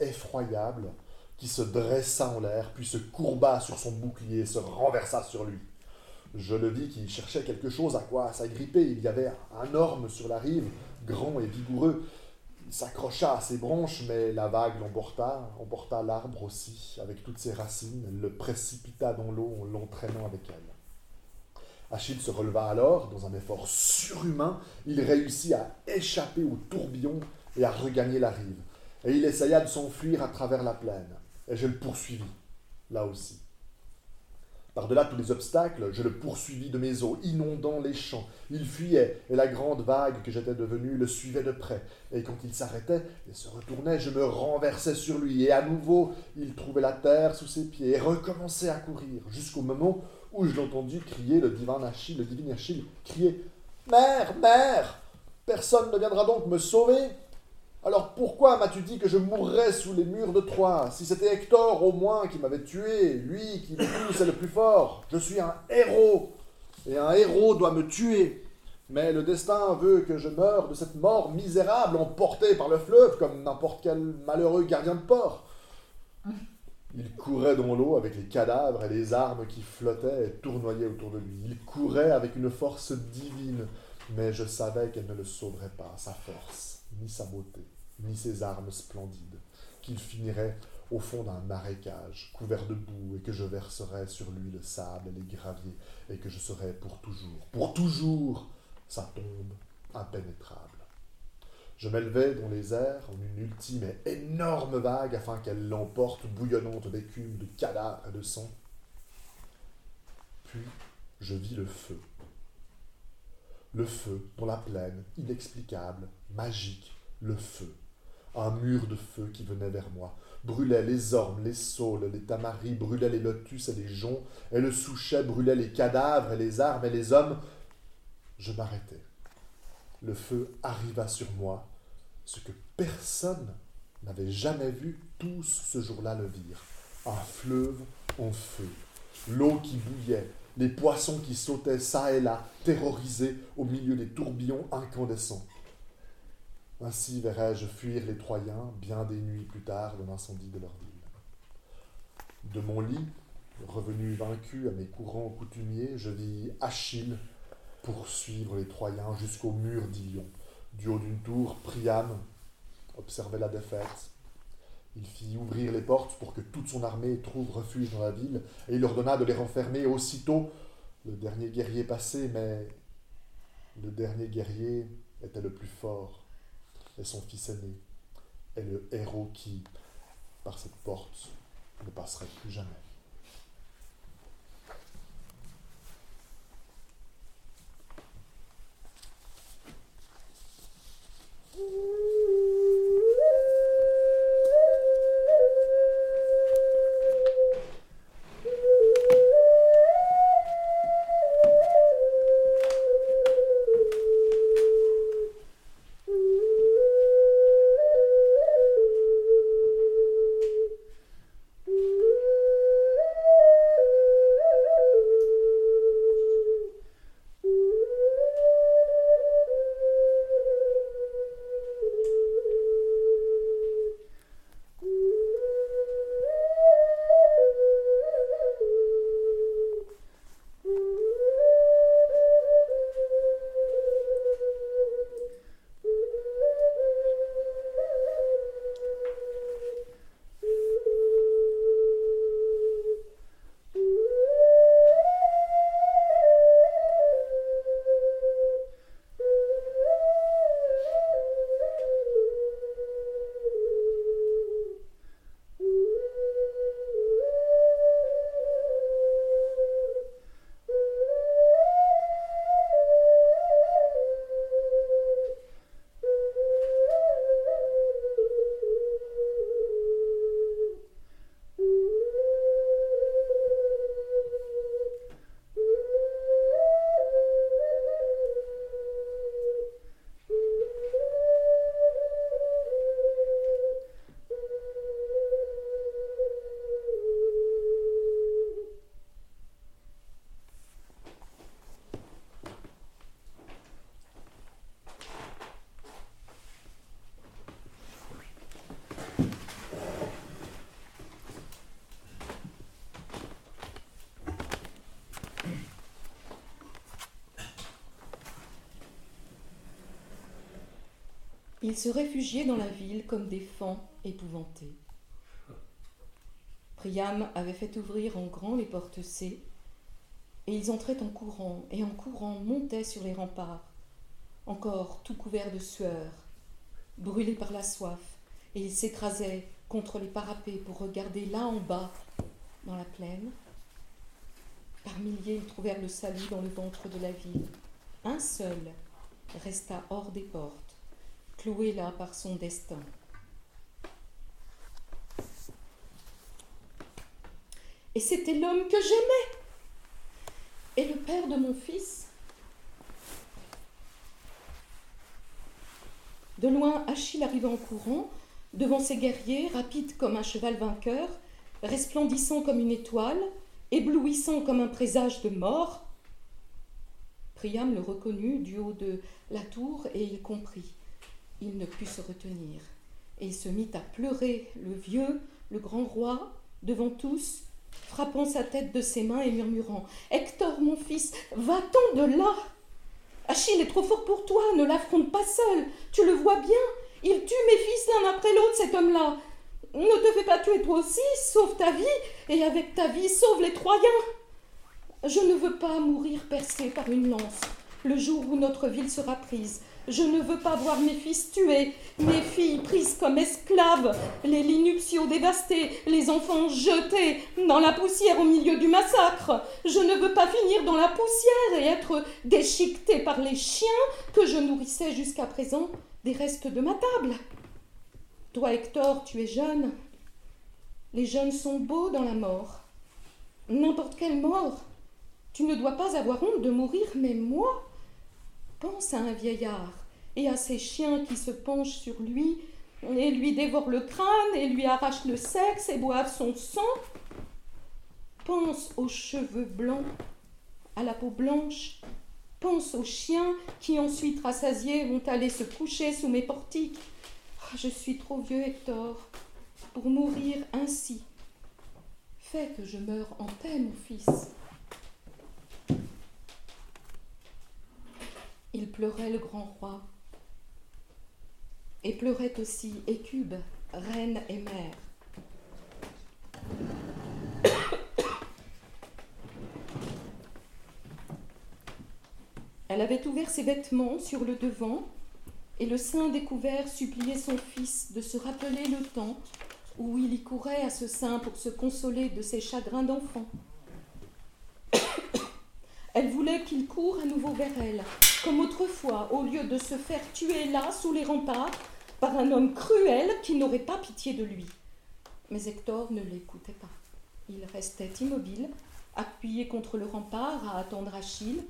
effroyable, qui se dressa en l'air, puis se courba sur son bouclier et se renversa sur lui. Je le vis qui cherchait quelque chose à quoi s'agripper. Il y avait un orme sur la rive, grand et vigoureux. Il s'accrocha à ses branches, mais la vague l'emporta, emporta l'arbre aussi, avec toutes ses racines. Le précipita dans l'eau en l'entraînant avec elle. Achille se releva alors, dans un effort surhumain. Il réussit à échapper au tourbillon et à regagner la rive. Et il essaya de s'enfuir à travers la plaine. Et je le poursuivis, là aussi. Par-delà tous les obstacles, je le poursuivis de mes eaux, inondant les champs. Il fuyait, et la grande vague que j'étais devenu le suivait de près. Et quand il s'arrêtait et se retournait, je me renversais sur lui, et à nouveau il trouvait la terre sous ses pieds, et recommençait à courir, jusqu'au moment où je l'entendis crier le divin Achille, le divin Achille, crier Mère, mère Personne ne viendra donc me sauver alors pourquoi m'as-tu dit que je mourrais sous les murs de Troie Si c'était Hector au moins qui m'avait tué, lui qui le plus est le plus fort? Je suis un héros, et un héros doit me tuer. Mais le destin veut que je meure de cette mort misérable emportée par le fleuve comme n'importe quel malheureux gardien de port. Il courait dans l'eau avec les cadavres et les armes qui flottaient et tournoyaient autour de lui. Il courait avec une force divine, mais je savais qu'elle ne le sauverait pas, sa force, ni sa beauté ni ses armes splendides, qu'il finirait au fond d'un marécage, couvert de boue, et que je verserais sur lui le sable et les graviers, et que je serais pour toujours, pour toujours, sa tombe impénétrable. Je m'élevais dans les airs en une ultime et énorme vague afin qu'elle l'emporte bouillonnante d'écume, de cadavres et de sang. Puis je vis le feu. Le feu dans la plaine, inexplicable, magique, le feu un mur de feu qui venait vers moi, brûlait les ormes, les saules, les tamaris, brûlait les lotus et les joncs, et le souchet brûlait les cadavres et les armes et les hommes. Je m'arrêtai. Le feu arriva sur moi, ce que personne n'avait jamais vu, tous ce jour-là le virent. Un fleuve en feu, l'eau qui bouillait, les poissons qui sautaient çà et là, terrorisés au milieu des tourbillons incandescents. Ainsi verrai-je fuir les Troyens bien des nuits plus tard dans l'incendie de leur ville. De mon lit, revenu vaincu à mes courants coutumiers, je vis Achille poursuivre les Troyens jusqu'au mur d'Ilion. Du haut d'une tour, Priam observait la défaite. Il fit ouvrir les portes pour que toute son armée trouve refuge dans la ville, et il ordonna de les renfermer aussitôt. Le dernier guerrier passé, mais le dernier guerrier était le plus fort et son fils aîné est le héros qui, par cette porte, ne passerait plus jamais. Mm-hmm. Se réfugiaient dans la ville comme des fans épouvantés. Priam avait fait ouvrir en grand les portes C, et ils entraient en courant, et en courant montaient sur les remparts, encore tout couverts de sueur, brûlés par la soif, et ils s'écrasaient contre les parapets pour regarder là en bas, dans la plaine. Par milliers, ils trouvèrent le salut dans le ventre de la ville. Un seul resta hors des portes, cloué là par son destin. Et c'était l'homme que j'aimais. Et le père de mon fils. De loin, Achille arriva en courant, devant ses guerriers, rapide comme un cheval vainqueur, resplendissant comme une étoile, éblouissant comme un présage de mort. Priam le reconnut du haut de la tour et il comprit. Il ne put se retenir et se mit à pleurer, le vieux, le grand roi, devant tous, frappant sa tête de ses mains et murmurant Hector, mon fils, va-t'en de là Achille est trop fort pour toi, ne l'affronte pas seul, tu le vois bien, il tue mes fils l'un après l'autre, cet homme-là. Ne te fais pas tuer toi aussi, sauve ta vie, et avec ta vie, sauve les Troyens. Je ne veux pas mourir percé par une lance le jour où notre ville sera prise. Je ne veux pas voir mes fils tués, mes filles prises comme esclaves, les lits nuptiaux dévastés, les enfants jetés dans la poussière au milieu du massacre. Je ne veux pas finir dans la poussière et être déchiqueté par les chiens que je nourrissais jusqu'à présent des restes de ma table. Toi, Hector, tu es jeune. Les jeunes sont beaux dans la mort. N'importe quelle mort. Tu ne dois pas avoir honte de mourir, mais moi, pense à un vieillard et à ces chiens qui se penchent sur lui et lui dévorent le crâne et lui arrachent le sexe et boivent son sang. Pense aux cheveux blancs, à la peau blanche. Pense aux chiens qui ensuite rassasiés vont aller se coucher sous mes portiques. Ah, je suis trop vieux, Hector, pour mourir ainsi. Fais que je meure en paix, mon fils. Il pleurait le grand roi. Et pleurait aussi Écube, reine et mère. Elle avait ouvert ses vêtements sur le devant, et le sein découvert suppliait son fils de se rappeler le temps où il y courait à ce sein pour se consoler de ses chagrins d'enfant. Elle voulait qu'il court à nouveau vers elle, comme autrefois, au lieu de se faire tuer là, sous les remparts, par un homme cruel qui n'aurait pas pitié de lui. Mais Hector ne l'écoutait pas. Il restait immobile, appuyé contre le rempart à attendre Achille,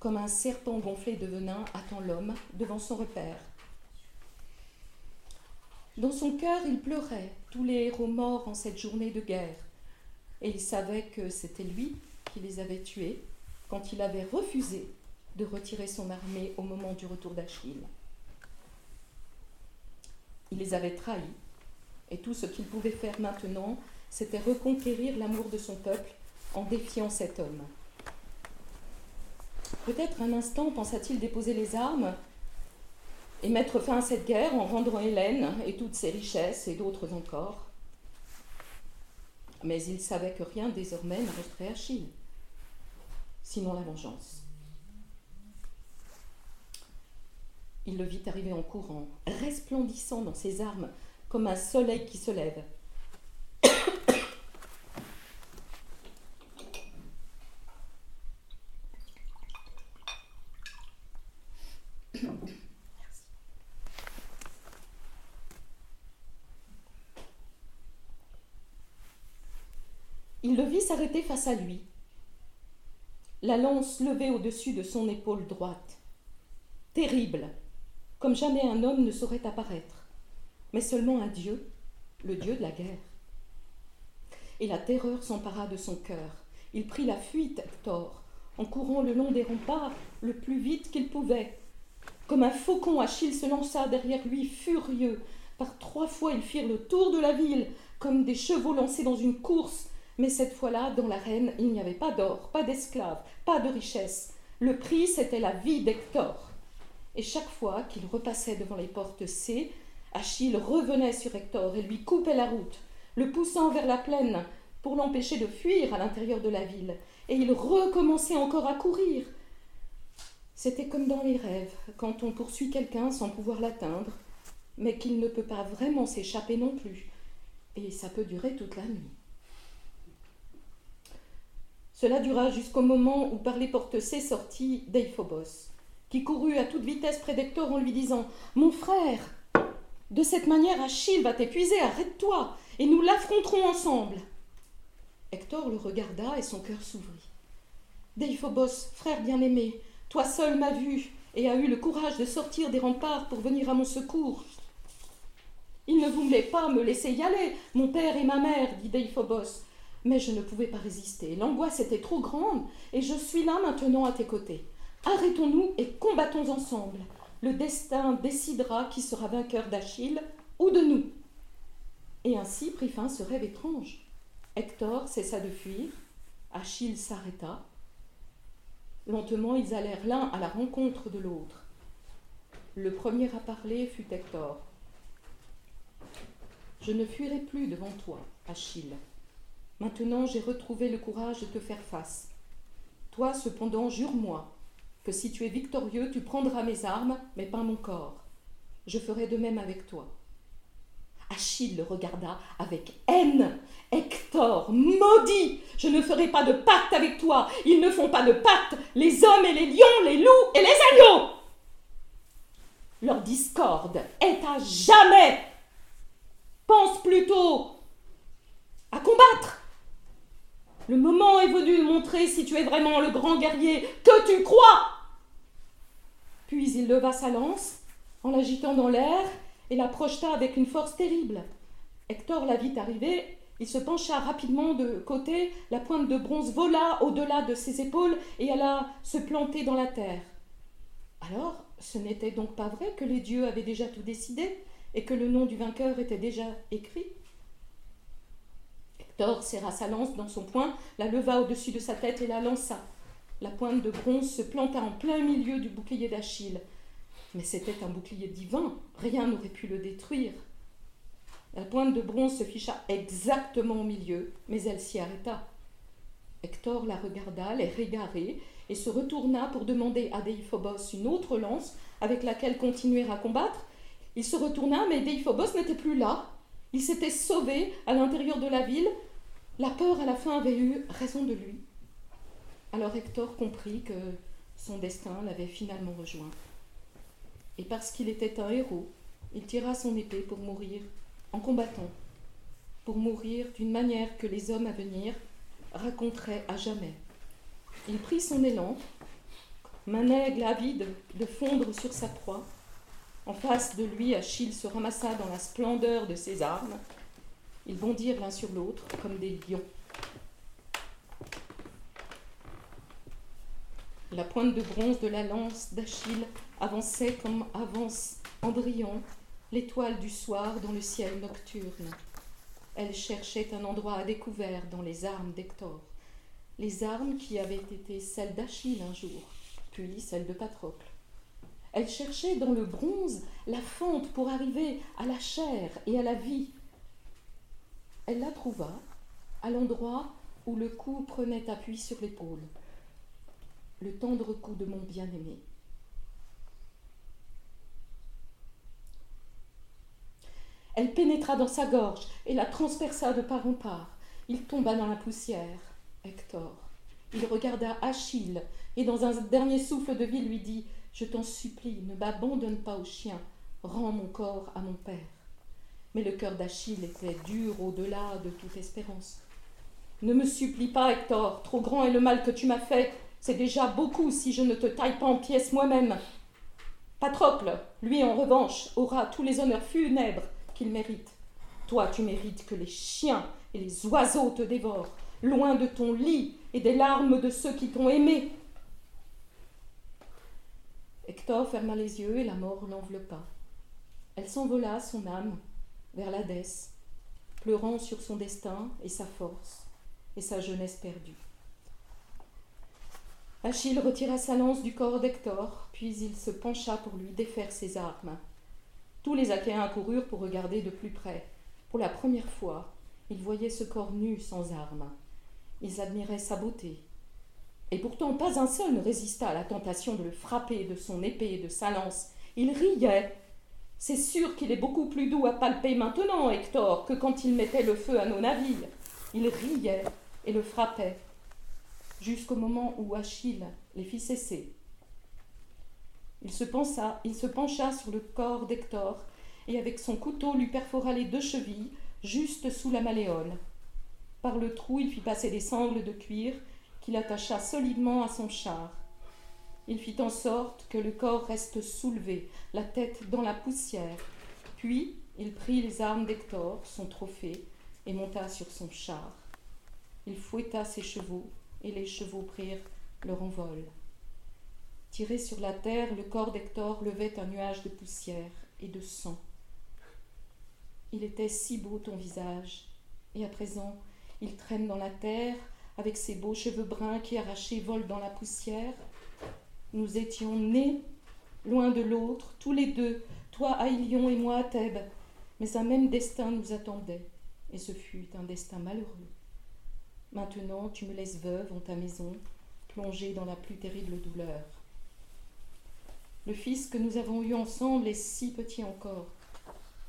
comme un serpent gonflé de venin attend l'homme devant son repère. Dans son cœur, il pleurait tous les héros morts en cette journée de guerre, et il savait que c'était lui qui les avait tués quand il avait refusé de retirer son armée au moment du retour d'Achille. Il les avait trahis, et tout ce qu'il pouvait faire maintenant, c'était reconquérir l'amour de son peuple en défiant cet homme. Peut-être un instant pensa-t-il déposer les armes et mettre fin à cette guerre en rendant Hélène et toutes ses richesses et d'autres encore. Mais il savait que rien désormais n'arrêterait Achille sinon la vengeance. Il le vit arriver en courant, resplendissant dans ses armes comme un soleil qui se lève. Il le vit s'arrêter face à lui, la lance levée au-dessus de son épaule droite. Terrible, comme jamais un homme ne saurait apparaître, mais seulement un dieu, le dieu de la guerre. Et la terreur s'empara de son cœur. Il prit la fuite, Hector, en courant le long des remparts le plus vite qu'il pouvait. Comme un faucon, Achille se lança derrière lui, furieux. Par trois fois, ils firent le tour de la ville, comme des chevaux lancés dans une course, mais cette fois-là, dans l'arène, il n'y avait pas d'or, pas d'esclaves, pas de richesse. Le prix, c'était la vie d'Hector. Et chaque fois qu'il repassait devant les portes C, Achille revenait sur Hector et lui coupait la route, le poussant vers la plaine pour l'empêcher de fuir à l'intérieur de la ville. Et il recommençait encore à courir. C'était comme dans les rêves, quand on poursuit quelqu'un sans pouvoir l'atteindre, mais qu'il ne peut pas vraiment s'échapper non plus. Et ça peut durer toute la nuit. Cela dura jusqu'au moment où par les portes C sortit Deiphobos, qui courut à toute vitesse près d'Hector en lui disant Mon frère, de cette manière Achille va t'épuiser, arrête-toi, et nous l'affronterons ensemble. Hector le regarda et son cœur s'ouvrit. Deiphobos, frère bien-aimé, toi seul m'as vu et as eu le courage de sortir des remparts pour venir à mon secours. Il ne voulait pas me laisser y aller, mon père et ma mère, dit Deiphobos. Mais je ne pouvais pas résister. L'angoisse était trop grande, et je suis là maintenant à tes côtés. Arrêtons-nous et combattons ensemble. Le destin décidera qui sera vainqueur d'Achille ou de nous. Et ainsi prit fin ce rêve étrange. Hector cessa de fuir, Achille s'arrêta. Lentement, ils allèrent l'un à la rencontre de l'autre. Le premier à parler fut Hector. Je ne fuirai plus devant toi, Achille. Maintenant j'ai retrouvé le courage de te faire face. Toi, cependant, jure-moi que si tu es victorieux, tu prendras mes armes, mais pas mon corps. Je ferai de même avec toi. Achille le regarda avec haine. Hector, maudit, je ne ferai pas de pacte avec toi. Ils ne font pas de pacte, les hommes et les lions, les loups et les agneaux. Leur discorde est à jamais Pense plutôt à combattre. Le moment est venu de montrer si tu es vraiment le grand guerrier que tu crois. Puis il leva sa lance en l'agitant dans l'air et la projeta avec une force terrible. Hector la vit arriver, il se pencha rapidement de côté, la pointe de bronze vola au-delà de ses épaules et alla se planter dans la terre. Alors, ce n'était donc pas vrai que les dieux avaient déjà tout décidé et que le nom du vainqueur était déjà écrit? Hector serra sa lance dans son poing, la leva au-dessus de sa tête et la lança. La pointe de bronze se planta en plein milieu du bouclier d'Achille. Mais c'était un bouclier divin, rien n'aurait pu le détruire. La pointe de bronze se ficha exactement au milieu, mais elle s'y arrêta. Hector la regarda, l'air égaré, et se retourna pour demander à Deiphobos une autre lance avec laquelle continuer à combattre, il se retourna, mais Deiphobos n'était plus là. Il s'était sauvé à l'intérieur de la ville. La peur à la fin avait eu raison de lui. Alors Hector comprit que son destin l'avait finalement rejoint. Et parce qu'il était un héros, il tira son épée pour mourir en combattant, pour mourir d'une manière que les hommes à venir raconteraient à jamais. Il prit son élan, aigle avide de fondre sur sa proie, en face de lui, Achille se ramassa dans la splendeur de ses armes. Ils bondirent l'un sur l'autre comme des lions. La pointe de bronze de la lance d'Achille avançait comme avance brillant l'étoile du soir dans le ciel nocturne. Elle cherchait un endroit à découvert dans les armes d'Hector, les armes qui avaient été celles d'Achille un jour, puis celles de Patrocle. Elle cherchait dans le bronze la fente pour arriver à la chair et à la vie. Elle la trouva à l'endroit où le cou prenait appui sur l'épaule, le tendre cou de mon bien-aimé. Elle pénétra dans sa gorge et la transperça de part en part. Il tomba dans la poussière. Hector. Il regarda Achille et dans un dernier souffle de vie lui dit je t'en supplie, ne m'abandonne pas au chien, rends mon corps à mon père. Mais le cœur d'Achille était dur au-delà de toute espérance. Ne me supplie pas, Hector, trop grand est le mal que tu m'as fait. C'est déjà beaucoup si je ne te taille pas en pièces moi-même. Patrocle, lui en revanche, aura tous les honneurs funèbres qu'il mérite. Toi, tu mérites que les chiens et les oiseaux te dévorent, loin de ton lit et des larmes de ceux qui t'ont aimé. Hector ferma les yeux et la mort l'enveloppa. Elle s'envola, son âme, vers l'Hadès, pleurant sur son destin et sa force et sa jeunesse perdue. Achille retira sa lance du corps d'Hector, puis il se pencha pour lui défaire ses armes. Tous les Achéens accoururent pour regarder de plus près. Pour la première fois, ils voyaient ce corps nu sans armes. Ils admiraient sa beauté. Et pourtant, pas un seul ne résista à la tentation de le frapper de son épée et de sa lance. Ils riaient. C'est sûr qu'il est beaucoup plus doux à palper maintenant, Hector, que quand il mettait le feu à nos navires. Ils riaient et le frappaient, jusqu'au moment où Achille les fit cesser. Il se, pensa, il se pencha sur le corps d'Hector et avec son couteau lui perfora les deux chevilles, juste sous la malléole. Par le trou, il fit passer des sangles de cuir qu'il attacha solidement à son char. Il fit en sorte que le corps reste soulevé, la tête dans la poussière. Puis il prit les armes d'Hector, son trophée, et monta sur son char. Il fouetta ses chevaux, et les chevaux prirent leur envol. Tiré sur la terre, le corps d'Hector levait un nuage de poussière et de sang. Il était si beau ton visage, et à présent il traîne dans la terre avec ses beaux cheveux bruns qui arrachés volent dans la poussière. Nous étions nés loin de l'autre, tous les deux, toi à Ilion et moi à Thèbes, mais un même destin nous attendait, et ce fut un destin malheureux. Maintenant tu me laisses veuve en ta maison, plongée dans la plus terrible douleur. Le fils que nous avons eu ensemble est si petit encore.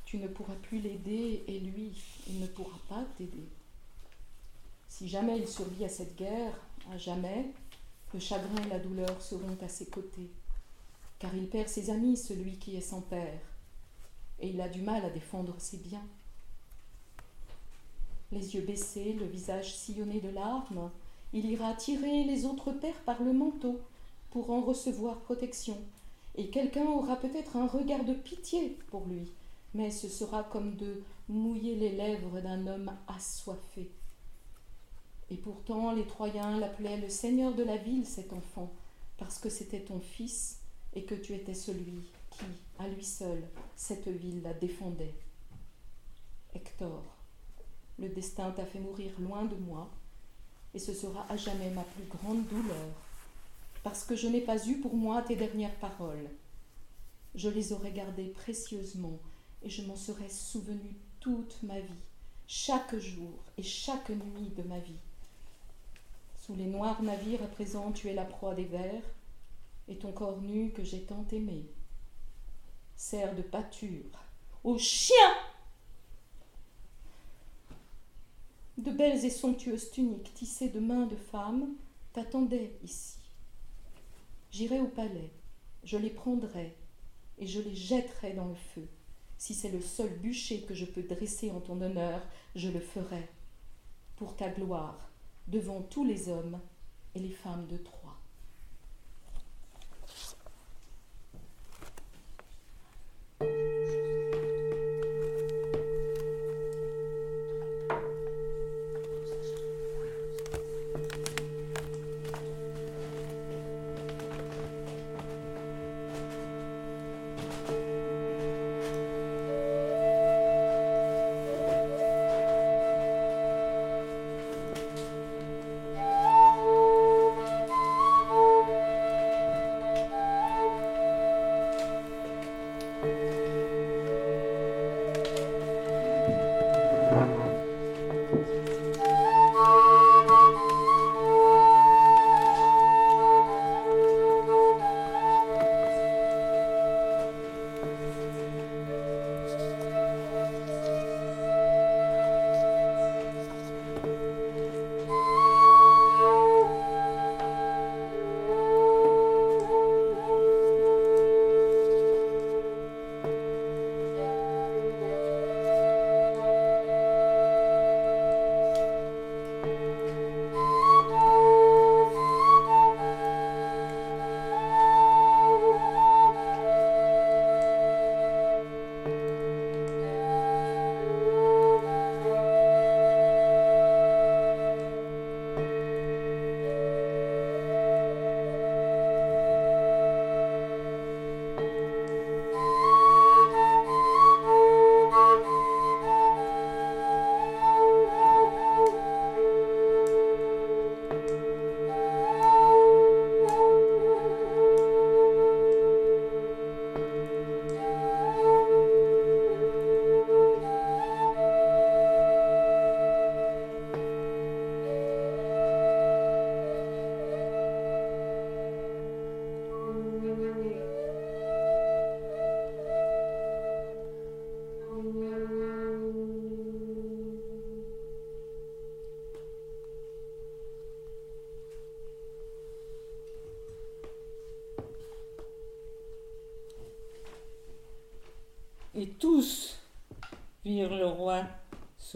Tu ne pourras plus l'aider et lui, il ne pourra pas t'aider. Si jamais il survit à cette guerre, à jamais, le chagrin et la douleur seront à ses côtés, car il perd ses amis, celui qui est sans père, et il a du mal à défendre ses biens. Les yeux baissés, le visage sillonné de larmes, il ira tirer les autres pères par le manteau pour en recevoir protection, et quelqu'un aura peut-être un regard de pitié pour lui, mais ce sera comme de mouiller les lèvres d'un homme assoiffé. Et pourtant les Troyens l'appelaient le seigneur de la ville, cet enfant, parce que c'était ton fils et que tu étais celui qui, à lui seul, cette ville la défendait. Hector, le destin t'a fait mourir loin de moi, et ce sera à jamais ma plus grande douleur, parce que je n'ai pas eu pour moi tes dernières paroles. Je les aurais gardées précieusement, et je m'en serais souvenu toute ma vie, chaque jour et chaque nuit de ma vie. Sous les noirs navires à présent tu es la proie des vers, et ton corps nu que j'ai tant aimé sert de pâture aux chiens. De belles et somptueuses tuniques tissées de mains de femmes t'attendaient ici. J'irai au palais, je les prendrai et je les jetterai dans le feu. Si c'est le seul bûcher que je peux dresser en ton honneur, je le ferai. Pour ta gloire, devant tous les hommes et les femmes de Troie.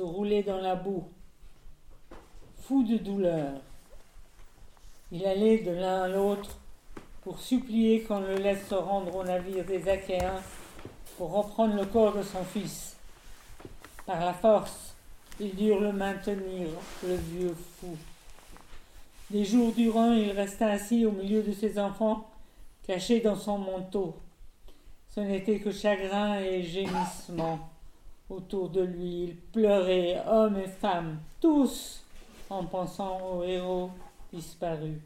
Se dans la boue, fou de douleur. Il allait de l'un à l'autre pour supplier qu'on le laisse se rendre au navire des Achéens pour reprendre le corps de son fils. Par la force, ils durent le maintenir, le vieux fou. Des jours durant, il resta assis au milieu de ses enfants, caché dans son manteau. Ce n'était que chagrin et gémissement. Autour de lui, il pleurait, hommes et femmes, tous, en pensant au héros disparu.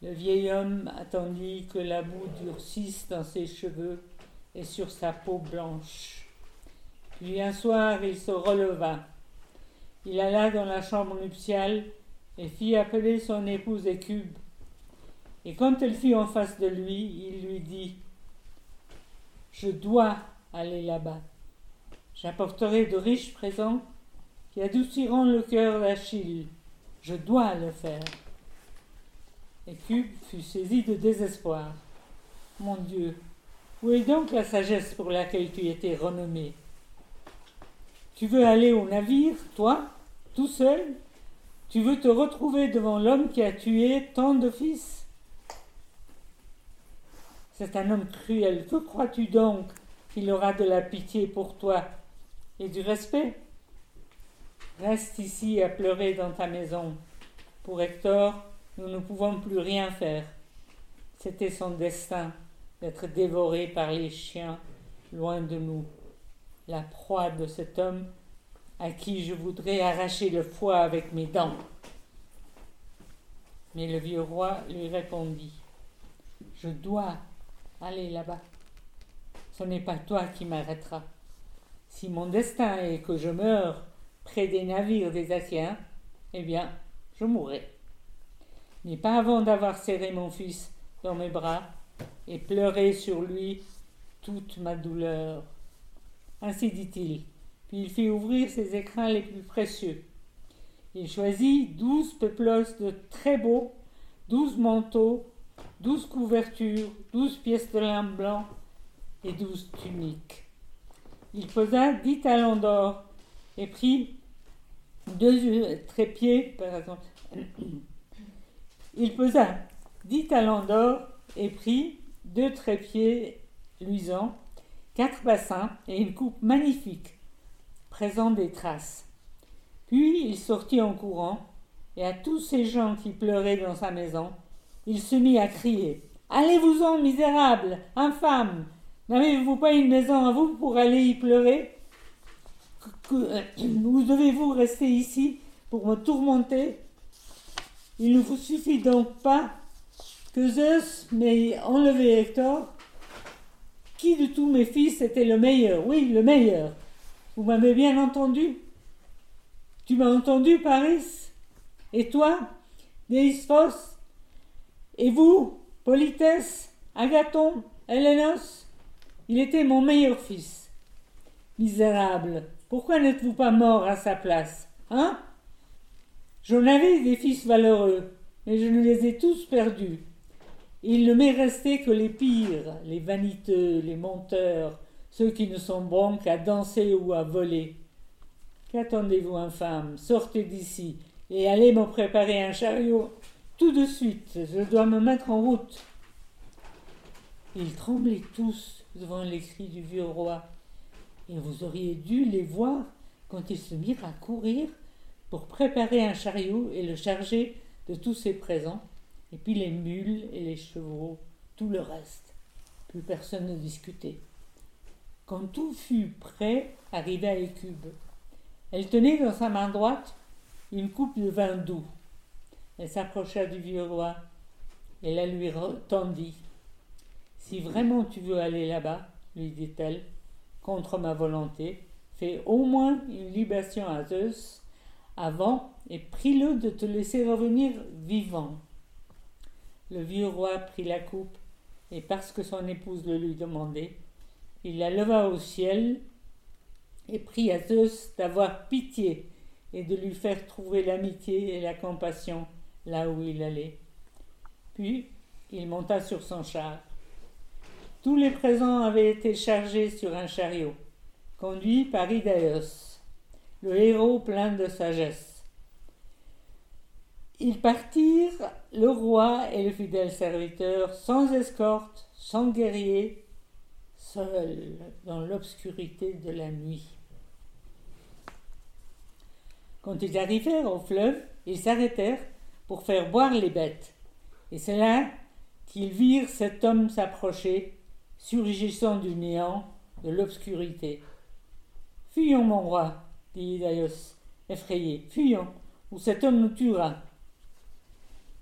Le vieil homme attendit que la boue durcisse dans ses cheveux et sur sa peau blanche. Puis un soir, il se releva. Il alla dans la chambre nuptiale et fit appeler son épouse Écube. Et quand elle fut en face de lui, il lui dit Je dois aller là-bas. J'apporterai de riches présents qui adouciront le cœur d'Achille. Je dois le faire. Écube fut saisi de désespoir. Mon Dieu, où est donc la sagesse pour laquelle tu étais renommé? Tu veux aller au navire, toi, tout seul? Tu veux te retrouver devant l'homme qui a tué tant de fils? C'est un homme cruel. Que crois-tu donc? Qu'il aura de la pitié pour toi et du respect Reste ici à pleurer dans ta maison. Pour Hector, nous ne pouvons plus rien faire. C'était son destin d'être dévoré par les chiens loin de nous, la proie de cet homme à qui je voudrais arracher le foie avec mes dents. Mais le vieux roi lui répondit Je dois aller là-bas. Ce n'est pas toi qui m'arrêteras. Si mon destin est que je meure près des navires des Asiens, eh bien, je mourrai. Mais pas avant d'avoir serré mon fils dans mes bras et pleuré sur lui toute ma douleur. Ainsi dit-il, puis il fit ouvrir ses écrins les plus précieux. Il choisit douze peuplos de très beaux, douze manteaux, douze couvertures, douze pièces de lin blanc et douze tuniques. Il posa dix talents d'or et prit deux trépieds, par. Il posa dix talents d'or et prit deux trépieds luisants, quatre bassins et une coupe magnifique, présent des traces. Puis il sortit en courant, et à tous ces gens qui pleuraient dans sa maison, il se mit à crier Allez-vous-en, misérables, infâmes N'avez-vous pas une maison à vous pour aller y pleurer Vous devez-vous rester ici pour me tourmenter? Il ne vous suffit donc pas que Zeus m'ait enlevé Hector. Qui de tous mes fils était le meilleur? Oui, le meilleur. Vous m'avez bien entendu. Tu m'as entendu, Paris? Et toi, Déisphos? Et vous, Politès, Agathon, Hélénos? Il était mon meilleur fils. Misérable, pourquoi n'êtes-vous pas mort à sa place Hein? J'en avais des fils valeureux, mais je ne les ai tous perdus. Il ne m'est resté que les pires, les vaniteux, les menteurs, ceux qui ne sont bons qu'à danser ou à voler. Qu'attendez-vous, infâme? Sortez d'ici et allez me préparer un chariot tout de suite. Je dois me mettre en route. Ils tremblaient tous devant les cris du vieux roi, et vous auriez dû les voir quand ils se mirent à courir pour préparer un chariot et le charger de tous ses présents, et puis les mules et les chevaux, tout le reste. Plus personne ne discutait. Quand tout fut prêt, arriva Écube. Elle tenait dans sa main droite une coupe de vin doux. Elle s'approcha du vieux roi et la lui tendit. Si vraiment tu veux aller là-bas, lui dit-elle, contre ma volonté, fais au moins une libation à Zeus avant et prie-le de te laisser revenir vivant. Le vieux roi prit la coupe, et parce que son épouse le lui demandait, il la leva au ciel et prit à Zeus d'avoir pitié et de lui faire trouver l'amitié et la compassion là où il allait. Puis il monta sur son char. Tous les présents avaient été chargés sur un chariot, conduit par Idaeus, le héros plein de sagesse. Ils partirent, le roi et le fidèle serviteur, sans escorte, sans guerrier, seuls dans l'obscurité de la nuit. Quand ils arrivèrent au fleuve, ils s'arrêtèrent pour faire boire les bêtes. Et c'est là qu'ils virent cet homme s'approcher, surgissant du néant, de l'obscurité. Fuyons, mon roi, dit Daios, effrayé, fuyons, ou cet homme nous tuera.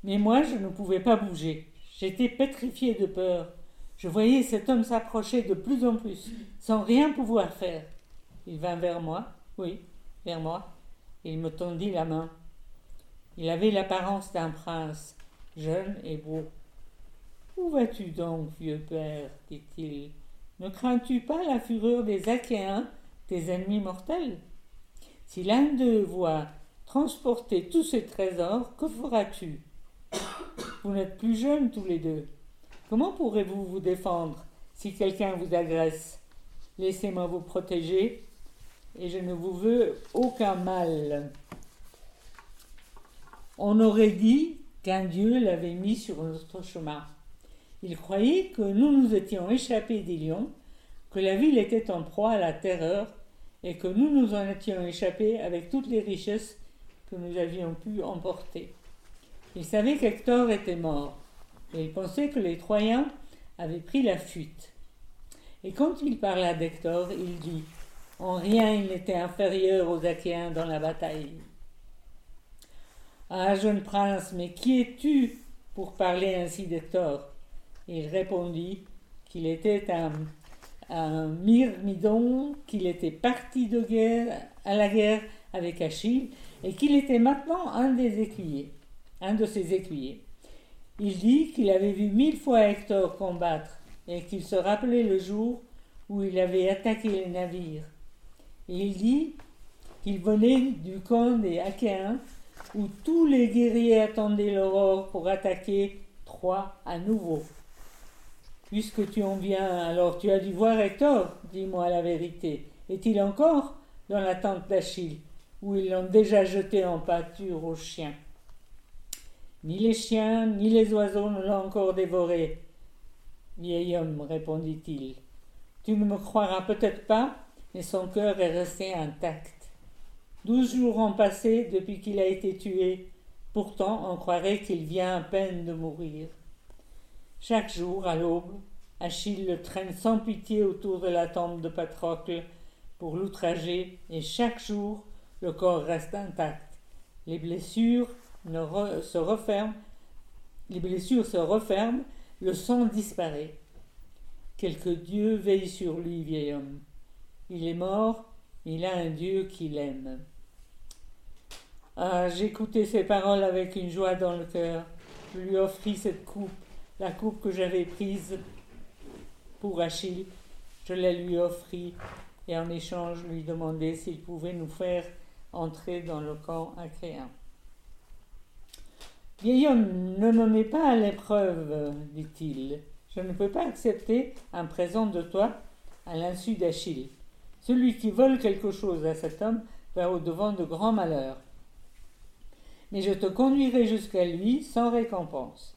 Mais moi, je ne pouvais pas bouger. J'étais pétrifié de peur. Je voyais cet homme s'approcher de plus en plus, sans rien pouvoir faire. Il vint vers moi, oui, vers moi, et il me tendit la main. Il avait l'apparence d'un prince, jeune et beau. Où vas-tu donc, vieux père dit-il. Ne crains-tu pas la fureur des Achéens, tes ennemis mortels? Si l'un d'eux voit transporter tous ces trésors, que feras-tu? Vous n'êtes plus jeunes tous les deux. Comment pourrez-vous vous défendre si quelqu'un vous agresse? Laissez-moi vous protéger et je ne vous veux aucun mal. On aurait dit qu'un Dieu l'avait mis sur notre chemin. Il croyait que nous nous étions échappés des lions, que la ville était en proie à la terreur, et que nous nous en étions échappés avec toutes les richesses que nous avions pu emporter. Il savait qu'Hector était mort, et il pensait que les Troyens avaient pris la fuite. Et quand il parla d'Hector, il dit En rien il n'était inférieur aux Achéens dans la bataille. Ah, jeune prince, mais qui es-tu pour parler ainsi d'Hector? Il répondit qu'il était un, myrmidon, qu'il était parti de guerre, à la guerre avec Achille, et qu'il était maintenant un des écuyers, un de ses écuyers. Il dit qu'il avait vu mille fois Hector combattre, et qu'il se rappelait le jour où il avait attaqué les navires. Il dit qu'il venait du camp des Achéens où tous les guerriers attendaient l'aurore pour attaquer Troie à nouveau. Puisque tu en viens, alors tu as dû voir Hector, dis-moi la vérité. Est-il encore dans la tente d'Achille, où ils l'ont déjà jeté en pâture aux chiens? Ni les chiens, ni les oiseaux ne l'ont encore dévoré. Vieil homme, répondit-il, tu ne me croiras peut-être pas, mais son cœur est resté intact. Douze jours ont passé depuis qu'il a été tué. Pourtant, on croirait qu'il vient à peine de mourir. Chaque jour, à l'aube, Achille le traîne sans pitié autour de la tombe de Patrocle pour l'outrager, et chaque jour, le corps reste intact. Les blessures se referment, se referment, le sang disparaît. Quelque Dieu veille sur lui, vieil homme. Il est mort, il a un Dieu qui l'aime. Ah, j'écoutais ces paroles avec une joie dans le cœur. Je lui offris cette coupe, la coupe que j'avais prise pour Achille. Je la lui offris et en échange lui demandai s'il pouvait nous faire entrer dans le camp achéen. Vieil homme, ne me mets pas à l'épreuve, dit-il. Je ne peux pas accepter un présent de toi à l'insu d'Achille. Celui qui vole quelque chose à cet homme va au-devant de grands malheurs mais je te conduirai jusqu'à lui sans récompense.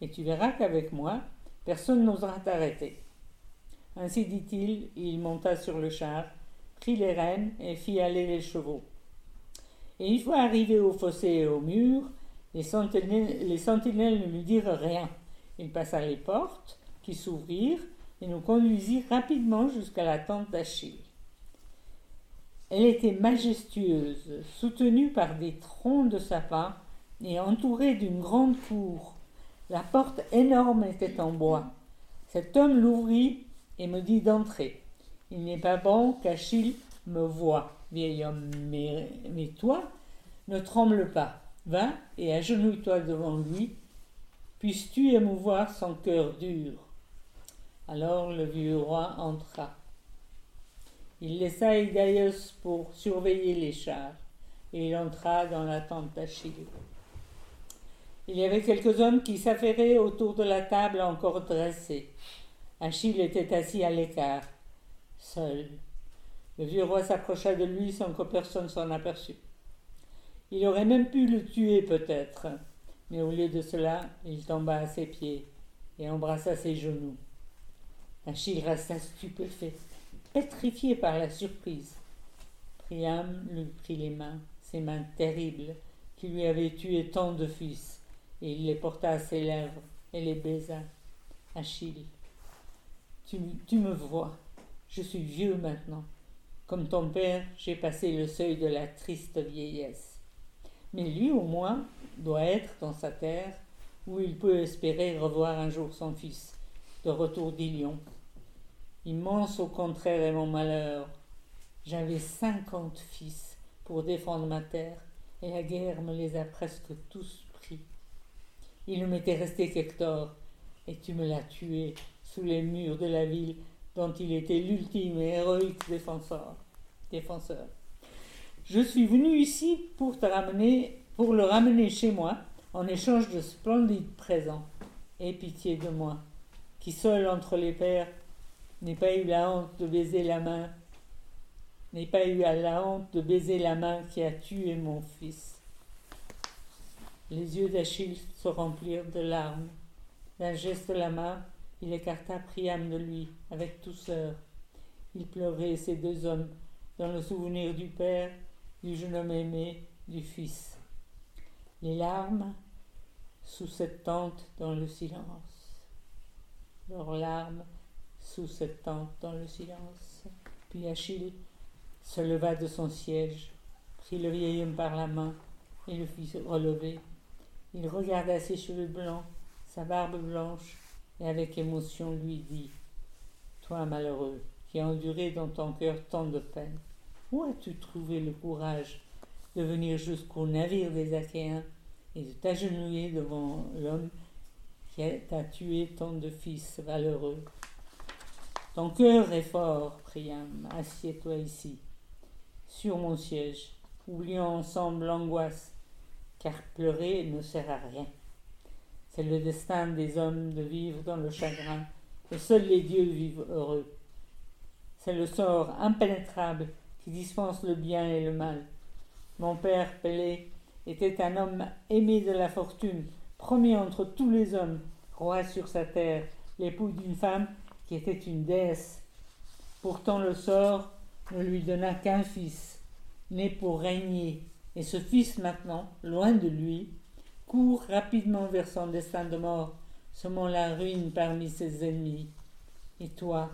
Et tu verras qu'avec moi, personne n'osera t'arrêter. Ainsi dit-il, il monta sur le char, prit les rênes et fit aller les chevaux. Et une fois arrivé au fossé et au mur, les sentinelles, les sentinelles ne lui dirent rien. Il passa les portes, qui s'ouvrirent, et nous conduisit rapidement jusqu'à la tente d'Achille. Elle était majestueuse, soutenue par des troncs de sapin et entourée d'une grande cour. La porte énorme était en bois. Cet homme l'ouvrit et me dit d'entrer. Il n'est pas bon qu'Achille me voie, vieil homme, mais, toi, ne tremble pas. Va et agenouille-toi devant lui. Puisses-tu émouvoir son cœur dur? Alors le vieux roi entra. Il laissa Idaios pour surveiller les chars, et il entra dans la tente d'Achille. Il y avait quelques hommes qui s'affairaient autour de la table encore dressée. Achille était assis à l'écart, seul. Le vieux roi s'approcha de lui sans que personne s'en aperçût. Il aurait même pu le tuer peut-être, mais au lieu de cela, il tomba à ses pieds et embrassa ses genoux. Achille resta stupéfait, pétrifié par la surprise. Priam lui prit les mains, ses mains terribles, qui lui avaient tué tant de fils, et il les porta à ses lèvres et les baisa. Achille, tu, tu me vois, je suis vieux maintenant. Comme ton père, j'ai passé le seuil de la triste vieillesse. Mais lui, au moins, doit être dans sa terre, où il peut espérer revoir un jour son fils, de retour d'Ilion. Immense au contraire est mon malheur. J'avais cinquante fils pour défendre ma terre, et la guerre me les a presque tous. Il m'était resté qu'Hector, et tu me l'as tué sous les murs de la ville dont il était l'ultime et héroïque défenseur. défenseur. Je suis venu ici pour te ramener, pour le ramener chez moi, en échange de splendides présents. Aie pitié de moi, qui seul entre les pères n'ai pas eu la honte de baiser la main, n'ai pas eu la honte de baiser la main qui a tué mon fils. Les yeux d'Achille se remplirent de larmes. D'un geste de la main, il écarta Priam de lui, avec douceur. Il pleurait ces deux hommes, dans le souvenir du père, du jeune homme aimé, du fils. Les larmes sous cette tente dans le silence. Leurs larmes sous cette tente dans le silence. Puis Achille se leva de son siège, prit le vieil homme par la main et le fit relever. Il regarda ses cheveux blancs, sa barbe blanche, et avec émotion lui dit Toi, malheureux, qui as enduré dans ton cœur tant de peine, où as-tu trouvé le courage de venir jusqu'au navire des Achéens et de t'agenouiller devant l'homme qui t'a tué tant de fils valeureux ton cœur est fort, Priam, assieds-toi ici, sur mon siège, oublions ensemble l'angoisse, car pleurer ne sert à rien. C'est le destin des hommes de vivre dans le chagrin, et seuls les dieux vivent heureux. C'est le sort impénétrable qui dispense le bien et le mal. Mon père, Pélée, était un homme aimé de la fortune, premier entre tous les hommes, roi sur sa terre, l'époux d'une femme qui était une déesse. Pourtant le sort ne lui donna qu'un fils, né pour régner, et ce fils maintenant, loin de lui, court rapidement vers son destin de mort, semant la ruine parmi ses ennemis. Et toi,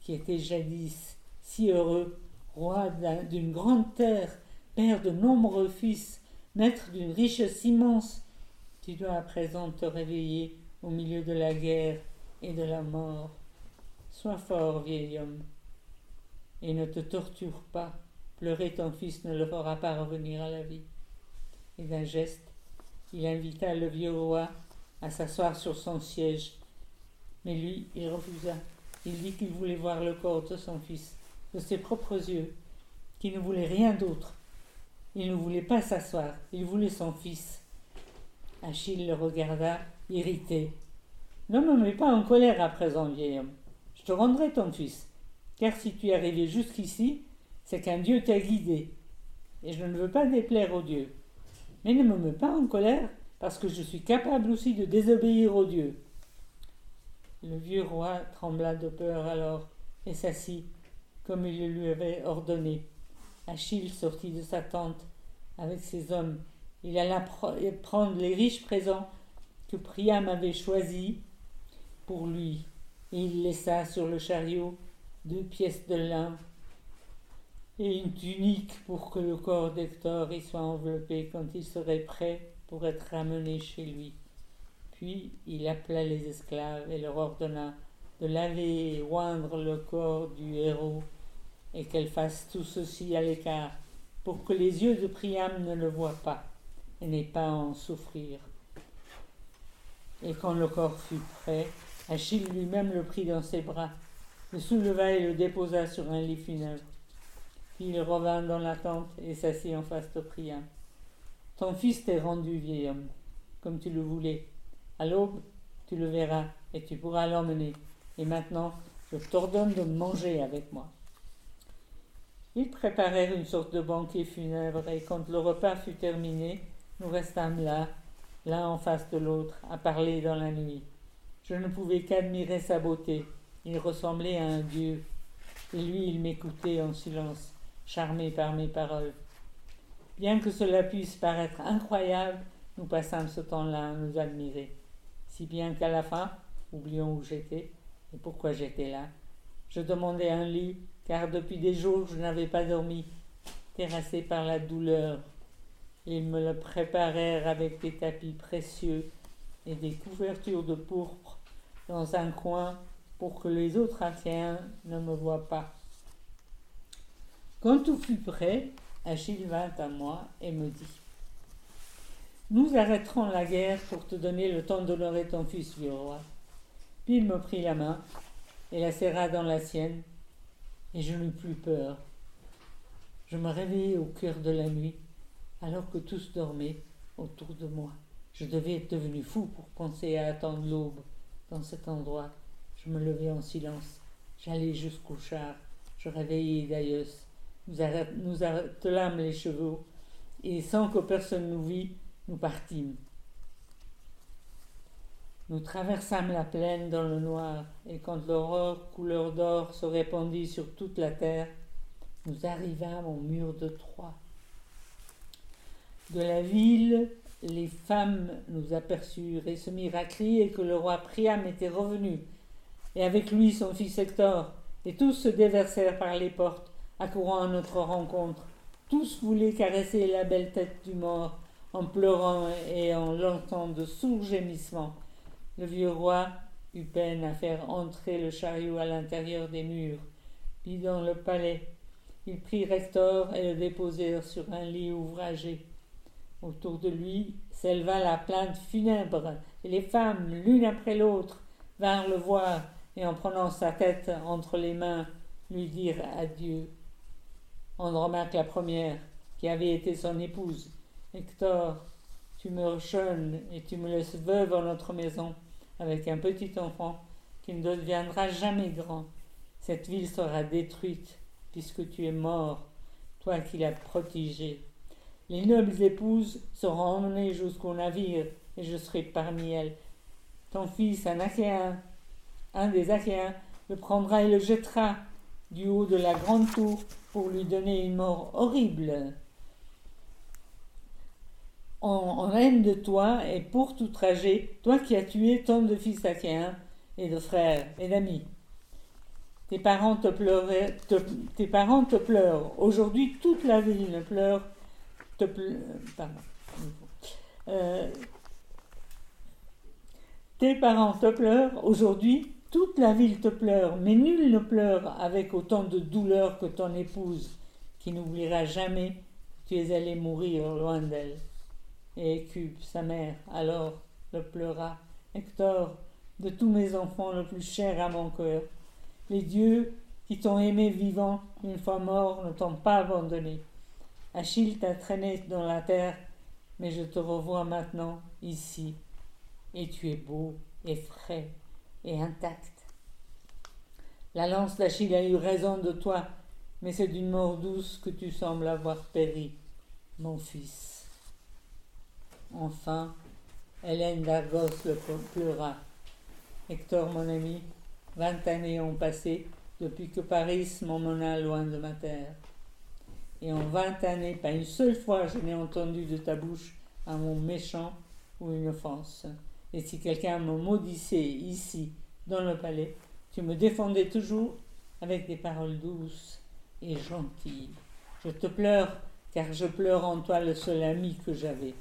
qui étais jadis si heureux, roi d'une grande terre, père de nombreux fils, maître d'une richesse immense, tu dois à présent te réveiller au milieu de la guerre et de la mort. Sois fort, vieil homme, et ne te torture pas. Pleurer ton fils ne le fera pas revenir à la vie. Et d'un geste, il invita le vieux roi à s'asseoir sur son siège. Mais lui, il refusa. Il dit qu'il voulait voir le corps de son fils, de ses propres yeux, qu'il ne voulait rien d'autre. Il ne voulait pas s'asseoir, il voulait son fils. Achille le regarda, irrité. Ne me mets pas en colère à présent, vieil homme te rendrai ton fils, car si tu es arrivé jusqu'ici, c'est qu'un Dieu t'a guidé, et je ne veux pas déplaire au Dieu. Mais ne me mets pas en colère, parce que je suis capable aussi de désobéir au Dieu. Le vieux roi trembla de peur alors, et s'assit, comme il le lui avait ordonné. Achille sortit de sa tente avec ses hommes. Il alla prendre les riches présents que Priam avait choisis pour lui il laissa sur le chariot deux pièces de lin et une tunique pour que le corps d'Hector y soit enveloppé quand il serait prêt pour être ramené chez lui. Puis il appela les esclaves et leur ordonna de laver et oindre le corps du héros et qu'elles fassent tout ceci à l'écart pour que les yeux de Priam ne le voient pas et n'aient pas à en souffrir. Et quand le corps fut prêt, Achille lui-même le prit dans ses bras, le souleva et le déposa sur un lit funèbre. Il revint dans la tente et s'assit en face de Priam. Ton fils t'est rendu, vieil homme, comme tu le voulais. À l'aube, tu le verras et tu pourras l'emmener. Et maintenant, je t'ordonne de manger avec moi. Ils préparèrent une sorte de banquet funèbre, et quand le repas fut terminé, nous restâmes là, l'un en face de l'autre, à parler dans la nuit. Je ne pouvais qu'admirer sa beauté. Il ressemblait à un dieu. Et lui, il m'écoutait en silence, charmé par mes paroles. Bien que cela puisse paraître incroyable, nous passâmes ce temps-là à nous admirer. Si bien qu'à la fin, oublions où j'étais et pourquoi j'étais là, je demandai un lit, car depuis des jours je n'avais pas dormi, terrassé par la douleur. Ils me le préparèrent avec des tapis précieux et des couvertures de pourpre dans un coin pour que les autres Achéens ne me voient pas. Quand tout fut prêt, Achille vint à moi et me dit Nous arrêterons la guerre pour te donner le temps d'honorer ton fils, vieux roi. Puis il me prit la main et la serra dans la sienne, et je n'eus plus peur. Je me réveillai au cœur de la nuit, alors que tous dormaient autour de moi. Je devais être devenu fou pour penser à attendre l'aube dans cet endroit. Je me levai en silence. J'allai jusqu'au char. Je réveillai Daius. Nous, attelâmes les chevaux, et sans que personne nous vît, nous partîmes. Nous traversâmes la plaine dans le noir, et quand l'aurore couleur d'or se répandit sur toute la terre, nous arrivâmes au mur de Troie. De la ville, les femmes nous aperçurent et se mirent à crier que le roi Priam était revenu, et avec lui son fils Hector, et tous se déversèrent par les portes, accourant à notre rencontre. Tous voulaient caresser la belle tête du mort, en pleurant et en lançant de sourds gémissements. Le vieux roi eut peine à faire entrer le chariot à l'intérieur des murs. Puis dans le palais, ils prirent Hector et le déposèrent sur un lit ouvragé. Autour de lui s'éleva la plainte funèbre, et les femmes, l'une après l'autre, vinrent le voir, et en prenant sa tête entre les mains, lui dirent adieu. Andromaque la première, qui avait été son épouse. Hector, tu meurs jeune et tu me laisses veuve en notre maison, avec un petit enfant qui ne deviendra jamais grand. Cette ville sera détruite, puisque tu es mort, toi qui l'as protégée. Les nobles épouses seront emmenées jusqu'au navire, et je serai parmi elles. Ton fils, un Achéen, un des Achéens, le prendra et le jettera du haut de la grande tour pour lui donner une mort horrible. En, haine de toi et pour tout trajet, toi qui as tué tant de fils achéens et de frères et d'amis. Tes parents te, pleuraient, tes parents te pleurent. Aujourd'hui, toute la ville pleure. Te pleure, pardon. Euh, tes parents te pleurent. Aujourd'hui, toute la ville te pleure, mais nul ne pleure avec autant de douleur que ton épouse, qui n'oubliera jamais que tu es allé mourir loin d'elle. Et Cube, sa mère, alors le pleura. Hector, de tous mes enfants le plus cher à mon cœur, les dieux qui t'ont aimé vivant, une fois mort, ne t'ont pas abandonné. Achille t'a traîné dans la terre, mais je te revois maintenant ici, et tu es beau et frais et intacte. La lance d'Achille a eu raison de toi, mais c'est d'une mort douce que tu sembles avoir péri, mon fils. Enfin, Hélène d'Argos le pleura. Hector, mon ami, vingt années ont passé depuis que Paris m'emmena loin de ma terre. Et en vingt années, pas une seule fois je n'ai entendu de ta bouche un mot méchant ou une offense. Et si quelqu'un me maudissait ici, dans le palais, tu me défendais toujours avec des paroles douces et gentilles. Je te pleure, car je pleure en toi le seul ami que j'avais.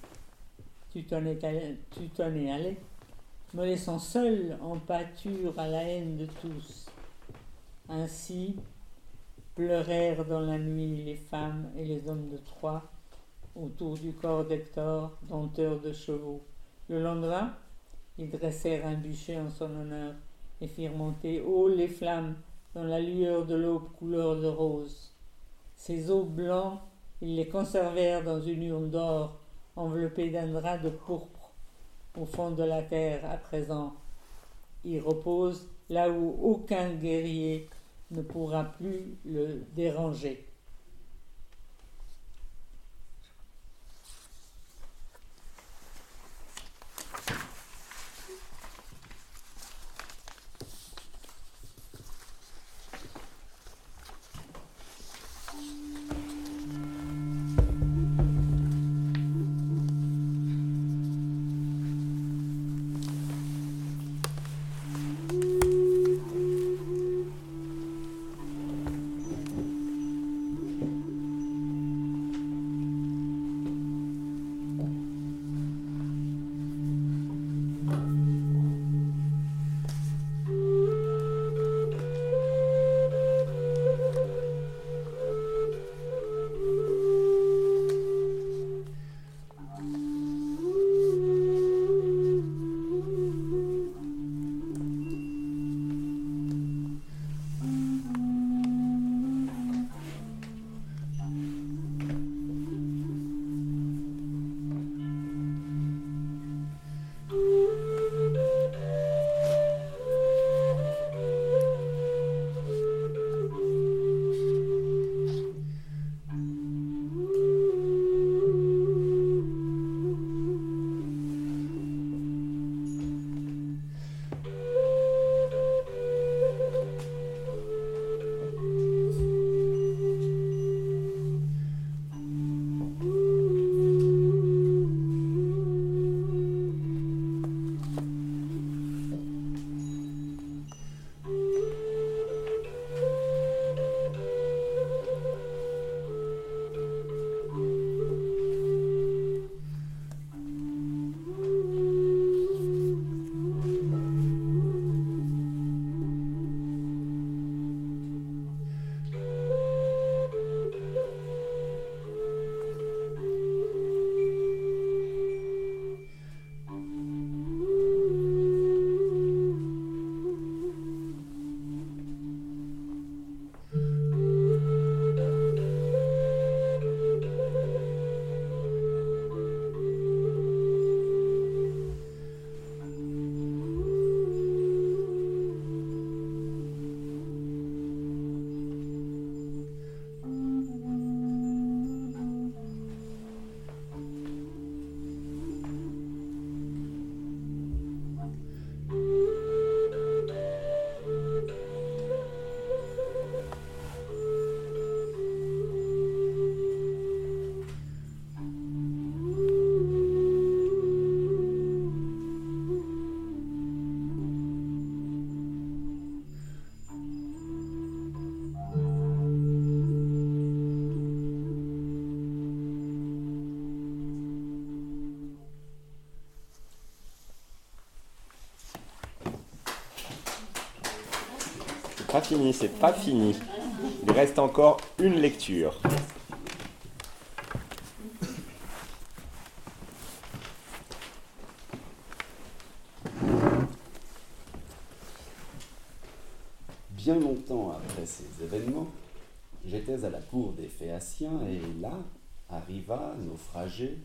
Tu t'en es, es allé, me laissant seul en pâture à la haine de tous. Ainsi pleurèrent dans la nuit les femmes et les hommes de Troie autour du corps d'Hector, dompteur de chevaux. Le lendemain, ils dressèrent un bûcher en son honneur et firent monter haut les flammes dans la lueur de l'aube couleur de rose. Ces os blancs, ils les conservèrent dans une urne d'or enveloppée d'un drap de pourpre au fond de la terre à présent. il repose là où aucun guerrier ne pourra plus le déranger. Fini, c'est pas fini. Il reste encore une lecture. Bien longtemps après ces événements, j'étais à la cour des Phéaciens et là arriva, naufragé,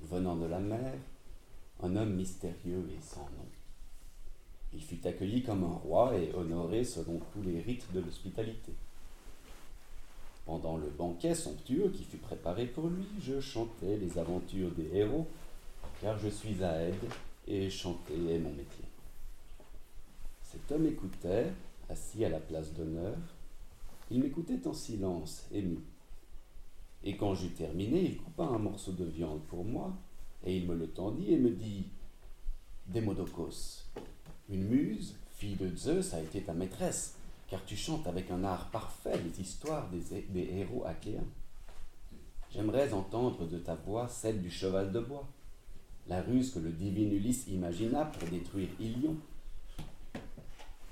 venant de la mer, un homme mystérieux et sans nom. Il fut accueilli comme un roi et honoré selon tous les rites de l'hospitalité. Pendant le banquet somptueux qui fut préparé pour lui, je chantais les aventures des héros, car je suis à aide et chanter est mon métier. Cet homme écoutait, assis à la place d'honneur. Il m'écoutait en silence, ému. Et quand j'eus terminé, il coupa un morceau de viande pour moi, et il me le tendit et me dit Démodocos, une muse, fille de Zeus, a été ta maîtresse, car tu chantes avec un art parfait les histoires des, héros achéens. J'aimerais entendre de ta voix celle du cheval de bois, la ruse que le divin Ulysse imagina pour détruire Ilion.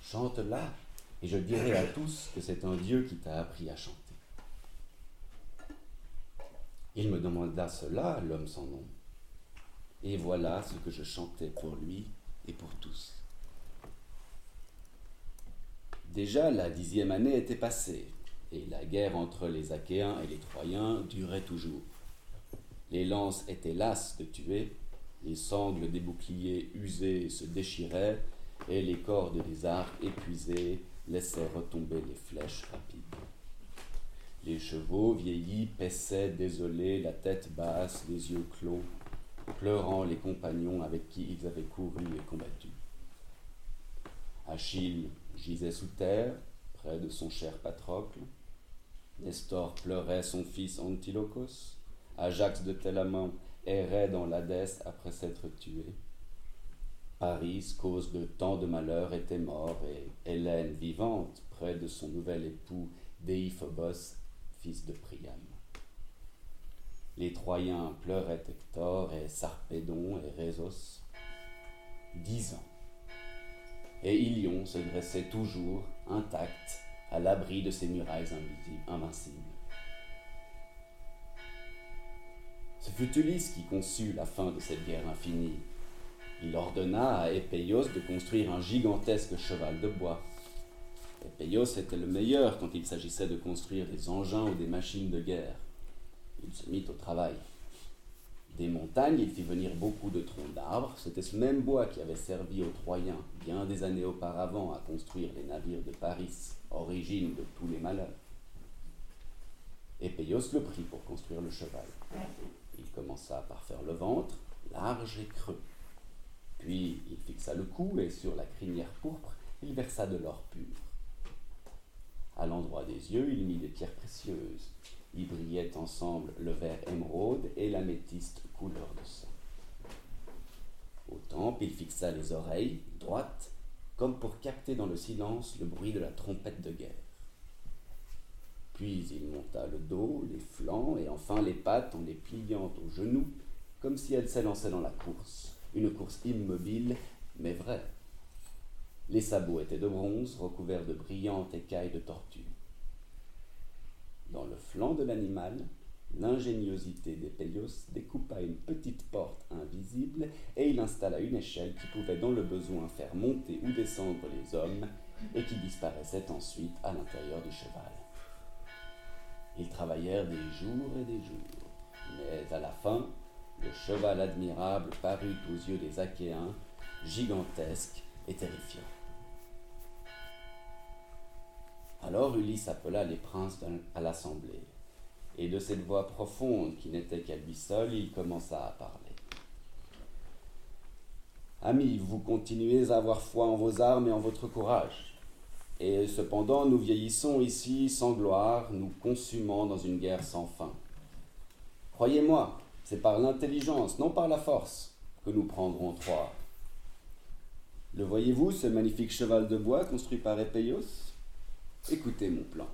Chante-la, et je dirai à tous que c'est un Dieu qui t'a appris à chanter. Il me demanda cela, l'homme sans nom. Et voilà ce que je chantais pour lui et pour tous. Déjà la dixième année était passée, et la guerre entre les Achéens et les Troyens durait toujours. Les lances étaient lasses de tuer, les sangles des boucliers usés se déchiraient, et les cordes des arcs épuisés laissaient retomber les flèches rapides. Les chevaux vieillis paissaient désolés, la tête basse, les yeux clos, pleurant les compagnons avec qui ils avaient couru et combattu. Achille gisait sous terre, près de son cher Patrocle. Nestor pleurait son fils Antilocos. Ajax de Télamon errait dans l'Hadès après s'être tué. Paris, cause de tant de malheurs, était mort, et Hélène, vivante, près de son nouvel époux Déiphobos, fils de Priam. Les Troyens pleuraient Hector et Sarpédon et Rhésos. Dix ans. Et Ilion se dressait toujours, intact, à l'abri de ses murailles invincibles. Ce fut Ulysse qui conçut la fin de cette guerre infinie. Il ordonna à Épéios de construire un gigantesque cheval de bois. Épéios était le meilleur quand il s'agissait de construire des engins ou des machines de guerre. Il se mit au travail. Des montagnes, il fit venir beaucoup de troncs d'arbres. C'était ce même bois qui avait servi aux Troyens bien des années auparavant à construire les navires de Paris, origine de tous les malheurs. Épéios le prit pour construire le cheval. Il commença par faire le ventre, large et creux. Puis il fixa le cou et sur la crinière pourpre, il versa de l'or pur. À l'endroit des yeux, il mit des pierres précieuses. Y brillaient ensemble le vert émeraude et l'améthyste couleur de sang. Au temple, il fixa les oreilles, droites, comme pour capter dans le silence le bruit de la trompette de guerre. Puis il monta le dos, les flancs et enfin les pattes en les pliant aux genoux, comme si elle s'élançait dans la course, une course immobile, mais vraie. Les sabots étaient de bronze, recouverts de brillantes écailles de tortue. Dans le flanc de l'animal, l'ingéniosité d'Épéios découpa une petite porte invisible et il installa une échelle qui pouvait dans le besoin faire monter ou descendre les hommes et qui disparaissait ensuite à l'intérieur du cheval. Ils travaillèrent des jours et des jours, mais à la fin, le cheval admirable parut aux yeux des Achéens gigantesque et terrifiant. Alors Ulysse appela les princes à l'assemblée, et de cette voix profonde qui n'était qu'à lui seul, il commença à parler. Amis, vous continuez à avoir foi en vos armes et en votre courage. Et cependant, nous vieillissons ici sans gloire, nous consumant dans une guerre sans fin. Croyez-moi, c'est par l'intelligence, non par la force, que nous prendrons Troie. Le voyez-vous, ce magnifique cheval de bois construit par Épéios Écoutez mon plan.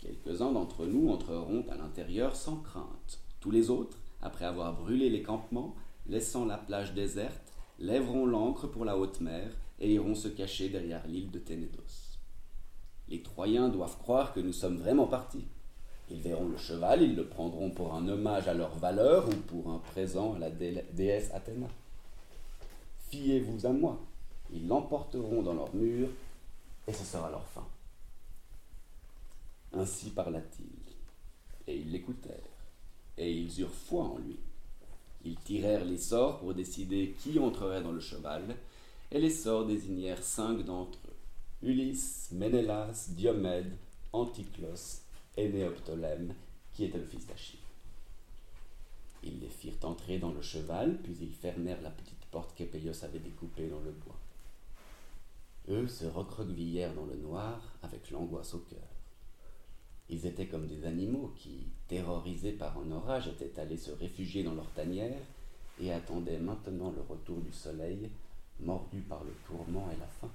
Quelques-uns d'entre nous entreront à l'intérieur sans crainte. Tous les autres, après avoir brûlé les campements, laissant la plage déserte, lèveront l'ancre pour la haute mer et iront se cacher derrière l'île de Ténédos. Les Troyens doivent croire que nous sommes vraiment partis. Ils verront le cheval, ils le prendront pour un hommage à leur valeur ou pour un présent à la déesse Athéna. Fiez-vous à moi, ils l'emporteront dans leurs murs et ce sera leur fin. Ainsi parla-t-il, et ils l'écoutèrent, et ils eurent foi en lui. Ils tirèrent les sorts pour décider qui entrerait dans le cheval, et les sorts désignèrent cinq d'entre eux Ulysse, Ménélas, Diomède, Anticlos et Néoptolème, qui était le fils d'Achille. Ils les firent entrer dans le cheval, puis ils fermèrent la petite porte qu'Épéios avait découpée dans le bois. Eux se recroquevillèrent dans le noir avec l'angoisse au cœur. Ils étaient comme des animaux qui, terrorisés par un orage, étaient allés se réfugier dans leur tanière et attendaient maintenant le retour du soleil, mordus par le tourment et la faim.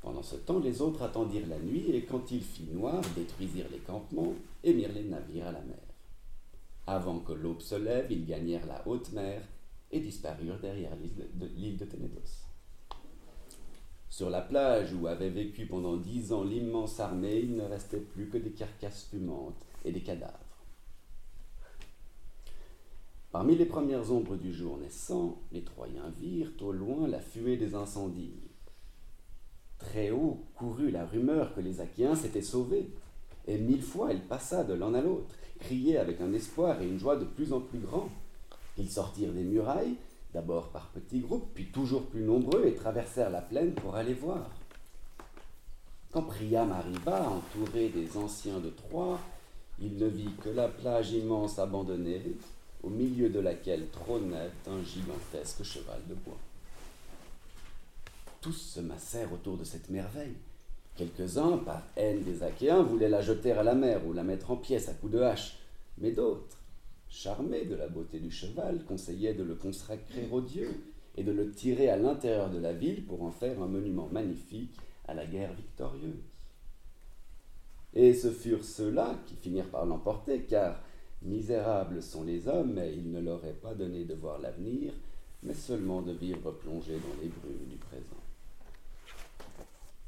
Pendant ce temps, les autres attendirent la nuit et quand il fit noir, détruisirent les campements et mirent les navires à la mer. Avant que l'aube se lève, ils gagnèrent la haute mer et disparurent derrière l'île de, Ténédos. Sur la plage où avait vécu pendant dix ans l'immense armée, il ne restait plus que des carcasses fumantes et des cadavres. Parmi les premières ombres du jour naissant, les Troyens virent au loin la fuée des incendies. Très haut courut la rumeur que les Achéens s'étaient sauvés, et mille fois elle passa de l'un à l'autre, criait avec un espoir et une joie de plus en plus grands. Ils sortirent des murailles, d'abord par petits groupes, puis toujours plus nombreux, et traversèrent la plaine pour aller voir. Quand Priam arriva, entouré des anciens de Troie, il ne vit que la plage immense abandonnée, au milieu de laquelle trônait un gigantesque cheval de bois. Tous se massèrent autour de cette merveille. Quelques-uns, par haine des Achéens, voulaient la jeter à la mer ou la mettre en pièces à coups de hache, mais d'autres, charmés de la beauté du cheval, conseillaient de le consacrer aux dieux et de le tirer à l'intérieur de la ville pour en faire un monument magnifique à la guerre victorieuse. Et ce furent ceux-là qui finirent par l'emporter, car misérables sont les hommes, et il ne leur est pas donné de voir l'avenir, mais seulement de vivre plongés dans les brumes du présent.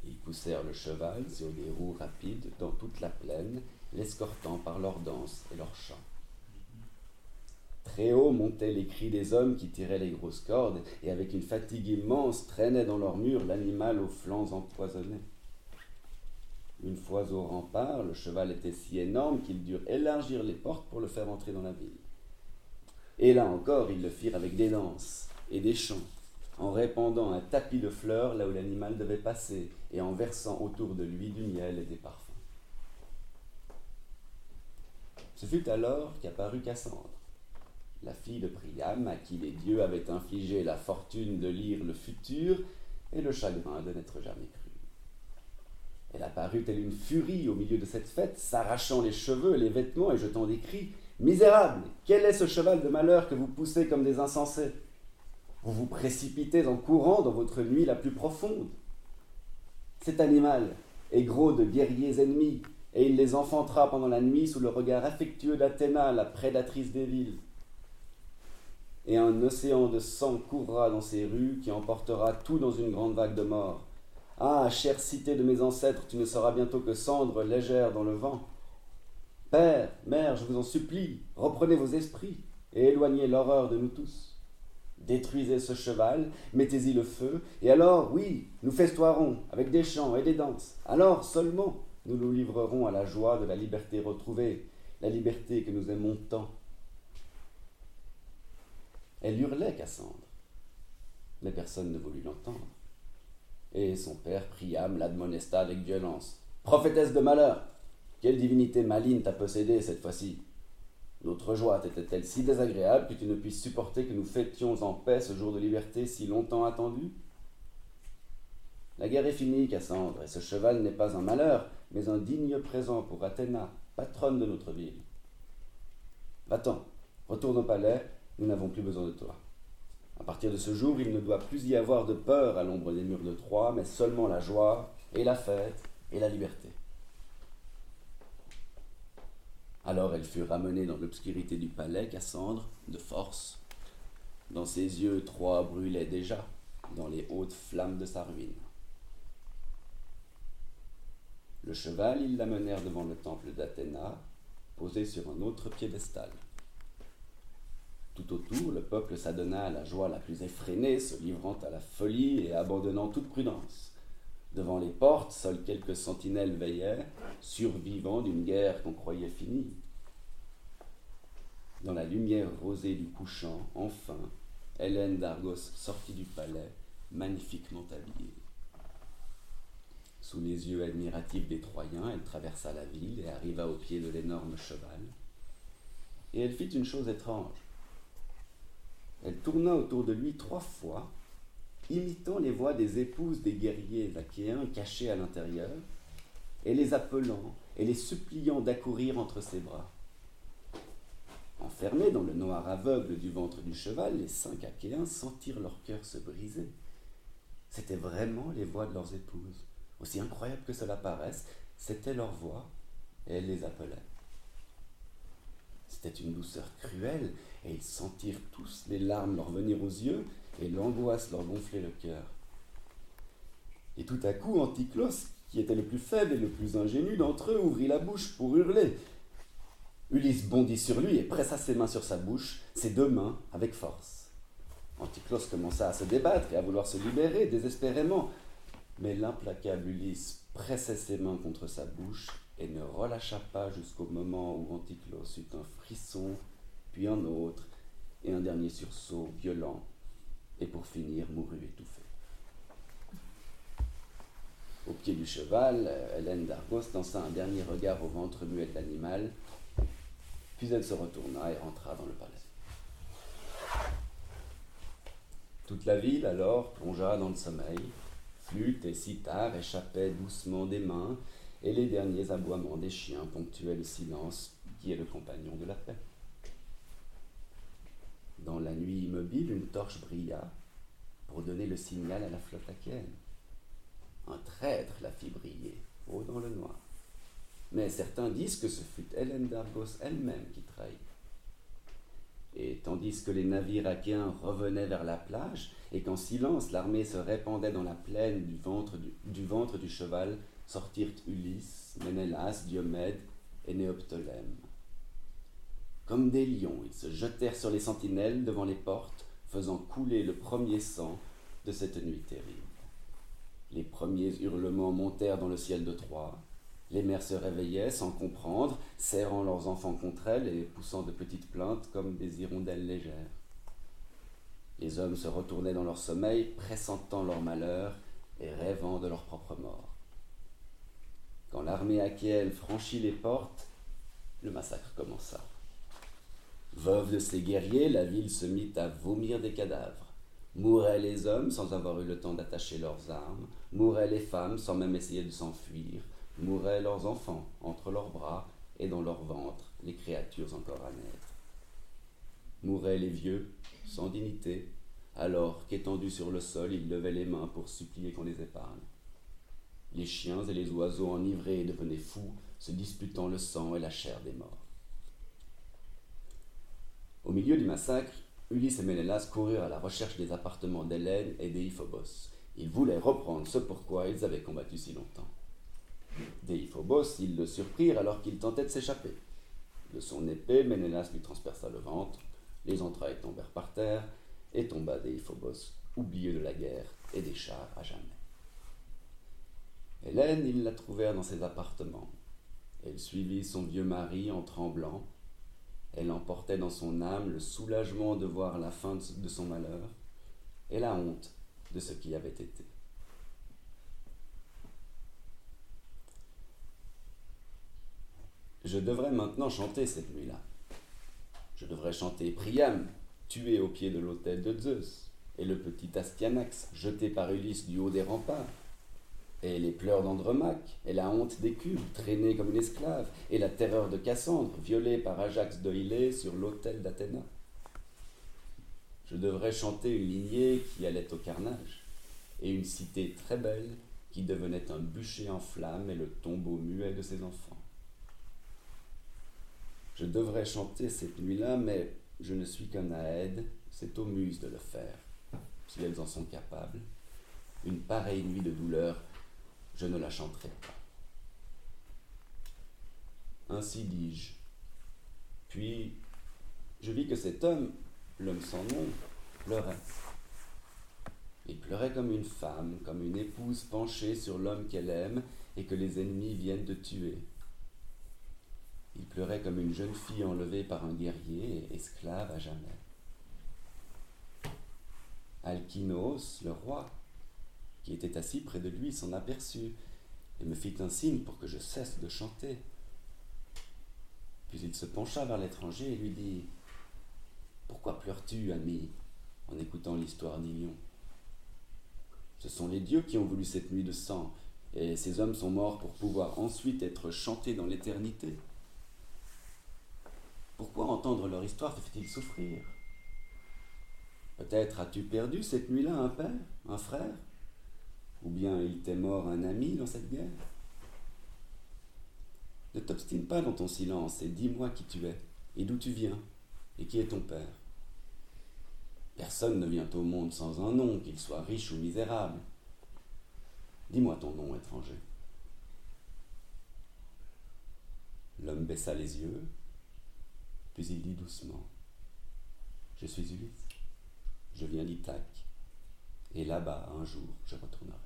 Ils poussèrent le cheval sur des roues rapides dans toute la plaine, l'escortant par leur danse et leurs chants. Très haut montaient les cris des hommes qui tiraient les grosses cordes et avec une fatigue immense traînaient dans leurs murs l'animal aux flancs empoisonnés. Une fois au rempart, le cheval était si énorme qu'ils durent élargir les portes pour le faire entrer dans la ville. Et là encore, ils le firent avec des danses et des chants, en répandant un tapis de fleurs là où l'animal devait passer et en versant autour de lui du miel et des parfums. Ce fut alors qu'apparut Cassandre la fille de Priam, à qui les dieux avaient infligé la fortune de lire le futur et le chagrin de n'être jamais cru. Elle apparut telle une furie au milieu de cette fête, s'arrachant les cheveux les vêtements et jetant des cris. Misérable, quel est ce cheval de malheur que vous poussez comme des insensés? Vous vous précipitez en courant dans votre nuit la plus profonde. Cet animal est gros de guerriers ennemis, et il les enfantera pendant la nuit sous le regard affectueux d'Athéna, la prédatrice des villes et un océan de sang courra dans ces rues qui emportera tout dans une grande vague de mort. Ah, chère cité de mes ancêtres, tu ne seras bientôt que cendre légère dans le vent. Père, mère, je vous en supplie, reprenez vos esprits et éloignez l'horreur de nous tous. Détruisez ce cheval, mettez-y le feu, et alors, oui, nous festoirons avec des chants et des danses. Alors seulement nous nous livrerons à la joie de la liberté retrouvée, la liberté que nous aimons tant. Elle hurlait Cassandre. Mais personne ne voulut l'entendre. Et son père Priam l'admonesta avec violence. Prophétesse de malheur, quelle divinité maligne t'a possédée cette fois-ci? Notre joie t'était-elle si désagréable que tu ne puisses supporter que nous fêtions en paix ce jour de liberté si longtemps attendu? La guerre est finie, Cassandre, et ce cheval n'est pas un malheur, mais un digne présent pour Athéna, patronne de notre ville. Va-t'en, retourne au palais nous n'avons plus besoin de toi. À partir de ce jour, il ne doit plus y avoir de peur à l'ombre des murs de Troie, mais seulement la joie et la fête et la liberté. Alors elle fut ramenée dans l'obscurité du palais, Cassandre, de force. Dans ses yeux, Troie brûlait déjà, dans les hautes flammes de sa ruine. Le cheval, ils l'amenèrent devant le temple d'Athéna, posé sur un autre piédestal. Tout autour, le peuple s'adonna à la joie la plus effrénée, se livrant à la folie et abandonnant toute prudence. Devant les portes, seuls quelques sentinelles veillaient, survivants d'une guerre qu'on croyait finie. Dans la lumière rosée du couchant, enfin, Hélène d'Argos sortit du palais, magnifiquement habillée. Sous les yeux admiratifs des Troyens, elle traversa la ville et arriva au pied de l'énorme cheval. Et elle fit une chose étrange. Elle tourna autour de lui trois fois, imitant les voix des épouses des guerriers achéens cachés à l'intérieur, et les appelant et les suppliant d'accourir entre ses bras. Enfermés dans le noir aveugle du ventre du cheval, les cinq Achéens sentirent leur cœur se briser. C'étaient vraiment les voix de leurs épouses. Aussi incroyable que cela paraisse, c'était leur voix, et elles les appelaient. C'était une douceur cruelle, et ils sentirent tous les larmes leur venir aux yeux, et l'angoisse leur gonfler le cœur. Et tout à coup, Anticlos, qui était le plus faible et le plus ingénu d'entre eux, ouvrit la bouche pour hurler. Ulysse bondit sur lui et pressa ses mains sur sa bouche, ses deux mains, avec force. Anticlos commença à se débattre et à vouloir se libérer désespérément, mais l'implacable Ulysse pressait ses mains contre sa bouche et ne relâcha pas jusqu'au moment où Anticlos eut un frisson, puis un autre, et un dernier sursaut violent, et pour finir mourut étouffée. Au pied du cheval, Hélène d'Argos lança un dernier regard au ventre muet de l'animal, puis elle se retourna et rentra dans le palais. Toute la ville alors plongea dans le sommeil. Flûte et sitar échappaient doucement des mains, et les derniers aboiements des chiens ponctuaient le silence qui est le compagnon de la paix. Dans la nuit immobile, une torche brilla pour donner le signal à la flotte achéenne. Un traître la fit briller, haut dans le noir. Mais certains disent que ce fut Hélène d'Argos elle-même qui trahit. Et tandis que les navires achéens revenaient vers la plage, et qu'en silence l'armée se répandait dans la plaine du, ventre du cheval, sortirent Ulysse, Ménélas, Diomède et Néoptolème. Comme des lions, ils se jetèrent sur les sentinelles devant les portes, faisant couler le premier sang de cette nuit terrible. Les premiers hurlements montèrent dans le ciel de Troie. Les mères se réveillaient sans comprendre, serrant leurs enfants contre elles et poussant de petites plaintes comme des hirondelles légères. Les hommes se retournaient dans leur sommeil, pressentant leur malheur et rêvant de leur propre mort. Quand l'armée achéenne franchit les portes, le massacre commença. Veuve de ses guerriers, la ville se mit à vomir des cadavres. Mouraient les hommes sans avoir eu le temps d'attacher leurs armes, mouraient les femmes sans même essayer de s'enfuir, mouraient leurs enfants entre leurs bras et dans leur ventre, les créatures encore à naître. Mouraient les vieux, sans dignité, alors qu'étendus sur le sol, ils levaient les mains pour supplier qu'on les épargne. Les chiens et les oiseaux enivrés devenaient fous, se disputant le sang et la chair des morts. Au milieu du massacre, Ulysse et Ménélas coururent à la recherche des appartements d'Hélène et d'Eiphobos. Ils voulaient reprendre ce pourquoi ils avaient combattu si longtemps. D'Eiphobos, ils le surprirent alors qu'il tentait de s'échapper. De son épée, Ménélas lui transperça le ventre, les entrailles tombèrent par terre, et tomba Deiphobos, oublié de la guerre et des chars à jamais. Hélène, ils la trouvèrent dans ses appartements. Elle suivit son vieux mari en tremblant. Elle emportait dans son âme le soulagement de voir la fin de son malheur et la honte de ce qui avait été. Je devrais maintenant chanter cette nuit-là. Je devrais chanter Priam, tué au pied de l'autel de Zeus, et le petit Astyanax, jeté par Ulysse du haut des remparts, et les pleurs d'Andromaque, et la honte d'Écube, traînée comme une esclave, et la terreur de Cassandre, violée par Ajax de Hylée sur l'autel d'Athéna. Je devrais chanter une lignée qui allait au carnage, et une cité très belle qui devenait un bûcher en flammes et le tombeau muet de ses enfants. Je devrais chanter cette nuit-là, mais je ne suis qu'un aède, c'est aux muses de le faire, si elles en sont capables. Une pareille nuit de douleur, je ne la chanterai pas. Ainsi dis-je. Puis, je vis que cet homme, l'homme sans nom, pleurait. Il pleurait comme une femme, comme une épouse penchée sur l'homme qu'elle aime et que les ennemis viennent de tuer. Il pleurait comme une jeune fille enlevée par un guerrier et esclave à jamais. Alkinos, le roi, qui était assis près de lui, s'en aperçut et me fit un signe pour que je cesse de chanter. Puis il se pencha vers l'étranger et lui dit Pourquoi pleures-tu, ami, en écoutant l'histoire d'Ilion Ce sont les dieux qui ont voulu cette nuit de sang, et ces hommes sont morts pour pouvoir ensuite être chantés dans l'éternité. Pourquoi entendre leur histoire te fait-il souffrir? Peut-être as-tu perdu cette nuit-là un père, un frère? Ou bien il t'est mort un ami dans cette guerre? Ne t'obstine pas dans ton silence et dis-moi qui tu es, et d'où tu viens, et qui est ton père. Personne ne vient au monde sans un nom, qu'il soit riche ou misérable. Dis-moi ton nom étranger. L'homme baissa les yeux, puis il dit doucement Je suis Ulysse, je viens d'Ithaque, et là-bas, un jour, je retournerai.